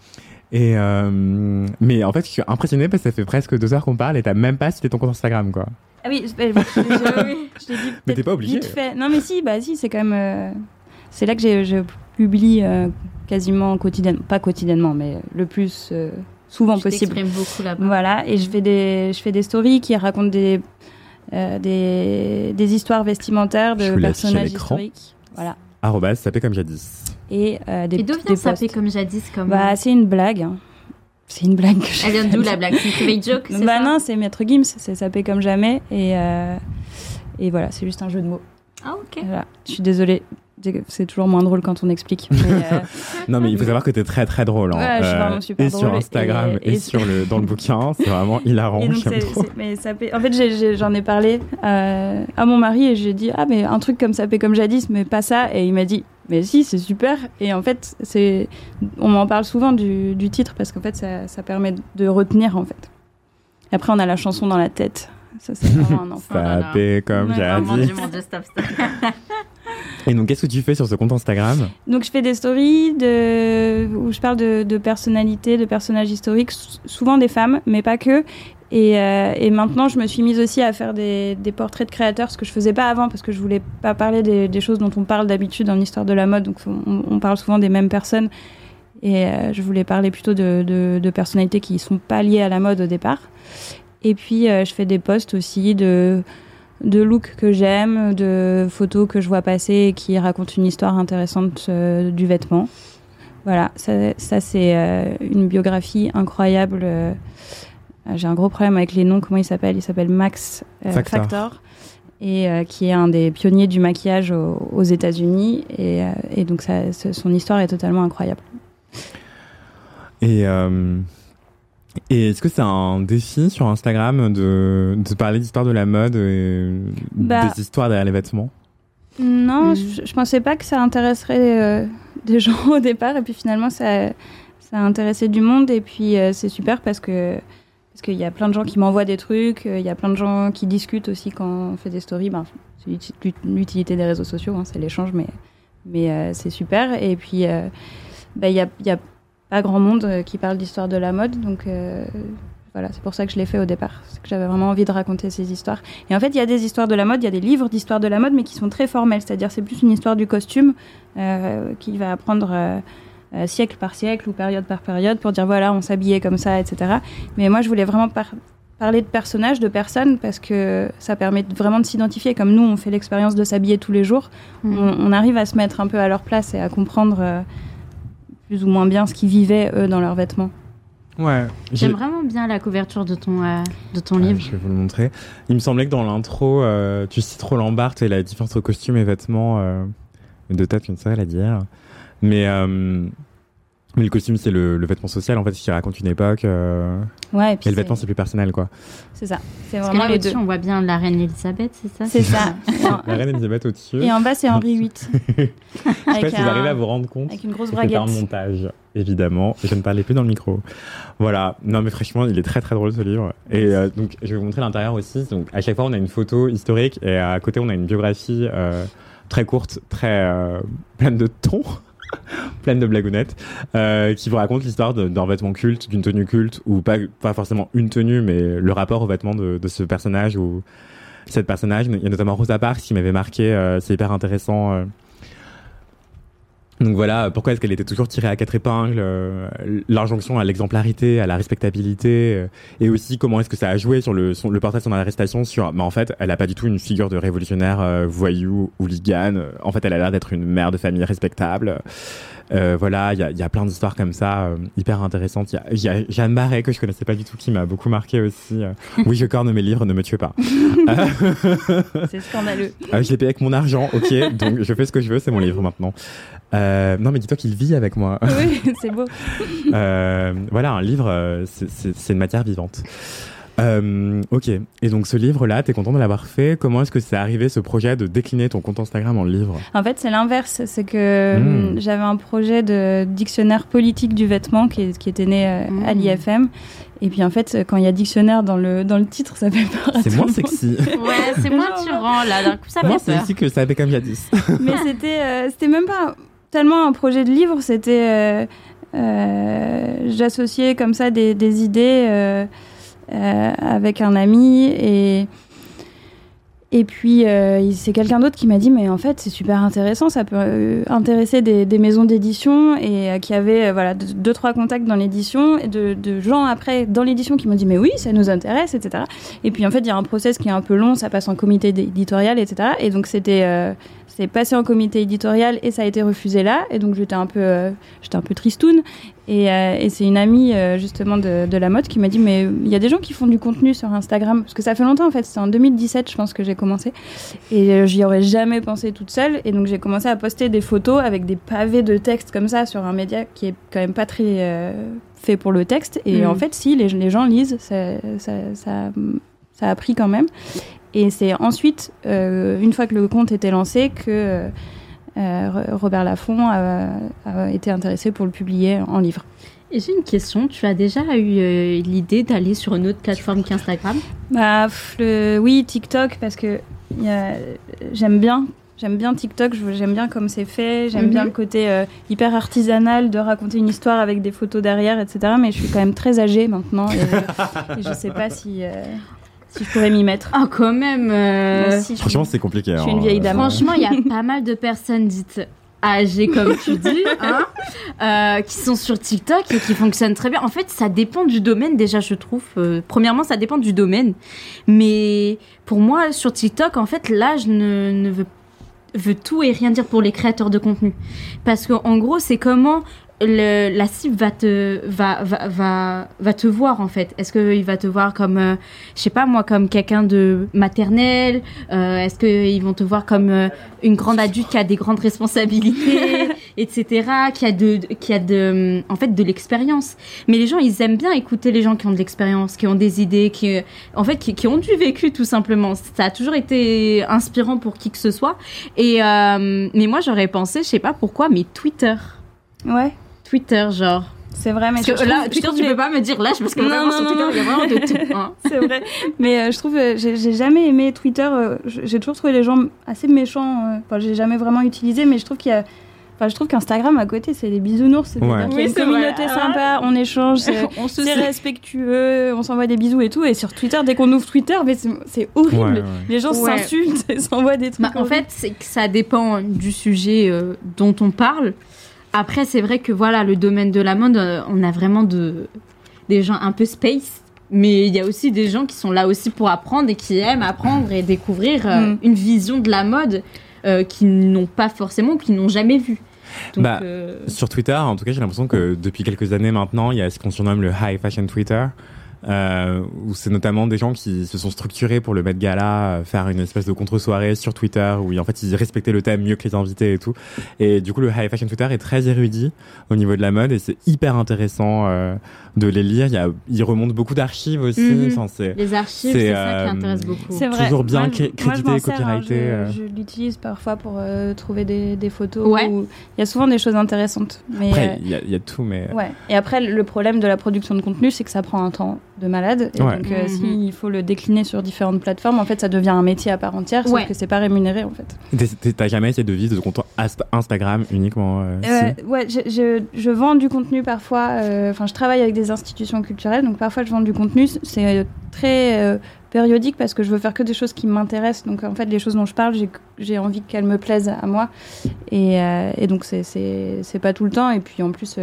Et euh, mais en fait, je suis impressionné parce que ça fait presque deux heures qu'on parle et t'as même pas cité ton compte Instagram, quoi. Ah oui, je, je- je- je l'ai dit Mais t'es pas obligé. vite fait. Non, mais si, bah si, c'est quand même. euh, c'est là que j'ai- je publie euh, quasiment quotidiennement, pas quotidiennement, mais le plus euh, souvent Tu possible. beaucoup là-bas. Voilà, et je fais des, je fais des stories qui racontent des, euh, des, des histoires vestimentaires Je de personnages historiques. Voilà. Arrobas, fait comme jadis. Et euh, des, Et d'où vient posts. comme jadis comme Bah, c'est une blague. hein. C'est une blague. que Elle vient d'où la blague? C'est une private joke Bah ça? non, c'est Maître Gims, c'est sapé comme jamais. Et, euh, et voilà, c'est juste un jeu de mots. Ah ok. Voilà. Je suis désolée, c'est toujours moins drôle quand on explique. mais, euh, Non, mais il faut savoir que t'es très très drôle. hein. Ouais, je suis vraiment super et sur drôle Instagram et, et- sur le dans le bouquin, c'est vraiment hilarant. Donc, trop. En fait, j'ai- j'ai- j'en ai, parlé euh, à mon mari et j'ai dit ah mais un truc comme sapé comme jadis, mais pas ça. Et il m'a dit mais si c'est super. Et en fait, c'est on m'en parle souvent du, du titre parce qu'en fait ça, ça permet de retenir en fait. Après, on a la chanson dans la tête. Ça c'est vraiment un enfant. Ça comme j'ai dit. Et donc, qu'est-ce que tu fais sur ce compte Instagram? Donc je fais des stories où je parle de, personnalités, de personnages historiques, souvent des femmes, mais pas que. Et, euh, et maintenant, je me suis mise aussi à faire des, portraits de créateurs, ce que je faisais pas avant, parce que je voulais pas parler des, choses dont on parle d'habitude dans l'histoire de la mode. Donc on, parle souvent des mêmes personnes. Et euh, je voulais parler plutôt de, personnalités qui sont pas liées à la mode au départ. Et puis euh, je fais des posts aussi de de looks que j'aime, de photos que je vois passer et qui racontent une histoire intéressante euh, du vêtement. Voilà, ça, ça, c'est euh, une biographie incroyable. euh, J'ai un gros problème avec les noms. Comment il s'appelle Il s'appelle Max Factor. et qui est un des pionniers du maquillage aux, aux États-Unis. Et, et donc, ça, son histoire est totalement incroyable. Et, et est-ce que c'est un défi sur Instagram de, de parler d'histoire de la mode et Bah. des histoires derrière les vêtements? Non, Mm. je, je pensais pas que ça intéresserait euh, des gens au départ, et puis finalement ça, ça a intéressé du monde, et puis euh, c'est super parce que parce qu'il y a plein de gens qui m'envoient des trucs, euh, il y a plein de gens qui discutent aussi quand on fait des stories. Ben, c'est l'uti- l'ut- l'utilité des réseaux sociaux, hein, c'est l'échange, mais mais euh, c'est super. Et puis euh, ben, il y a il y a pas grand monde euh, qui parle d'histoire de la mode, donc euh, voilà, c'est pour ça que je l'ai fait au départ, c'est que j'avais vraiment envie de raconter ces histoires. Et en fait, il y a des histoires de la mode, il y a des livres d'histoire de la mode, mais qui sont très formels. C'est-à-dire, c'est plus une histoire du costume euh, qui va apprendre euh, euh, siècle par siècle ou période par période pour dire voilà, on s'habillait comme ça, etc. Mais moi, je voulais vraiment par- parler de personnages, de personnes, parce que ça permet vraiment de s'identifier. Comme nous, on fait l'expérience de s'habiller tous les jours, Mm. on, on arrive à se mettre un peu à leur place et à comprendre plus ou moins bien ce qu'ils vivaient, eux, dans leurs vêtements. Ouais. J'aime vraiment bien la couverture de ton, euh, de ton Ouais, livre. je vais vous le montrer. Il me semblait que dans l'intro, euh, tu cites Roland Barthes et la différence entre costumes et vêtements. Euh, de tête, sais pas la dire. Mais, euh, mais le costume, c'est le, le vêtement social, en fait, qui raconte une époque. euh, Ouais, et puis et le vêtement, c'est plus personnel, quoi. c'est ça. C'est vraiment là, les deux. au-dessus, on voit bien la reine Elisabeth, c'est ça C'est ça. La reine Elisabeth au-dessus. Et en bas, c'est Henri VIII. Je sais pas avec, si vous un- arrivez à vous rendre compte. avec une grosse braguette. montage, évidemment. Et je ne parlais plus dans le micro. Voilà. Non, mais franchement, il est très très drôle ce livre. Et euh, donc, je vais vous montrer l'intérieur aussi. Donc, à chaque fois, on a une photo historique et à côté, on a une biographie euh, très courte, très euh, pleine de tons, pleine de blagounettes, euh, qui vous raconte l'histoire d'un vêtement culte, d'une tenue culte, ou pas, pas forcément une tenue, mais le rapport au vêtement de, de ce personnage ou cette personnage. Il y a notamment Rosa Parks qui m'avait marqué. euh, C'est hyper intéressant. Donc voilà, pourquoi est-ce qu'elle était toujours tirée à quatre épingles euh, L'injonction à l'exemplarité, à la respectabilité, euh, et aussi comment est-ce que ça a joué sur le, son- le portrait de son arrestation sur, bah en fait, elle a pas du tout une figure de révolutionnaire euh, voyou, hooligan. En fait, elle a l'air d'être une mère de famille respectable. Euh, voilà, il y a, y a plein d'histoires comme ça, euh, hyper intéressantes. Il y a, il y a Jeanne Marais que je connaissais pas du tout, qui m'a beaucoup marqué aussi. oui, je corne mes livres, ne me tuez pas. C'est scandaleux. Ah, je l'ai payé avec mon argent, ok, donc je fais ce que je veux, c'est mon livre maintenant. Euh, non, mais dis-toi qu'il vit avec moi. oui, c'est beau. Euh, voilà, un livre, euh, c'est- c'est c'est une matière vivante. Euh, ok. Et donc ce livre-là, t'es content de l'avoir fait? Comment est-ce que c'est arrivé ce projet de décliner ton compte Instagram en livre? En fait, c'est l'inverse. C'est que Mm. hum, j'avais un projet de dictionnaire politique du vêtement qui, qui était né à Mm. l'IFM. Et puis en fait, quand il y a dictionnaire dans le, dans le titre, ça fait peur. C'est moins sexy. Ouais, c'est moins attirant là. D'un coup, ça fait peur. sexy que ça avait comme jadis. Mais c'était euh, c'était même pas tellement un projet de livre, c'était. euh, euh, J'associais comme ça des, idées euh, avec un ami et. Et puis, c'est quelqu'un d'autre qui m'a dit, mais en fait, c'est super intéressant, ça peut intéresser des, maisons d'édition et qui avaient euh, voilà, deux, trois contacts dans l'édition et de, de gens après dans l'édition qui m'ont dit, mais oui, ça nous intéresse, etc. Et puis, en fait, il y a un process qui est un peu long, ça passe en comité éditorial, etc. Et donc, c'était c'est passé en comité éditorial et ça a été refusé là. Et donc, j'étais un peu, euh, j'étais un peu tristoune. Et, euh, et c'est une amie euh, justement de, de la mode qui m'a dit mais il y a des gens qui font du contenu sur Instagram parce que ça fait longtemps en fait c'était en 2017 je pense que j'ai commencé et j'y aurais jamais pensé toute seule et donc j'ai commencé à poster des photos avec des pavés de texte comme ça sur un média qui est quand même pas très fait pour le texte et Mm. en fait si les, les gens lisent ça, ça, ça, ça a pris quand même et c'est ensuite euh, une fois que le compte était lancé que euh, Robert Laffont a, a été intéressé pour le publier en livre. Et j'ai une question. Tu as déjà eu euh, l'idée d'aller sur une autre plateforme qu'Instagram? Bah, le- oui, TikTok, parce que j'aime bien. J'aime bien TikTok, j'aime bien comme c'est fait, j'aime Mhm. bien le côté euh, hyper artisanal de raconter une histoire avec des photos derrière, etc. Mais je suis quand même très âgée maintenant et, et je sais pas si, si je pourrais m'y mettre. Ah, quand même. euh, si, suis- Franchement, c'est compliqué. je suis hein. une vieille dame. Franchement, il y a pas mal de personnes dites âgées, comme tu dis, hein, euh, qui sont sur TikTok et qui fonctionnent très bien. En fait, ça dépend du domaine, déjà, je trouve. Euh, premièrement, ça dépend du domaine. Mais pour moi, sur TikTok, en fait, l'âge ne, ne veut, veut tout et rien dire pour les créateurs de contenu. Parce qu'en gros, c'est comment le, la cible va te, va, va, va, va te voir, en fait. Est-ce qu'il va te voir comme, euh, je sais pas moi, comme quelqu'un de maternel euh, Est-ce qu'ils vont te voir comme euh, une grande adulte qui a des grandes responsabilités, etc., qui a de, qui a de, en fait, de l'expérience. Mais les gens, ils aiment bien écouter les gens qui ont de l'expérience, qui ont des idées, qui, en fait, qui, qui ont du vécu tout simplement. Ça a toujours été inspirant pour qui que ce soit. Et euh, mais moi, j'aurais pensé, je sais pas pourquoi, mais Twitter, Ouais, Twitter, genre. c'est vrai, mais Parce que je là, Twitter, tu les- peux pas me dire l'âge parce que Non, vraiment non, sur non, Twitter, non. il y a vraiment de tout. hein. C'est vrai. Mais euh, je trouve, euh, j'ai j'ai jamais aimé Twitter. euh, j'ai toujours trouvé les gens assez méchants. euh, Enfin, j'ai jamais vraiment utilisé, mais je trouve qu'il y a. Enfin, je trouve qu'Instagram à côté, c'est des bisounours. C'est-à-dire Ouais. Oui, une c'est communauté vrai. sympa, on échange, c'est On se c'est respectueux, on s'envoie des bisous et tout. Et sur Twitter, dès qu'on ouvre Twitter, mais c'est- c'est horrible. Ouais, ouais. Les gens Ouais. s'insultent et s'envoient des trucs. Bah, en fait, c'est que ça dépend du sujet euh, dont on parle. Après, c'est vrai que voilà, le domaine de la mode, euh, on a vraiment de, des gens un peu space. Mais il y a aussi des gens qui sont là aussi pour apprendre et qui aiment apprendre et découvrir euh, Mm. une vision de la mode euh, qu'ils n'ont pas forcément, qu'ils n'ont jamais vue. Donc, Bah, euh, Sur Twitter, en tout cas, j'ai l'impression que depuis quelques années maintenant, il y a ce qu'on surnomme le high fashion Twitter, euh, où c'est notamment des gens qui se sont structurés pour le Met Gala, euh, faire une espèce de contre-soirée sur Twitter, où en fait ils respectaient le thème mieux que les invités et tout. Et du coup, le high fashion Twitter est très érudit au niveau de la mode et c'est hyper intéressant euh, de les lire. Il y a, ils remontent beaucoup d'archives aussi. Mhm. Enfin, c'est les archives, c'est, ça euh, qui intéresse beaucoup. C'est vrai. toujours bien Moi, cré- moi, crédité, sers, hein, copyrighté, je euh. je l'utilise parfois pour euh, trouver des, des photos. Ouais. où Il y a souvent des choses intéressantes. Mais, euh, Après, il y, a- il y a tout, mais Ouais. Et après, le problème de la production de contenu, c'est que ça prend un temps de malade. Et Ouais. donc, euh, Mhm. s'il faut le décliner sur différentes plateformes, en fait, ça devient un métier à part entière, sauf Ouais. que c'est pas rémunéré, en fait. t'as jamais essayé de vivre de ton compte Instagram uniquement euh, si Euh, ouais, je, je, je vends du contenu parfois. euh, Enfin, je travaille avec des institutions culturelles, donc parfois je vends du contenu. C'est euh, très euh, périodique parce que je veux faire que des choses qui m'intéressent. Donc, en fait, les choses dont je parle, j'ai- j'ai envie qu'elles me plaisent à moi. Et, euh, et donc, c'est- c'est c'est pas tout le temps. Et puis, en plus.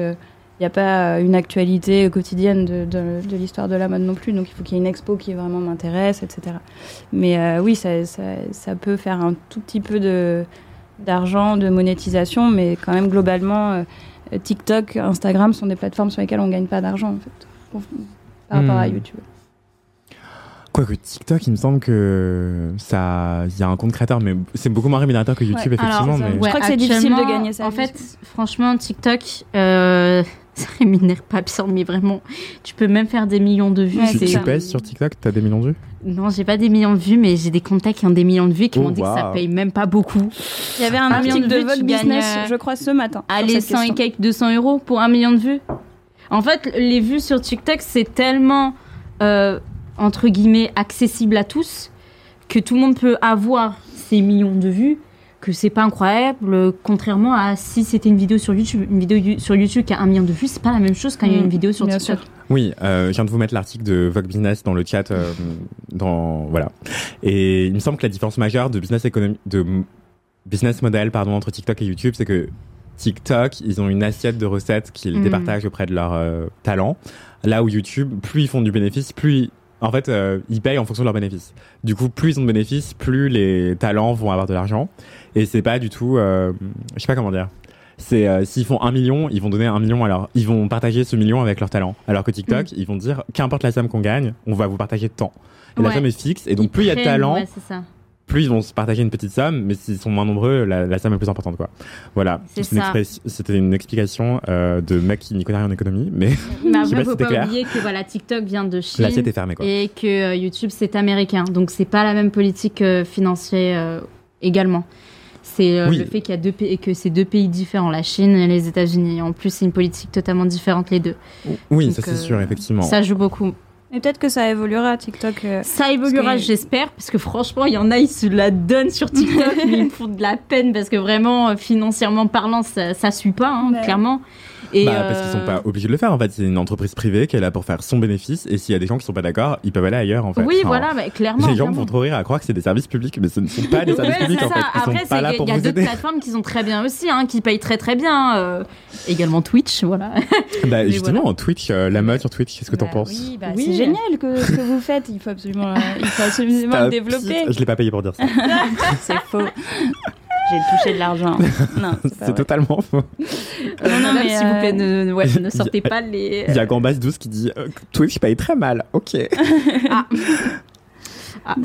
Il n'y a pas euh, une actualité quotidienne de, de, de l'histoire de la mode non plus, donc il faut qu'il y ait une expo qui vraiment m'intéresse, etc. Mais euh, oui, ça, ça, ça peut faire un tout petit peu de, d'argent, de monétisation, mais quand même globalement, euh, TikTok, Instagram sont des plateformes sur lesquelles on gagne pas d'argent en fait, par rapport à Hmm. YouTube. Quoique TikTok, il me semble que ça, il y a un compte créateur, mais c'est beaucoup moins rémunérateur que YouTube, Ouais. effectivement. Alors, mais... Je crois que c'est difficile de gagner sa En fait, franchement, TikTok, euh, ça rémunère pas bien, mais vraiment, tu peux même faire des millions de vues. Ouais, Tu, tu pèses sur TikTok, t'as des millions de vues? Non, j'ai pas des millions de vues, mais j'ai des contacts qui ont des millions de vues et qui Oh, m'ont dit que ça paye même pas beaucoup. Il y avait un Un million de de vues, Vogue tu Business, gagnes, euh, je crois, ce matin. Allez, cette 100 et quelques 200 euros pour un million de vues. En fait, les vues sur TikTok, c'est tellement, euh, entre guillemets, accessible à tous que tout le monde peut avoir ces millions de vues que c'est pas incroyable, contrairement à si c'était une vidéo sur YouTube. Une vidéo sur YouTube qui a un million de vues, c'est pas la même chose quand il y a une Mm, vidéo sur bien TikTok. sûr. Oui, euh, je viens de vous mettre l'article de Vogue Business dans le chat. euh, dans voilà. Et il me semble que la différence majeure de business économie, de business model pardon entre TikTok et YouTube, c'est que TikTok, ils ont une assiette de recettes qu'ils Mhm. départagent auprès de leurs euh, talents. Là où YouTube, plus ils font du bénéfice, plus ils- en fait euh, ils payent en fonction de leurs bénéfices. Du coup, plus ils ont de bénéfices, plus les talents vont avoir de l'argent. Et c'est pas du tout, euh, je sais pas comment dire. C'est euh, s'ils font un million, ils vont donner un million alors ils vont partager ce million avec leur talent. Alors que TikTok, ils vont dire qu'importe la somme qu'on gagne, on va vous partager tant. Et la somme est fixe et donc Ils plus il y a de talent, ouais, c'est ça. Plus ils vont se partager une petite somme, mais s'ils sont moins nombreux, la, la somme est plus importante quoi. Voilà. C'était une explication euh, de mec qui n'y connaît rien en économie, mais Mais après, pas faut si pas clair. oublier que voilà, TikTok vient de Chine. l'assiette est fermée quoi. et que euh, YouTube c'est américain, donc c'est pas la même politique euh, financière également. C'est Oui. le fait qu'il y a deux pays, que c'est deux pays différents, la Chine et les États-Unis. En plus, c'est une politique totalement différente les deux. Oui, Donc, ça c'est sûr effectivement. Ça joue beaucoup. Et peut-être que ça évoluera, TikTok. euh, Ça évoluera, que- j'espère, parce que franchement, il y en a, ils se la donnent sur TikTok, mais ils me font de la peine parce que vraiment, euh, financièrement parlant, ça, ça suit pas, hein, Ouais. clairement. Et Bah, parce qu'ils euh, sont pas obligés de le faire en fait. C'est une entreprise privée qui est là pour faire son bénéfice et s'il y a des gens qui sont pas d'accord, ils peuvent aller ailleurs en fait. Oui, Enfin, voilà, clairement. Les gens vont trop rire à croire que c'est des services publics, mais ce ne sont pas des services Ouais, publics en fait. Ils Après, sont pas il y a d'autres plateformes qui sont très bien aussi, hein, qui payent très très bien. euh, également Twitch, voilà. Bah, Mais justement, voilà. en Twitch, euh, la mode sur Twitch, qu'est-ce que t'en bah penses Oui, bah, Oui. c'est génial que, ce que vous faites. Il faut absolument, euh, il faut absolument le développer. Je l'ai pas payé pour dire ça. C'est faux. J'ai touché de l'argent. Non, c'est totalement faux. Euh, non, madame, mais, s'il vous plaît, ne, ouais, ne sortez pas les. Il y a Gambas 12 qui dit euh, Twitch paye très mal. Ok. Ah,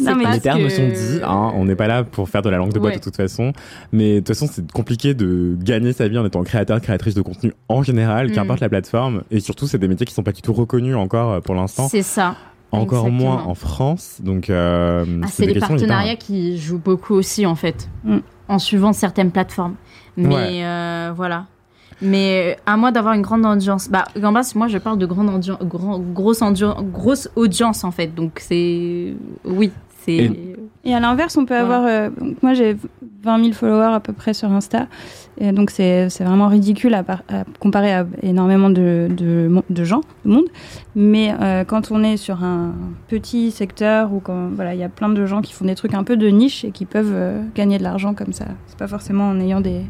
Non, mais parce Les termes que- sont dits. Hein, on n'est pas là pour faire de la langue de bois Ouais. de toute façon. Mais de toute façon, c'est compliqué de gagner sa vie en étant créateur, créatrice de contenu en général, Mm. qu'importe la plateforme. Et surtout, c'est des métiers qui sont pas du tout reconnus encore euh, pour l'instant. C'est ça. Encore exactement. moins en France. Donc, euh, Ah, c'est des les questions partenariats hyper- qui jouent beaucoup aussi, en fait, Mm. En suivant certaines plateformes. Mais Ouais. euh, voilà. Mais euh, à moi d'avoir une grande audience. Bah, Gambas, moi, je parle de grande audience, grand, grosse, audience, grosse audience, en fait. Donc, c'est. Oui. Et- Et à l'inverse, on peut Voilà. avoir. euh, donc moi, j'ai 20 000 followers à peu près sur Insta. Et donc, c'est vraiment ridicule à, par- à comparer à énormément de, de, mon- de gens, de monde. Mais euh, quand on est sur un petit secteur où quand, voilà, il y a plein de gens qui font des trucs un peu de niche et qui peuvent euh, gagner de l'argent comme ça. C'est pas forcément en ayant des,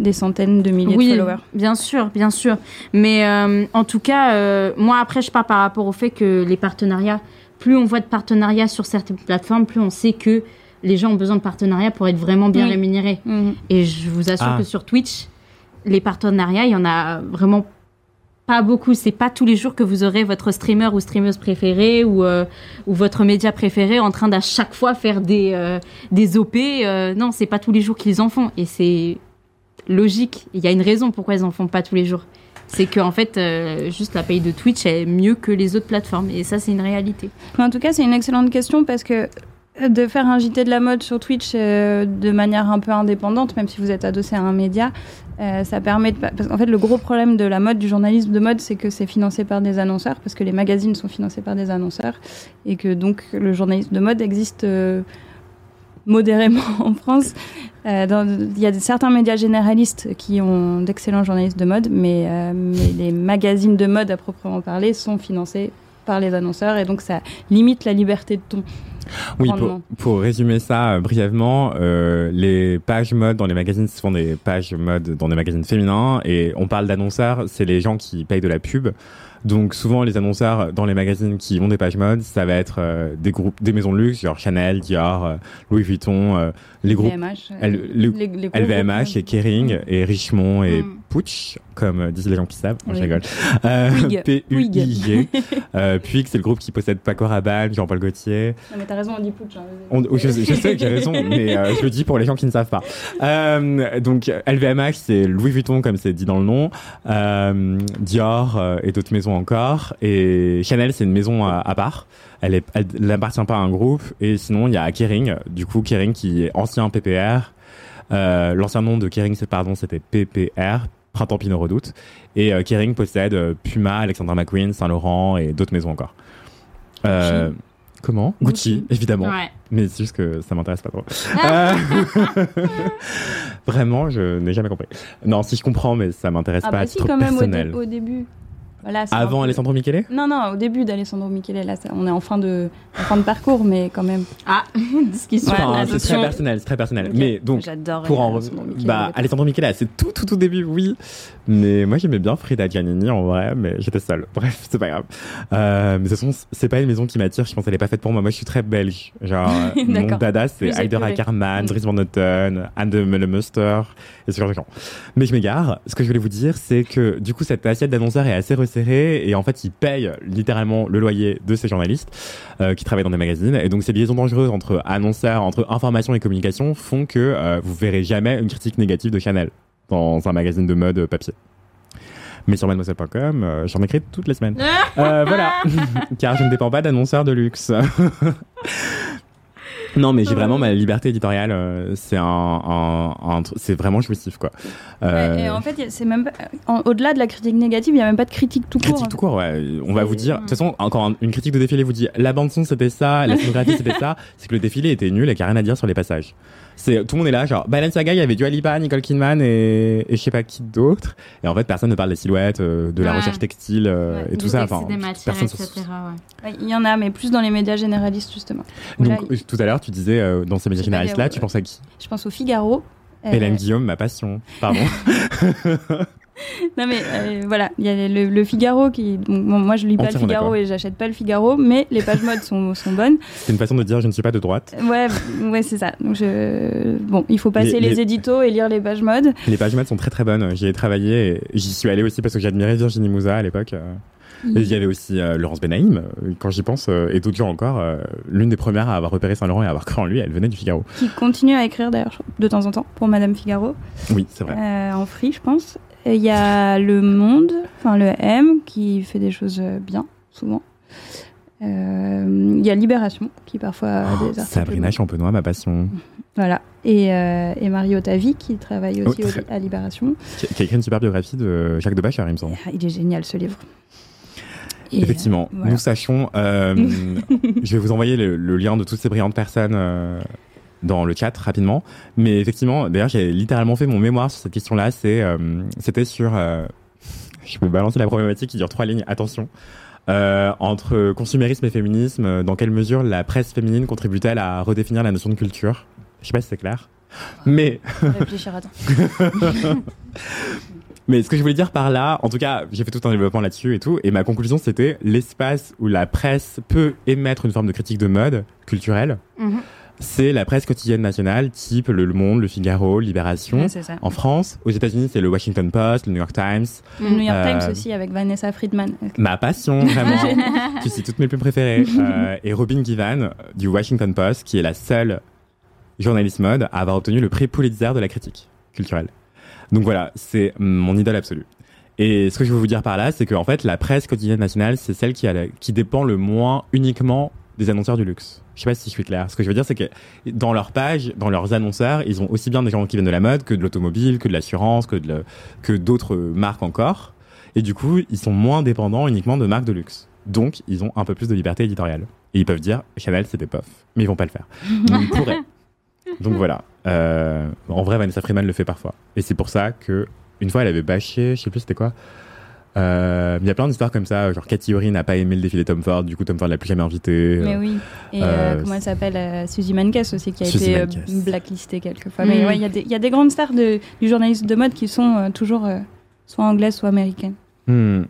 des centaines de milliers oui, de followers. bien sûr, bien sûr. Mais euh, en tout cas, euh, moi après, je parle par rapport au fait que les partenariats, plus on voit de partenariats sur certaines plateformes, plus on sait que les gens ont besoin de partenariats pour être vraiment bien Oui. rémunérés. Mhm. Et je vous assure Ah. que sur Twitch, les partenariats, il y en a vraiment pas beaucoup. C'est pas tous les jours que vous aurez votre streamer ou streameuse préféré ou, euh, ou votre média préféré en train d'à chaque fois faire des, euh, des OP. Euh, non, c'est pas tous les jours qu'ils en font. Et c'est logique. Il y a une raison pourquoi ils en font pas tous les jours. C'est qu'en en fait, euh, juste la paye de Twitch est mieux que les autres plateformes. Et ça, c'est une réalité. En tout cas, c'est une excellente question parce que de faire un JT de la mode sur Twitch euh, de manière un peu indépendante, même si vous êtes adossé à un média, euh, ça permet de... Parce qu'en fait, le gros problème de la mode, du journalisme de mode, c'est que c'est financé par des annonceurs, parce que les magazines sont financés par des annonceurs, et que donc le journalisme de mode existe modérément en France. Euh, Il y a certains médias généralistes qui ont d'excellents journalistes de mode, mais, euh, mais les magazines de mode à proprement parler sont financés par les annonceurs et donc ça limite la liberté de ton. Oui, pour, résumer ça euh, brièvement, euh, les pages mode dans les magazines ce sont des pages mode dans des magazines féminins et on parle d'annonceurs, c'est les gens qui payent de la pub. Donc souvent les annonceurs dans les magazines qui ont des pages mode, ça va être euh, des groupes, des maisons de luxe, genre Chanel, Dior, euh, Louis Vuitton, euh, les groupes LVMH, euh, L- le- les- les gros LVMH groupes, et Kering et Richemont et Mm. Puig, comme euh, disent les gens qui savent. Moi, je Oui. rigole. Euh, Puig. Euh, Puig, c'est le groupe qui possède Paco Rabanne, Jean-Paul Gaultier. Non, mais t'as raison, on dit putsch. hein. On- je, je sais que j'ai raison, mais euh, je le dis pour les gens qui ne savent pas. Euh, donc LVMH, c'est Louis Vuitton, comme c'est dit dans le nom, euh, Dior et d'autres maisons encore. Et Chanel, c'est une maison à, à part. Elle n'appartient pas à un groupe. Et sinon, il y a Kering, du coup Kering qui est ancien PPR. Euh, L'ancien nom de Kering, c'est pardon, c'était PPR. Printemps Pinot Redoute. Et euh, Kering possède euh, Puma, Alexander McQueen, Saint Laurent et d'autres maisons encore. Euh, comment? Gucci, évidemment. Ouais. Mais c'est juste que ça m'intéresse pas trop. Euh, Vraiment, je n'ai jamais compris. Non, si je comprends, mais ça m'intéresse Ah pas à bah si, titre quand même, au, dé- personnel. au début. Un Avant peu- Alessandro Michele? Non, non, au début d'Alessandro Michele, là, ça- on est en fin, de, en fin de parcours, mais quand même. Ah, discussion. Enfin, c'est très personnel, c'est très personnel. Mais donc, pour en Alessandro Michele. bah, Alessandro Michele, c'est tout, tout, tout début, oui. Mais moi, j'aimais bien Frida Giannini en vrai, mais j'étais seule. Bref, c'est pas grave. Euh, mais de toute façon, c'est pas une maison qui m'attire. Je pense qu'elle est pas faite pour moi. Moi, je suis très belge. Genre, euh, mon dada, c'est Heider épuré. Ackermann, Mm. Dries Van Noten, Anne de Meulemuster et ce genre de gens. Mais je m'égare. Ce que je voulais vous dire, c'est que du coup, cette assiette d'annonceurs est assez resserrée et en fait, ils payent littéralement le loyer de ces journalistes euh, qui travaillent dans des magazines. Et donc, ces liaisons dangereuses entre annonceurs, entre information et communication font que euh, vous verrez jamais une critique négative de Chanel dans un magazine de mode papier. Mais sur mademoiselle.com, euh, j'en écris toutes les semaines. Euh, voilà, car je ne dépends pas d'annonceurs de luxe. non, mais j'ai vraiment ma liberté éditoriale. euh, c'est un, un- un c'est vraiment jouissif, quoi. Euh, et en fait, y c'est même au-delà de la critique négative, il n'y a même pas de critique tout court. Critique tout court, ouais. On va vous dire, de toute façon, encore un- une critique de défilé vous dit la bande son c'était ça, la scénographie c'était ça, c'est que le défilé était nul et qu'il n'y a rien à dire sur les passages. C'est tout le monde est là, genre Balenciaga, il y avait Dua Lipa, Nicole Kidman et, et je sais pas qui d'autre. Et en fait, personne ne parle des silhouettes, euh, de la Ouais. recherche textile euh, Ouais, et tout Du ça. texte Enfin, des matières, personne etc. ouais. Ouais, Il y en a, mais plus dans les médias généralistes, justement. Donc Là, tout à l'heure, tu disais euh, dans ces médias pas généralistes là, tu penses à qui? Je pense au Figaro. Euh, Hélène Guillaume, ma passion. Pardon. Non mais euh, voilà, il y a le, le Figaro qui. bon, moi je lis pas le Figaro et j'achète pas le Figaro, mais les pages mode sont, sont bonnes. c'est une façon de dire je ne suis pas de droite. Ouais, ouais c'est ça. Donc je... Bon, il faut passer Les- les, les- éditos et lire les pages mode. Les pages maths sont très très bonnes. J'y ai travaillé et j'y suis allé aussi parce que j'admirais Virginie Mouza à l'époque. euh. Il y avait aussi euh, Laurence Benaïm, euh, quand j'y pense, euh, et d'autres gens encore. euh, L'une des premières à avoir repéré Saint-Laurent et à avoir cru en lui, elle venait du Figaro. qui continue à écrire d'ailleurs de temps en temps pour Madame Figaro, Oui, c'est vrai. euh, en free je pense. Il y a Le Monde, enfin le M, qui fait des choses euh, bien, souvent. Euh, Il y a Libération, qui parfois a Oh, des articles Sabrina. Champenois, ma passion, Voilà. Et, euh, et Mario Tavi, qui travaille aussi Oh, au- très- à Libération. qui, qui a écrit une super biographie de Jacques Debacher, il me semble. Il est génial ce livre. Et, Effectivement, euh, voilà. nous sachons. je vais vous envoyer le, le lien de toutes ces brillantes personnes dans le chat rapidement. Mais effectivement, d'ailleurs, j'ai littéralement fait mon mémoire sur cette question-là. C'est, euh, c'était sur. euh, je peux balancer la problématique qui dure trois lignes. Attention. Euh, entre consumérisme et féminisme, euh, dans quelle mesure la presse féminine contribue-t-elle à redéfinir la notion de culture? Je sais pas si c'est clair. Mais Réfléchir à temps. Mais ce que je voulais dire par là, en tout cas, j'ai fait tout un développement là-dessus et tout, et ma conclusion c'était l'espace où la presse peut émettre une forme de critique de mode culturelle, Mhm. C'est la presse quotidienne nationale, type Le Monde, Le Figaro, Libération. Ouais, c'est ça. En France, aux États-Unis, c'est le Washington Post, le New York Times. Le New York Euh, Times aussi avec Vanessa Friedman. Ma passion, vraiment. tu sais toutes mes pubs préférées. Euh, et Robin Givan euh, du Washington Post, qui est la seule journaliste mode à avoir obtenu le prix Pulitzer de la critique culturelle. Donc voilà, c'est mon idole absolue. Et ce que je veux vous dire par là, c'est qu'en fait, la presse quotidienne nationale, c'est celle qui, a la- qui dépend le moins uniquement des annonceurs du luxe. Je sais pas si je suis clair. Ce que je veux dire, c'est que dans leurs pages, dans leurs annonceurs, ils ont aussi bien des gens qui viennent de la mode que de l'automobile, que de l'assurance, que de le- que d'autres marques encore. Et du coup, ils sont moins dépendants uniquement de marques de luxe. Donc, ils ont un peu plus de liberté éditoriale. Et ils peuvent dire Chanel, c'était pof. Mais ils vont pas le faire. Mais ils pourraient. Donc voilà. Euh, en vrai, Vanessa Freeman le fait parfois. Et c'est pour ça que une fois, elle avait bâché, je sais plus c'était quoi. Euh, Il y a plein d'histoires comme ça, genre Cathy Ori n'a pas aimé le défilé Tom Ford, du coup Tom Ford l'a plus jamais invité. Mais Euh, oui. Et euh, euh, comment elle s'appelle euh, Suzy Mankes aussi, qui a Suzy été euh, Mankes. blacklistée quelquefois. Mm. Mais ouais, il y, a des- il y a des grandes stars de, du journalisme de mode qui sont euh, toujours euh, soit anglaises, soit américaines. Hmm.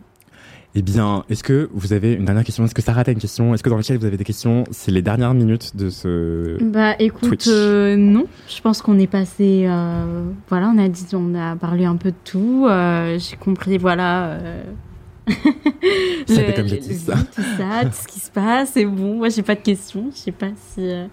Eh bien, est-ce que vous avez une dernière question? Est-ce que Sarah a une question? Est-ce que dans le chat vous avez des questions? C'est les dernières minutes de ce. Bah écoute, Twitch. euh, non. Je pense qu'on est passé. euh, voilà, on a dit, on a parlé un peu de tout. euh, J'ai compris, voilà. euh, Ça le- fait comme le- dit le- ça. Tout ça, tout ce qui se passe. C'est bon. Moi, j'ai pas de questions. Je sais pas si. Euh,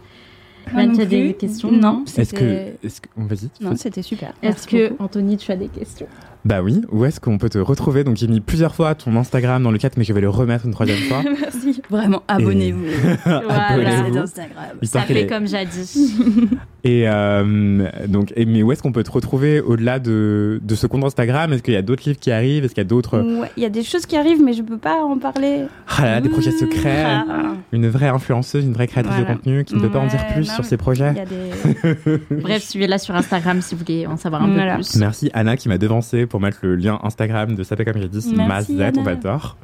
tu as des questions? Non. Est-ce que. C'était- Est-ce que... Vas-y. Non, c'était super. Est-ce que, beaucoup. Anthony, tu as des questions? Bah oui, où est-ce qu'on peut te retrouver? Donc j'ai mis plusieurs fois ton Instagram dans le chat, mais je vais le remettre une troisième fois. Merci. Vraiment, abonnez-vous. Abonnez-vous. C'est Instagram. Histoire Ça qu'elle fait est- comme jadis. Et euh, donc, et, mais où est-ce qu'on peut te retrouver au-delà de, de ce compte Instagram? Est-ce qu'il y a d'autres livres qui arrivent? Est-ce qu'il y a d'autres Ouais, Il y a des choses qui arrivent, mais je peux pas en parler. ah là là, des projets secrets Ah. Une vraie influenceuse, une vraie créatrice de Voilà. contenu qui ne peut pas en dire plus non, sur ses projets y a des. Bref, suivez-la sur Instagram si vous voulez en savoir un Voilà. peu plus. Merci Anna qui m'a devancé pour mettre le lien Instagram de Sapé comme j'ai dit, c'est Merci, Mazette, on t'adore.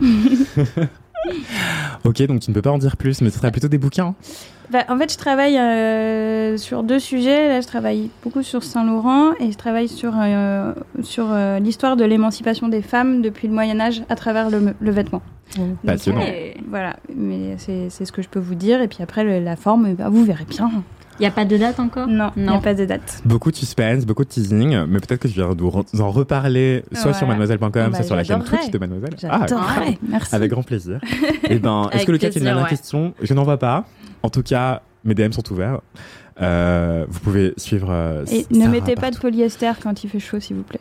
ok, donc tu ne peux pas en dire plus, mais ce serait plutôt des bouquins. Bah, en fait, je travaille euh, sur deux sujets. Là, je travaille beaucoup sur Saint-Laurent et je travaille sur, euh, sur euh, l'histoire de l'émancipation des femmes depuis le Moyen-Âge à travers le, le vêtement. Donc, Passionnant. voilà, mais c'est c'est ce que je peux vous dire. Et puis après, le- la forme, bah, vous verrez bien. Il n'y a pas de date encore Non, il n'y a pas de date. Beaucoup de suspense, beaucoup de teasing, mais peut-être que je vais vous re- en reparler soit sur mademoiselle.com, Bah, soit sur la chaîne. Twitch de mademoiselle. Ah. Merci. Avec grand plaisir. Eh ben, est-ce que le chat a une plaisir, dernière ouais. question? Je n'en vois pas. En tout cas, mes DM sont ouverts. Euh, vous pouvez suivre. euh, Et Sarah ne mettez pas de polyester quand il fait chaud, s'il vous plaît.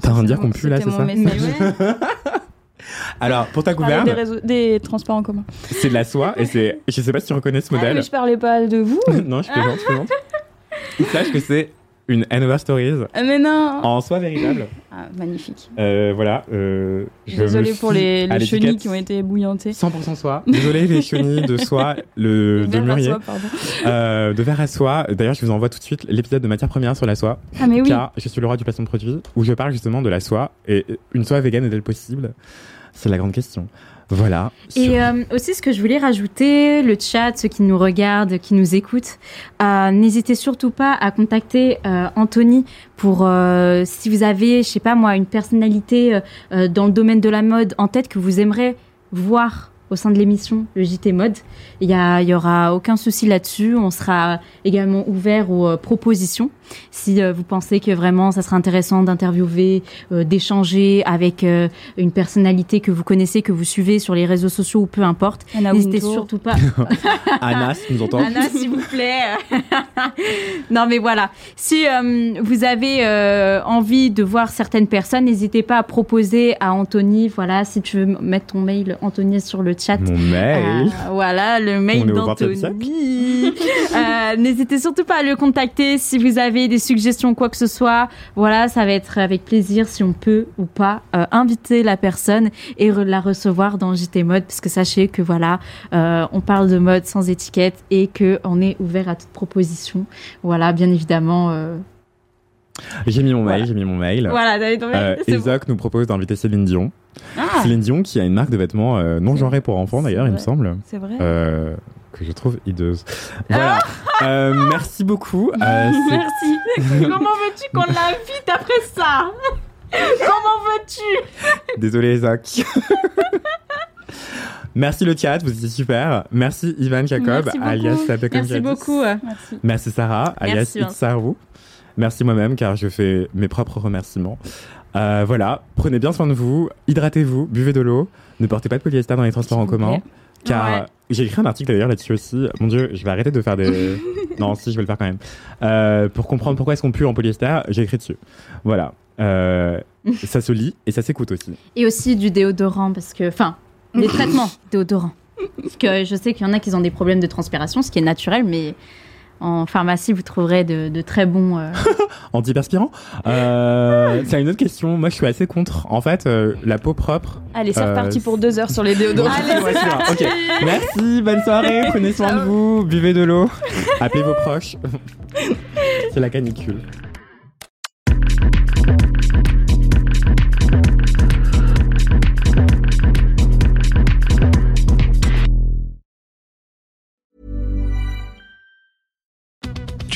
T'as un dire qu'on pue là, c'est ça? Alors, pour ta Parlez des, gouverne, réseaux- des transports en commun. c'est de la soie et c'est. Je sais pas si tu reconnais ce Ah, modèle. mais je parlais pas de vous. non, je plaisante, je plaisante. Sache que c'est une Hanover Stories Ah, mais non. en soie véritable. Ah, magnifique. Euh, voilà. euh, je Désolée pour les, chenilles qui ont été bouillantées. 100% soie. Désolé les chenilles de soie, le de Verre à mûrier, euh, de verre à soie. D'ailleurs, je vous envoie tout de suite l'épisode de matière première sur la soie, Ah, mais oui. car je suis le roi du placement de produit, où je parle justement de la soie et une soie végane est-elle possible? C'est la grande question. Voilà. Sur- Et euh, aussi, ce que je voulais rajouter, le chat, ceux qui nous regardent, qui nous écoutent, euh, n'hésitez surtout pas à contacter euh, Anthony pour si vous avez, je sais pas moi, une personnalité dans le domaine de la mode en tête que vous aimerez voir au sein de l'émission le JT Mode. Il y, a, il y aura aucun souci là-dessus. On sera également ouvert aux euh, propositions. Si euh, vous pensez que vraiment ça serait intéressant d'interviewer, euh, d'échanger avec euh, une personnalité que vous connaissez, que vous suivez sur les réseaux sociaux ou peu importe, Anna n'hésitez surtout pas. Anna, si tu nous entends? Anna, s'il vous plaît. non, mais voilà. Si euh, vous avez euh, envie de voir certaines personnes, n'hésitez pas à proposer à Anthony. Voilà, si tu veux mettre ton mail, Anthony, sur le chat. Mon mail. Euh, voilà, le mail On est au 20e d'Anthony. Euh, N'hésitez surtout pas à le contacter si vous avez des suggestions, quoi que ce soit. Voilà, ça va être avec plaisir si on peut ou pas euh, inviter la personne et re- la recevoir dans JT Mode, parce que sachez que voilà, on parle de mode sans étiquette et que on est ouvert à toute proposition. Voilà, bien évidemment. J'ai mis mon mail, Voilà. j'ai mis mon mail. Voilà, t'avais ton mail, Euh, bon. Ezoc nous propose d'inviter Céline Dion. Ah, Céline Dion qui a une marque de vêtements euh, non genrée pour enfants d'ailleurs, il me semble. c'est vrai. Euh, que je trouve hideuse. Voilà. Euh, merci beaucoup. Euh, Merci. Comment veux-tu qu'on l'invite après ça? Comment veux-tu? Désolé, Isaac. Merci le chat, vous étiez super. Merci Ivan Jacob, Merci alias Merci Jadis. beaucoup. Merci. Merci Sarah, alias. Itsaru. Merci moi-même car je fais mes propres remerciements. Euh, voilà, prenez bien soin de vous, hydratez-vous, buvez de l'eau, ne portez pas de polyester dans les transports en commun. Car Ouais. j'ai écrit un article d'ailleurs là-dessus aussi. Mon dieu, je vais arrêter de faire des. non, si, je vais le faire quand même. Euh, pour comprendre pourquoi est-ce qu'on pue en polyester, j'ai écrit dessus. Voilà. Euh, ça se lit et ça s'écoute aussi. Et aussi du déodorant, parce que. Enfin, des traitements déodorants. Parce que je sais qu'il y en a qui ont des problèmes de transpiration, ce qui est naturel, mais en pharmacie, vous trouverez de, de très bons. euh, Antiperspirant euh, C'est une autre question. Moi, je suis assez contre. En fait, euh, la peau propre. Allez, c'est Euh, reparti pour deux heures sur les déodorants. Allez, ouais, c'est vrai. Ok. Merci, bonne soirée. Prenez soin de vous. Buvez de l'eau. Appelez vos proches. c'est la canicule.